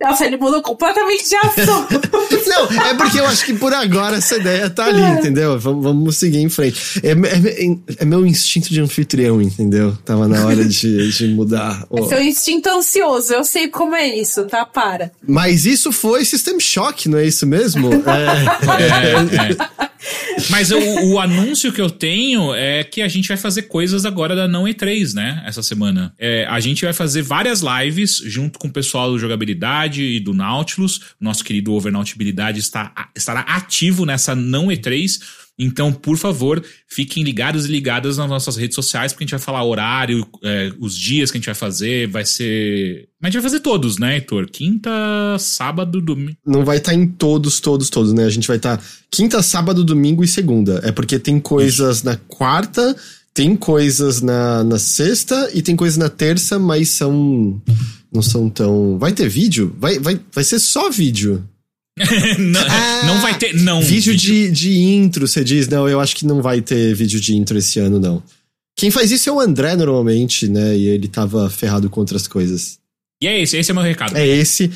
Nossa, ele mudou completamente de assunto. Não, é porque eu acho que por agora essa ideia tá ali, entendeu? Vamos, vamos seguir em frente. É, é- é meu instinto de anfitrião, entendeu? Tava na hora de, de mudar. o- Seu instinto ansioso, eu sei como é isso, tá? Para. Mas isso foi System Shock, não é isso mesmo? É. Mas o, o anúncio que eu tenho é que a gente vai fazer coisas agora da Não E3, né? Essa semana. É, a gente vai fazer várias lives junto com o pessoal do Jogabilidade e do Nautilus. Nosso querido Overnautibilidade está, estará ativo nessa Não E3. Então, por favor, fiquem ligados e ligadas nas nossas redes sociais, porque a gente vai falar horário, é, os dias que a gente vai fazer, vai ser. Mas a gente vai fazer todos, né, Heitor? Quinta, sábado, domingo. Não vai estar em todos, todos, todos, né? A gente vai estar quinta, sábado, domingo e segunda. É porque tem coisas na quarta, tem coisas na, na sexta e tem coisas na terça, mas são. Não são tão. Vai ter vídeo? Vai, vai, vai ser só vídeo. não, Ah, não vai ter. Não. vídeo de, de intro, você diz. Não, eu acho que não vai ter vídeo de intro esse ano, não. Quem faz isso é o André normalmente, né? E ele tava ferrado com outras coisas. E é esse, esse é meu recado. É esse.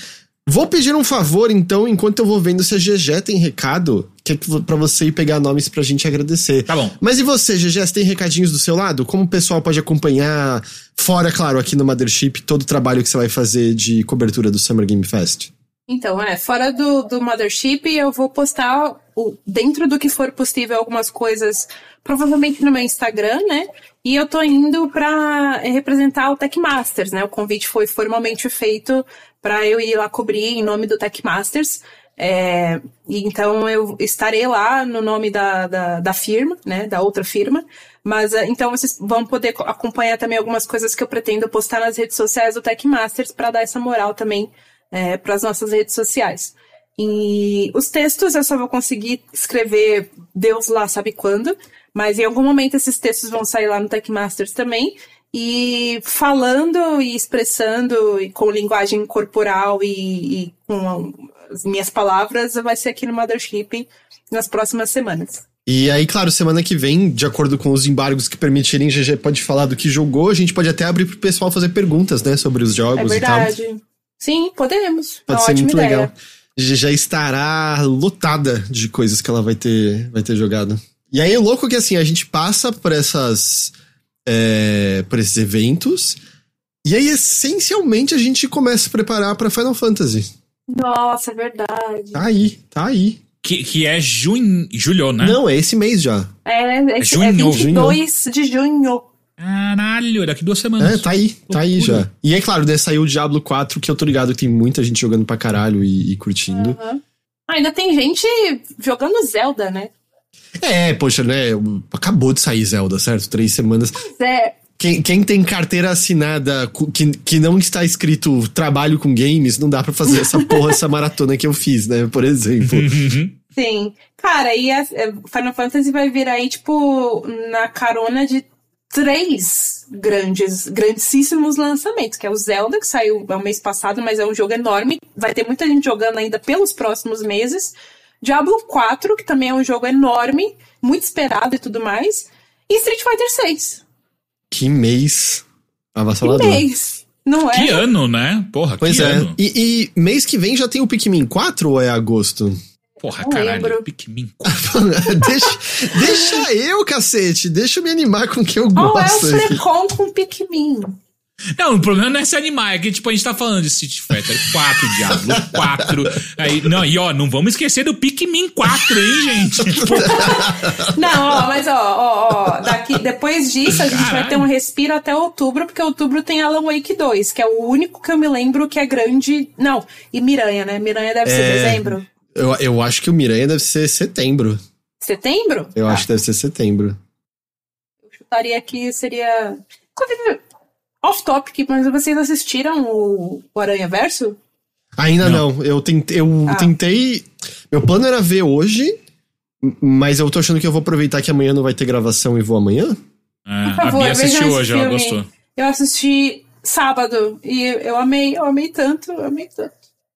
Vou pedir um favor, então, enquanto eu vou vendo se a GG tem recado. que é pra você ir pegar nomes pra gente agradecer. Tá bom. Mas e você, GG, você tem recadinhos do seu lado? Como o pessoal pode acompanhar, fora, claro, aqui no Mothership, todo o trabalho que você vai fazer de cobertura do Summer Game Fest? Então, é, fora do, do Mothership, eu vou postar, o, dentro do que for possível, algumas coisas, provavelmente no meu Instagram, né? E eu tô indo pra representar o Tech Masters, né? O convite foi formalmente feito para eu ir lá cobrir em nome do Tech Masters. É, então eu estarei lá no nome da, da, da, firma, né, da outra firma. Mas então vocês vão poder acompanhar também algumas coisas que eu pretendo postar nas redes sociais do Tech Masters para dar essa moral também é, para as nossas redes sociais. E os textos eu só vou conseguir escrever Deus lá sabe quando, mas em algum momento esses textos vão sair lá no Tech Masters também. E falando e expressando e com linguagem corporal e, e com as minhas palavras, vai ser aqui no Mothership nas próximas semanas. E aí, claro, semana que vem, de acordo com os embargos que permitirem, GG pode falar do que jogou, a gente pode até abrir pro pessoal fazer perguntas, né, sobre os jogos é e tal. Sim, podemos. Pode Uma ser ótima muito ideia. legal. Já estará lotada de coisas que ela vai ter, vai ter jogado. E aí, o louco é que assim, a gente passa por essas. É, por esses eventos. E aí, essencialmente, a gente começa a preparar pra Final Fantasy. Nossa, é verdade. Tá aí, tá aí. Que, que é junho, julho, né? Não, é esse mês já. É, é, é junho, 22 de junho. Caralho, daqui duas semanas. É, tá aí, tá aí Loucura. já. E é claro, né, saiu o Diablo 4, que eu tô ligado que tem muita gente jogando pra caralho e, e curtindo. Aham. Ah, ainda tem gente jogando Zelda, né? É, poxa, né? Acabou de sair Zelda, certo? Três semanas. Mas é, Quem, quem tem carteira assinada que, que não está escrito trabalho com games, não dá pra fazer essa porra, essa maratona que eu fiz, né? Por exemplo. Uhum. sim. Cara, e a, é, Final Fantasy vai vir aí, tipo, na carona de três grandes, grandíssimos lançamentos, que é o Zelda, que saiu no mês passado, mas é um jogo enorme. Vai ter muita gente jogando ainda pelos próximos meses. Diablo 4, que também é um jogo enorme, muito esperado e tudo mais. E Street Fighter 6. Que mês Que avassalador. mês. Não é? Que ano, né? Porra, Pois que é. ano. E, e mês que vem já tem o Pikmin 4 ou é agosto? Porra, Não caralho. lembro. Pikmin deixa, deixa eu, cacete. Deixa eu me animar com o que eu Ou é o gosto. Frecon com Pikmin. Não, o problema não é se animar, é que, tipo, a gente tá falando de Street Fighter 4, Diablo 4. Aí, não, e ó, não vamos esquecer do Pikmin 4, hein, gente? Não, ó, mas ó, ó, ó, daqui, depois disso a gente vai Caralho. ter um respiro até outubro, porque outubro tem Alan Wake 2, que é o único que eu me lembro que é grande. Não, e Miranha, né? Miranha deve ser É. dezembro. Eu, eu acho que o Miranha deve ser setembro. Setembro? Eu Ah, acho que deve ser setembro. Eu chutaria que seria. Inclusive, off-topic, mas vocês assistiram o, o Aranha Verso? Ainda Não. não. Eu, tentei, eu Ah. tentei. Meu plano era ver hoje, mas eu tô achando que eu vou aproveitar que amanhã não vai ter gravação e vou amanhã. É, Por favor, a Bia assistiu hoje, ela filme. gostou. Eu assisti sábado e eu amei, eu amei tanto, eu amei tanto.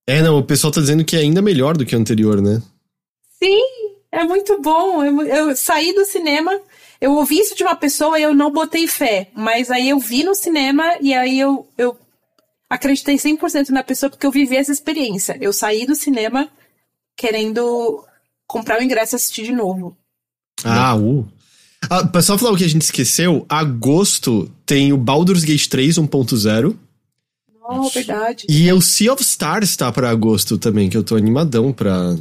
É, não, o pessoal tá dizendo que é ainda melhor do que o anterior, né? Sim, é muito bom. Eu, eu saí do cinema, eu ouvi isso de uma pessoa e eu não botei fé. Mas aí eu vi no cinema e aí eu, eu acreditei 100% na pessoa porque eu vivi essa experiência. Eu saí do cinema querendo comprar o ingresso e assistir de novo. Ah, uh. Ah, o pessoal falou que a gente esqueceu. Agosto tem o Baldur's Gate 3 1.0 Oh, verdade. e o Sea of Stars tá pra agosto também, que eu tô animadão pra.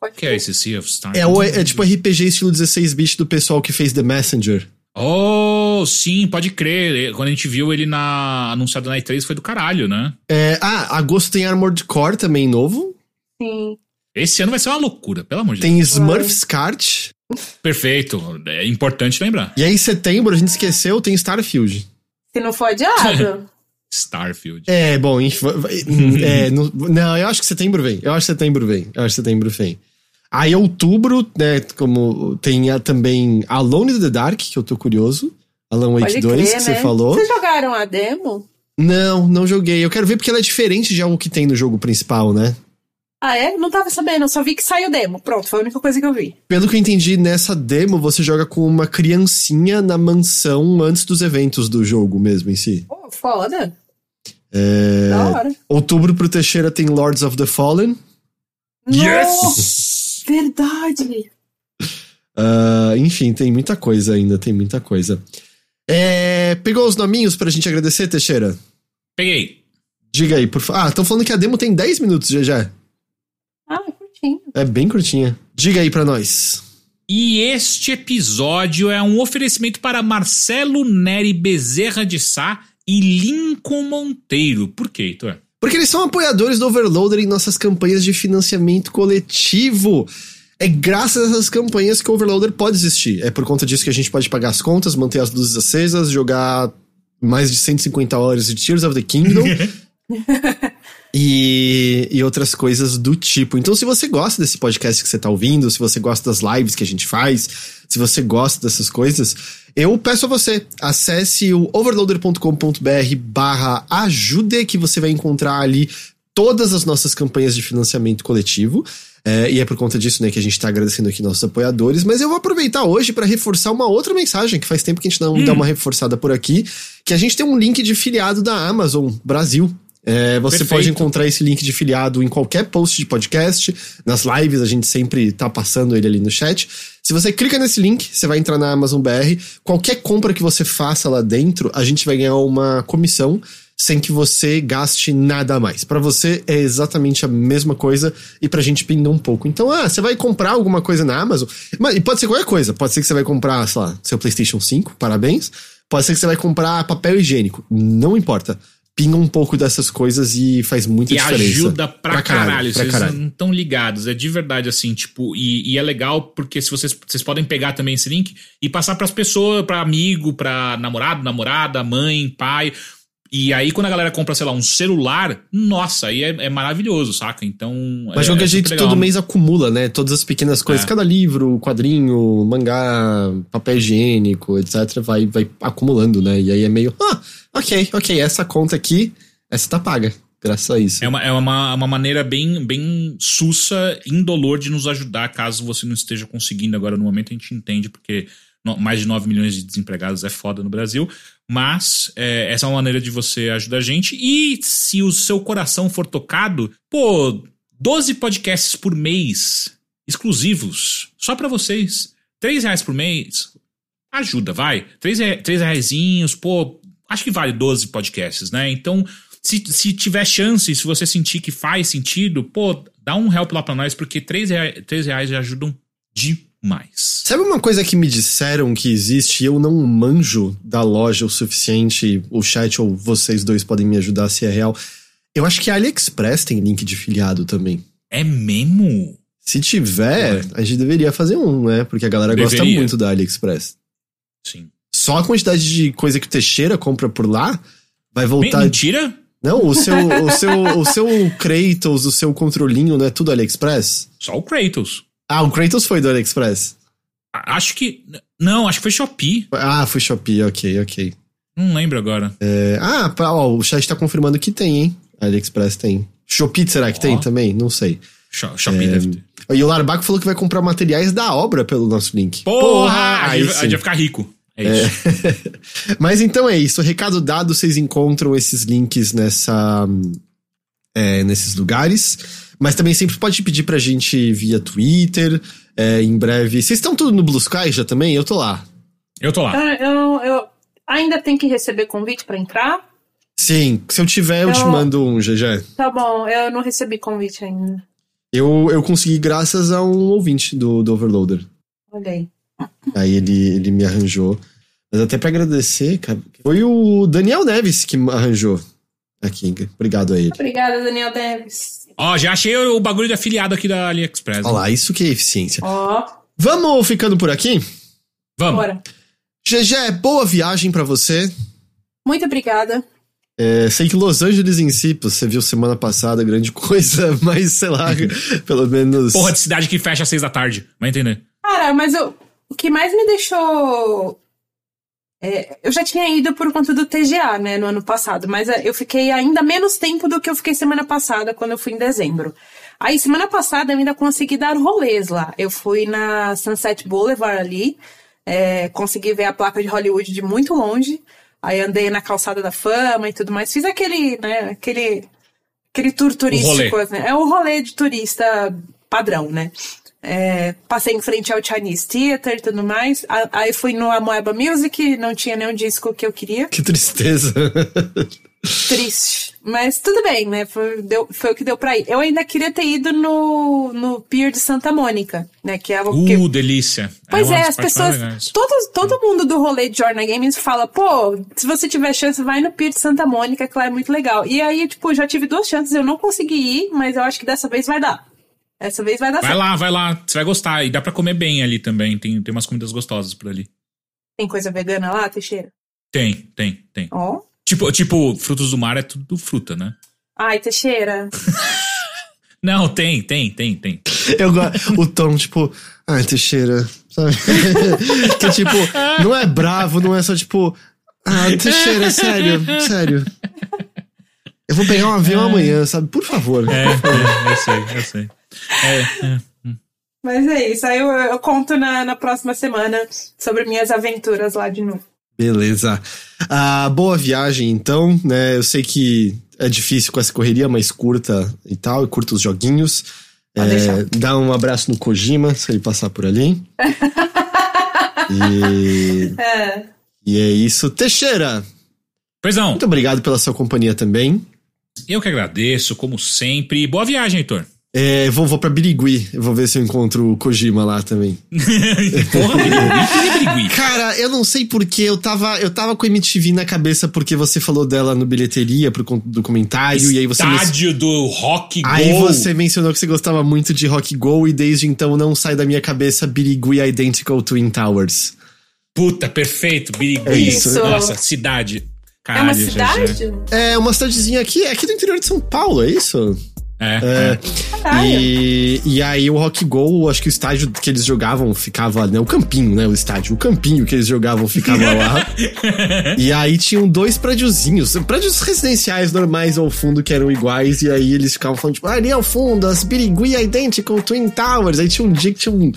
Pode que é esse Sea of Stars? É, o- é tipo RPG estilo 16-bit do pessoal que fez The Messenger. Oh, sim, pode crer. Quando a gente viu ele na anunciado na E3 foi do caralho, né? É, ah, agosto tem Armored Core também novo. Sim. Esse ano vai ser uma loucura, pelo amor de Deus. Tem Smurfs Kart. Perfeito. É importante lembrar. E aí, em setembro, a gente esqueceu, tem Starfield. Se não for adiado. Starfield. É, bom, enfim, vai- é, no- não, eu acho que setembro vem. Eu acho que setembro vem. Eu acho que setembro vem. Aí, outubro, né, como tem a- também Alone in the Dark, que eu tô curioso. Alan Wake Pode 2, crer, que você né? falou. Vocês jogaram a demo? Não, não joguei. Eu quero ver porque ela é diferente de algo que tem no jogo principal, né? Ah, é? Não tava sabendo, eu só vi que saiu demo. Pronto, foi a única coisa que eu vi. Pelo que eu entendi, nessa demo você joga com uma criancinha na mansão antes dos eventos do jogo mesmo em si. Pô, foda. É... Da hora. Outubro pro Teixeira tem Lords of the Fallen. Yes! Verdade. Uh, enfim, tem muita coisa ainda, tem muita coisa. É, pegou os nominhos pra gente agradecer, Teixeira? Peguei. Diga aí, por favor. Ah, estão falando que a demo tem 10 minutos já já. Ah, é curtinho. É bem curtinha. Diga aí pra nós. E este episódio é um oferecimento para Marcelo Neri Bezerra de Sá e Lincoln Monteiro. Por quê, Heitor? Porque eles são apoiadores do Overloader em nossas campanhas de financiamento coletivo. É graças a essas campanhas que o Overloader pode existir. É por conta disso que a gente pode pagar as contas, manter as luzes acesas, jogar mais de 150 horas de Tears of the Kingdom. e, e outras coisas do tipo. Então, se você gosta desse podcast que você tá ouvindo, se você gosta das lives que a gente faz, se você gosta dessas coisas, eu peço a você, acesse o overloader.com.br barra ajude, que você vai encontrar ali todas as nossas campanhas de financiamento coletivo. É, e é por conta disso né, que a gente está agradecendo aqui nossos apoiadores. Mas eu vou aproveitar hoje para reforçar uma outra mensagem, que faz tempo que a gente não hum. dá uma reforçada por aqui, que a gente tem um link de filiado da Amazon Brasil. É, você Perfeito. pode encontrar esse link de filiado em qualquer post de podcast, nas lives, a gente sempre tá passando ele ali no chat. Se você clica nesse link, você vai entrar na Amazon BR. Qualquer compra que você faça lá dentro, a gente vai ganhar uma comissão sem que você gaste nada a mais. Para você é exatamente a mesma coisa e pra gente pinga um pouco. Então, ah, você vai comprar alguma coisa na Amazon, mas, e pode ser qualquer coisa. Pode ser que você vai comprar, sei lá, seu PlayStation 5, parabéns. Pode ser que você vai comprar papel higiênico, não importa pinga um pouco dessas coisas e faz muita e diferença. E ajuda pra, pra caralho, caralho. Pra vocês caralho. não estão ligados. É de verdade, assim, tipo, e, e, é legal porque se vocês, vocês podem pegar também esse link e passar pras pessoas, pra amigo, pra namorado, namorada, mãe, pai. E aí, quando a galera compra, sei lá, um celular, nossa, aí é, é maravilhoso, saca? Então. Mas é, que a gente todo mês acumula, né? Todas as pequenas coisas, é. cada livro, quadrinho, mangá, papel higiênico, etc., vai, vai acumulando, né? E aí é meio. Ah, ok, ok, essa conta aqui, essa tá paga. Graças a isso. É uma, é uma, uma maneira bem, bem sussa, indolor de nos ajudar caso você não esteja conseguindo agora no momento. A gente entende, porque mais de 9 milhões de desempregados é foda no Brasil. Mas é, essa é uma maneira de você ajudar a gente. E se o seu coração for tocado, pô, 12 podcasts por mês, exclusivos, só para vocês. 3 reais por mês, ajuda, vai. 3, 3 reaisinhos, pô, acho que vale 12 podcasts, né? Então, se, se tiver chance, se você sentir que faz sentido, pô, dá um help lá pra nós, porque 3 reais, 3 reais ajudam demais mais. Sabe uma coisa que me disseram que existe e eu não manjo da loja o suficiente? O chat ou vocês dois podem me ajudar se é real. Eu acho que a AliExpress tem link de filiado também. É mesmo? Se tiver, é. a gente deveria fazer um, né? Porque a galera deveria. gosta muito da AliExpress. Sim. Só a quantidade de coisa que o Teixeira compra por lá vai voltar. Mentira? Não, o seu, o seu, o seu Kratos, o seu controlinho, não é tudo AliExpress? Só o Kratos. Ah, o Kratos foi do AliExpress. Acho que. Não, acho que foi Shopee. Ah, foi Shopee, ok, ok. Não lembro agora. É, ah, ó, o chat tá confirmando que tem, hein? AliExpress tem. Shopee será que oh. tem também? Não sei. Shopee é, deve ter. E o Larbaco falou que vai comprar materiais da obra pelo nosso link. Porra! Porra a, gente, vai ficar rico. É isso. É. Mas então é isso. Recado dado, vocês encontram esses links nessa, é, nesses lugares. Mas também sempre pode pedir pra gente via Twitter. É, em breve. Vocês estão tudo no Blue Sky já também? Eu tô lá. Eu tô lá. Ah, eu, eu ainda tenho que receber convite para entrar? Sim, se eu tiver, eu, eu te mando um, GG. Tá bom, eu não recebi convite ainda. Eu, eu consegui graças a um ouvinte do, do Overloader. Olha aí. Aí ele, ele me arranjou. Mas até para agradecer, cara, foi o Daniel Neves que me arranjou aqui. Obrigado a ele. Obrigada, Daniel Neves. Ó, já achei o bagulho de afiliado aqui da AliExpress. Olha lá, isso que é eficiência. Ó. Vamos ficando por aqui? Vamos. Bora. GG, boa viagem para você. Muito obrigada. É, sei que Los Angeles em si, você viu semana passada, grande coisa, mas sei lá, pelo menos. Porra de cidade que fecha às seis da tarde, vai entender. Cara, mas eu, o que mais me deixou é, eu já tinha ido por conta do TGA, né, no ano passado, mas é, eu fiquei ainda menos tempo do que eu fiquei semana passada, quando eu fui em dezembro. Aí, semana passada, eu ainda consegui dar rolês lá. Eu fui na Sunset Boulevard ali, é, consegui ver a placa de Hollywood de muito longe. Aí andei na calçada da fama e tudo mais. Fiz aquele, né, aquele, aquele tour turístico, né? É o rolê de turista padrão, né? É, passei em frente ao Chinese Theater e tudo mais. Aí fui no Amoeba Music, não tinha nenhum disco que eu queria. Que tristeza. Triste. Mas tudo bem, né? Foi, deu, foi o que deu pra ir. Eu ainda queria ter ido no, no Pier de Santa Mônica, né? Que é o que... Uh, delícia. Pois é, é as pessoas. Todos, todo mundo do rolê de Jornal Games fala, pô, se você tiver chance, vai no Pier de Santa Mônica, que lá é muito legal. E aí, tipo, já tive duas chances, eu não consegui ir, mas eu acho que dessa vez vai dar. Dessa vez vai dar Vai certo. lá, vai lá. Você vai gostar. E dá pra comer bem ali também. Tem, tem umas comidas gostosas por ali. Tem coisa vegana lá, Teixeira? Tem, tem, tem. Ó. Oh. Tipo, tipo, frutos do mar é tudo fruta, né? Ai, Teixeira. Não, tem, tem, tem, tem. Eu gosto. O tom, tipo, ai, Teixeira, sabe? que tipo, não é bravo, não é só tipo, ah, Teixeira, sério, sério. Eu vou pegar um avião amanhã, sabe? Por favor. É, é eu sei, eu sei. É, é. Mas é isso, aí eu, eu conto na, na próxima semana sobre minhas aventuras lá de novo. Beleza. Ah, boa viagem, então, né? Eu sei que é difícil com essa correria, mas curta e tal, e curta os joguinhos. É, dá um abraço no Kojima, se ele passar por ali. e... É. e é isso. Teixeira! Pois não. Muito obrigado pela sua companhia também. Eu que agradeço, como sempre. Boa viagem, Heitor. É, vou, vou pra Birigui. Vou ver se eu encontro o Kojima lá também. Porra, Birigui, Birigui. Cara, eu não sei porquê. Eu tava, eu tava com a MTV na cabeça porque você falou dela no bilheteria pro documentário. Estádio e aí você. Estádio do Rock Go. Aí você mencionou que você gostava muito de Rock Go e desde então não sai da minha cabeça Birigui Identical Twin Towers. Puta, perfeito. Birigui. É isso. Nossa, cidade. Caralho, é uma cidade? É uma cidadezinha aqui, aqui do interior de São Paulo, é isso? É. é. E, e aí o Rock Go, acho que o estádio que eles jogavam ficava, né? O campinho, né? O estádio. O campinho que eles jogavam ficava lá. e aí tinham dois prédiozinhos, prédios residenciais normais ao fundo que eram iguais. E aí eles ficavam falando, tipo, ah, ali ao fundo, as Birigui Identical Twin Towers. Aí tinha um dia que tinha um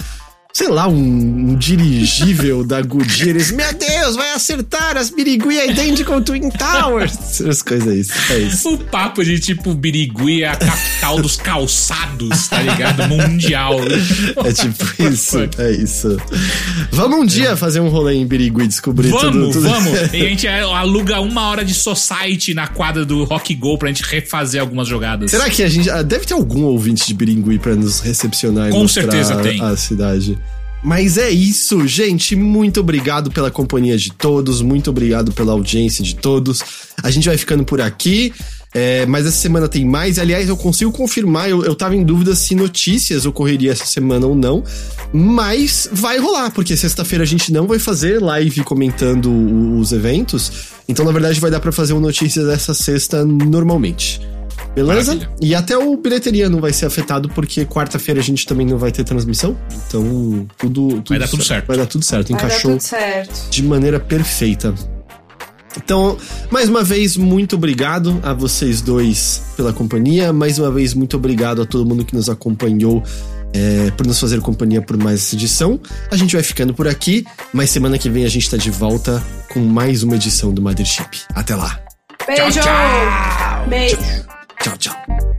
sei lá, um, um dirigível da Goodyear. Eles, meu Deus, vai acertar as Birigui Identical Twin Towers. As coisas isso, é isso. O papo de tipo, Birigui é a capital dos calçados, tá ligado? Mundial. É tipo isso, é isso. Vamos um dia fazer um rolê em Birigui, descobrir vamos, tudo. Vamos, vamos. E a gente aluga uma hora de society na quadra do Rock Go pra gente refazer algumas jogadas. Será que a gente... Deve ter algum ouvinte de Birigui pra nos recepcionar e Com mostrar certeza tem. a cidade. Mas é isso, gente. Muito obrigado pela companhia de todos, muito obrigado pela audiência de todos. A gente vai ficando por aqui. É, mas essa semana tem mais. Aliás, eu consigo confirmar, eu, eu tava em dúvida se notícias ocorreria essa semana ou não. Mas vai rolar, porque sexta-feira a gente não vai fazer live comentando os eventos. Então, na verdade, vai dar para fazer uma notícia dessa sexta normalmente. Beleza? Maravilha. E até o bilheteria não vai ser afetado, porque quarta-feira a gente também não vai ter transmissão. Então, tudo. tudo Vai dar tudo certo. Vai dar tudo certo. Vai dar Encaixou tudo certo. de maneira perfeita. Então, mais uma vez, muito obrigado a vocês dois pela companhia. Mais uma vez, muito obrigado a todo mundo que nos acompanhou é, por nos fazer companhia por mais essa edição. A gente vai ficando por aqui, mas semana que vem a gente tá de volta com mais uma edição do Mothership. Até lá. Beijo! tchau. Beijo! Tchau, tchau.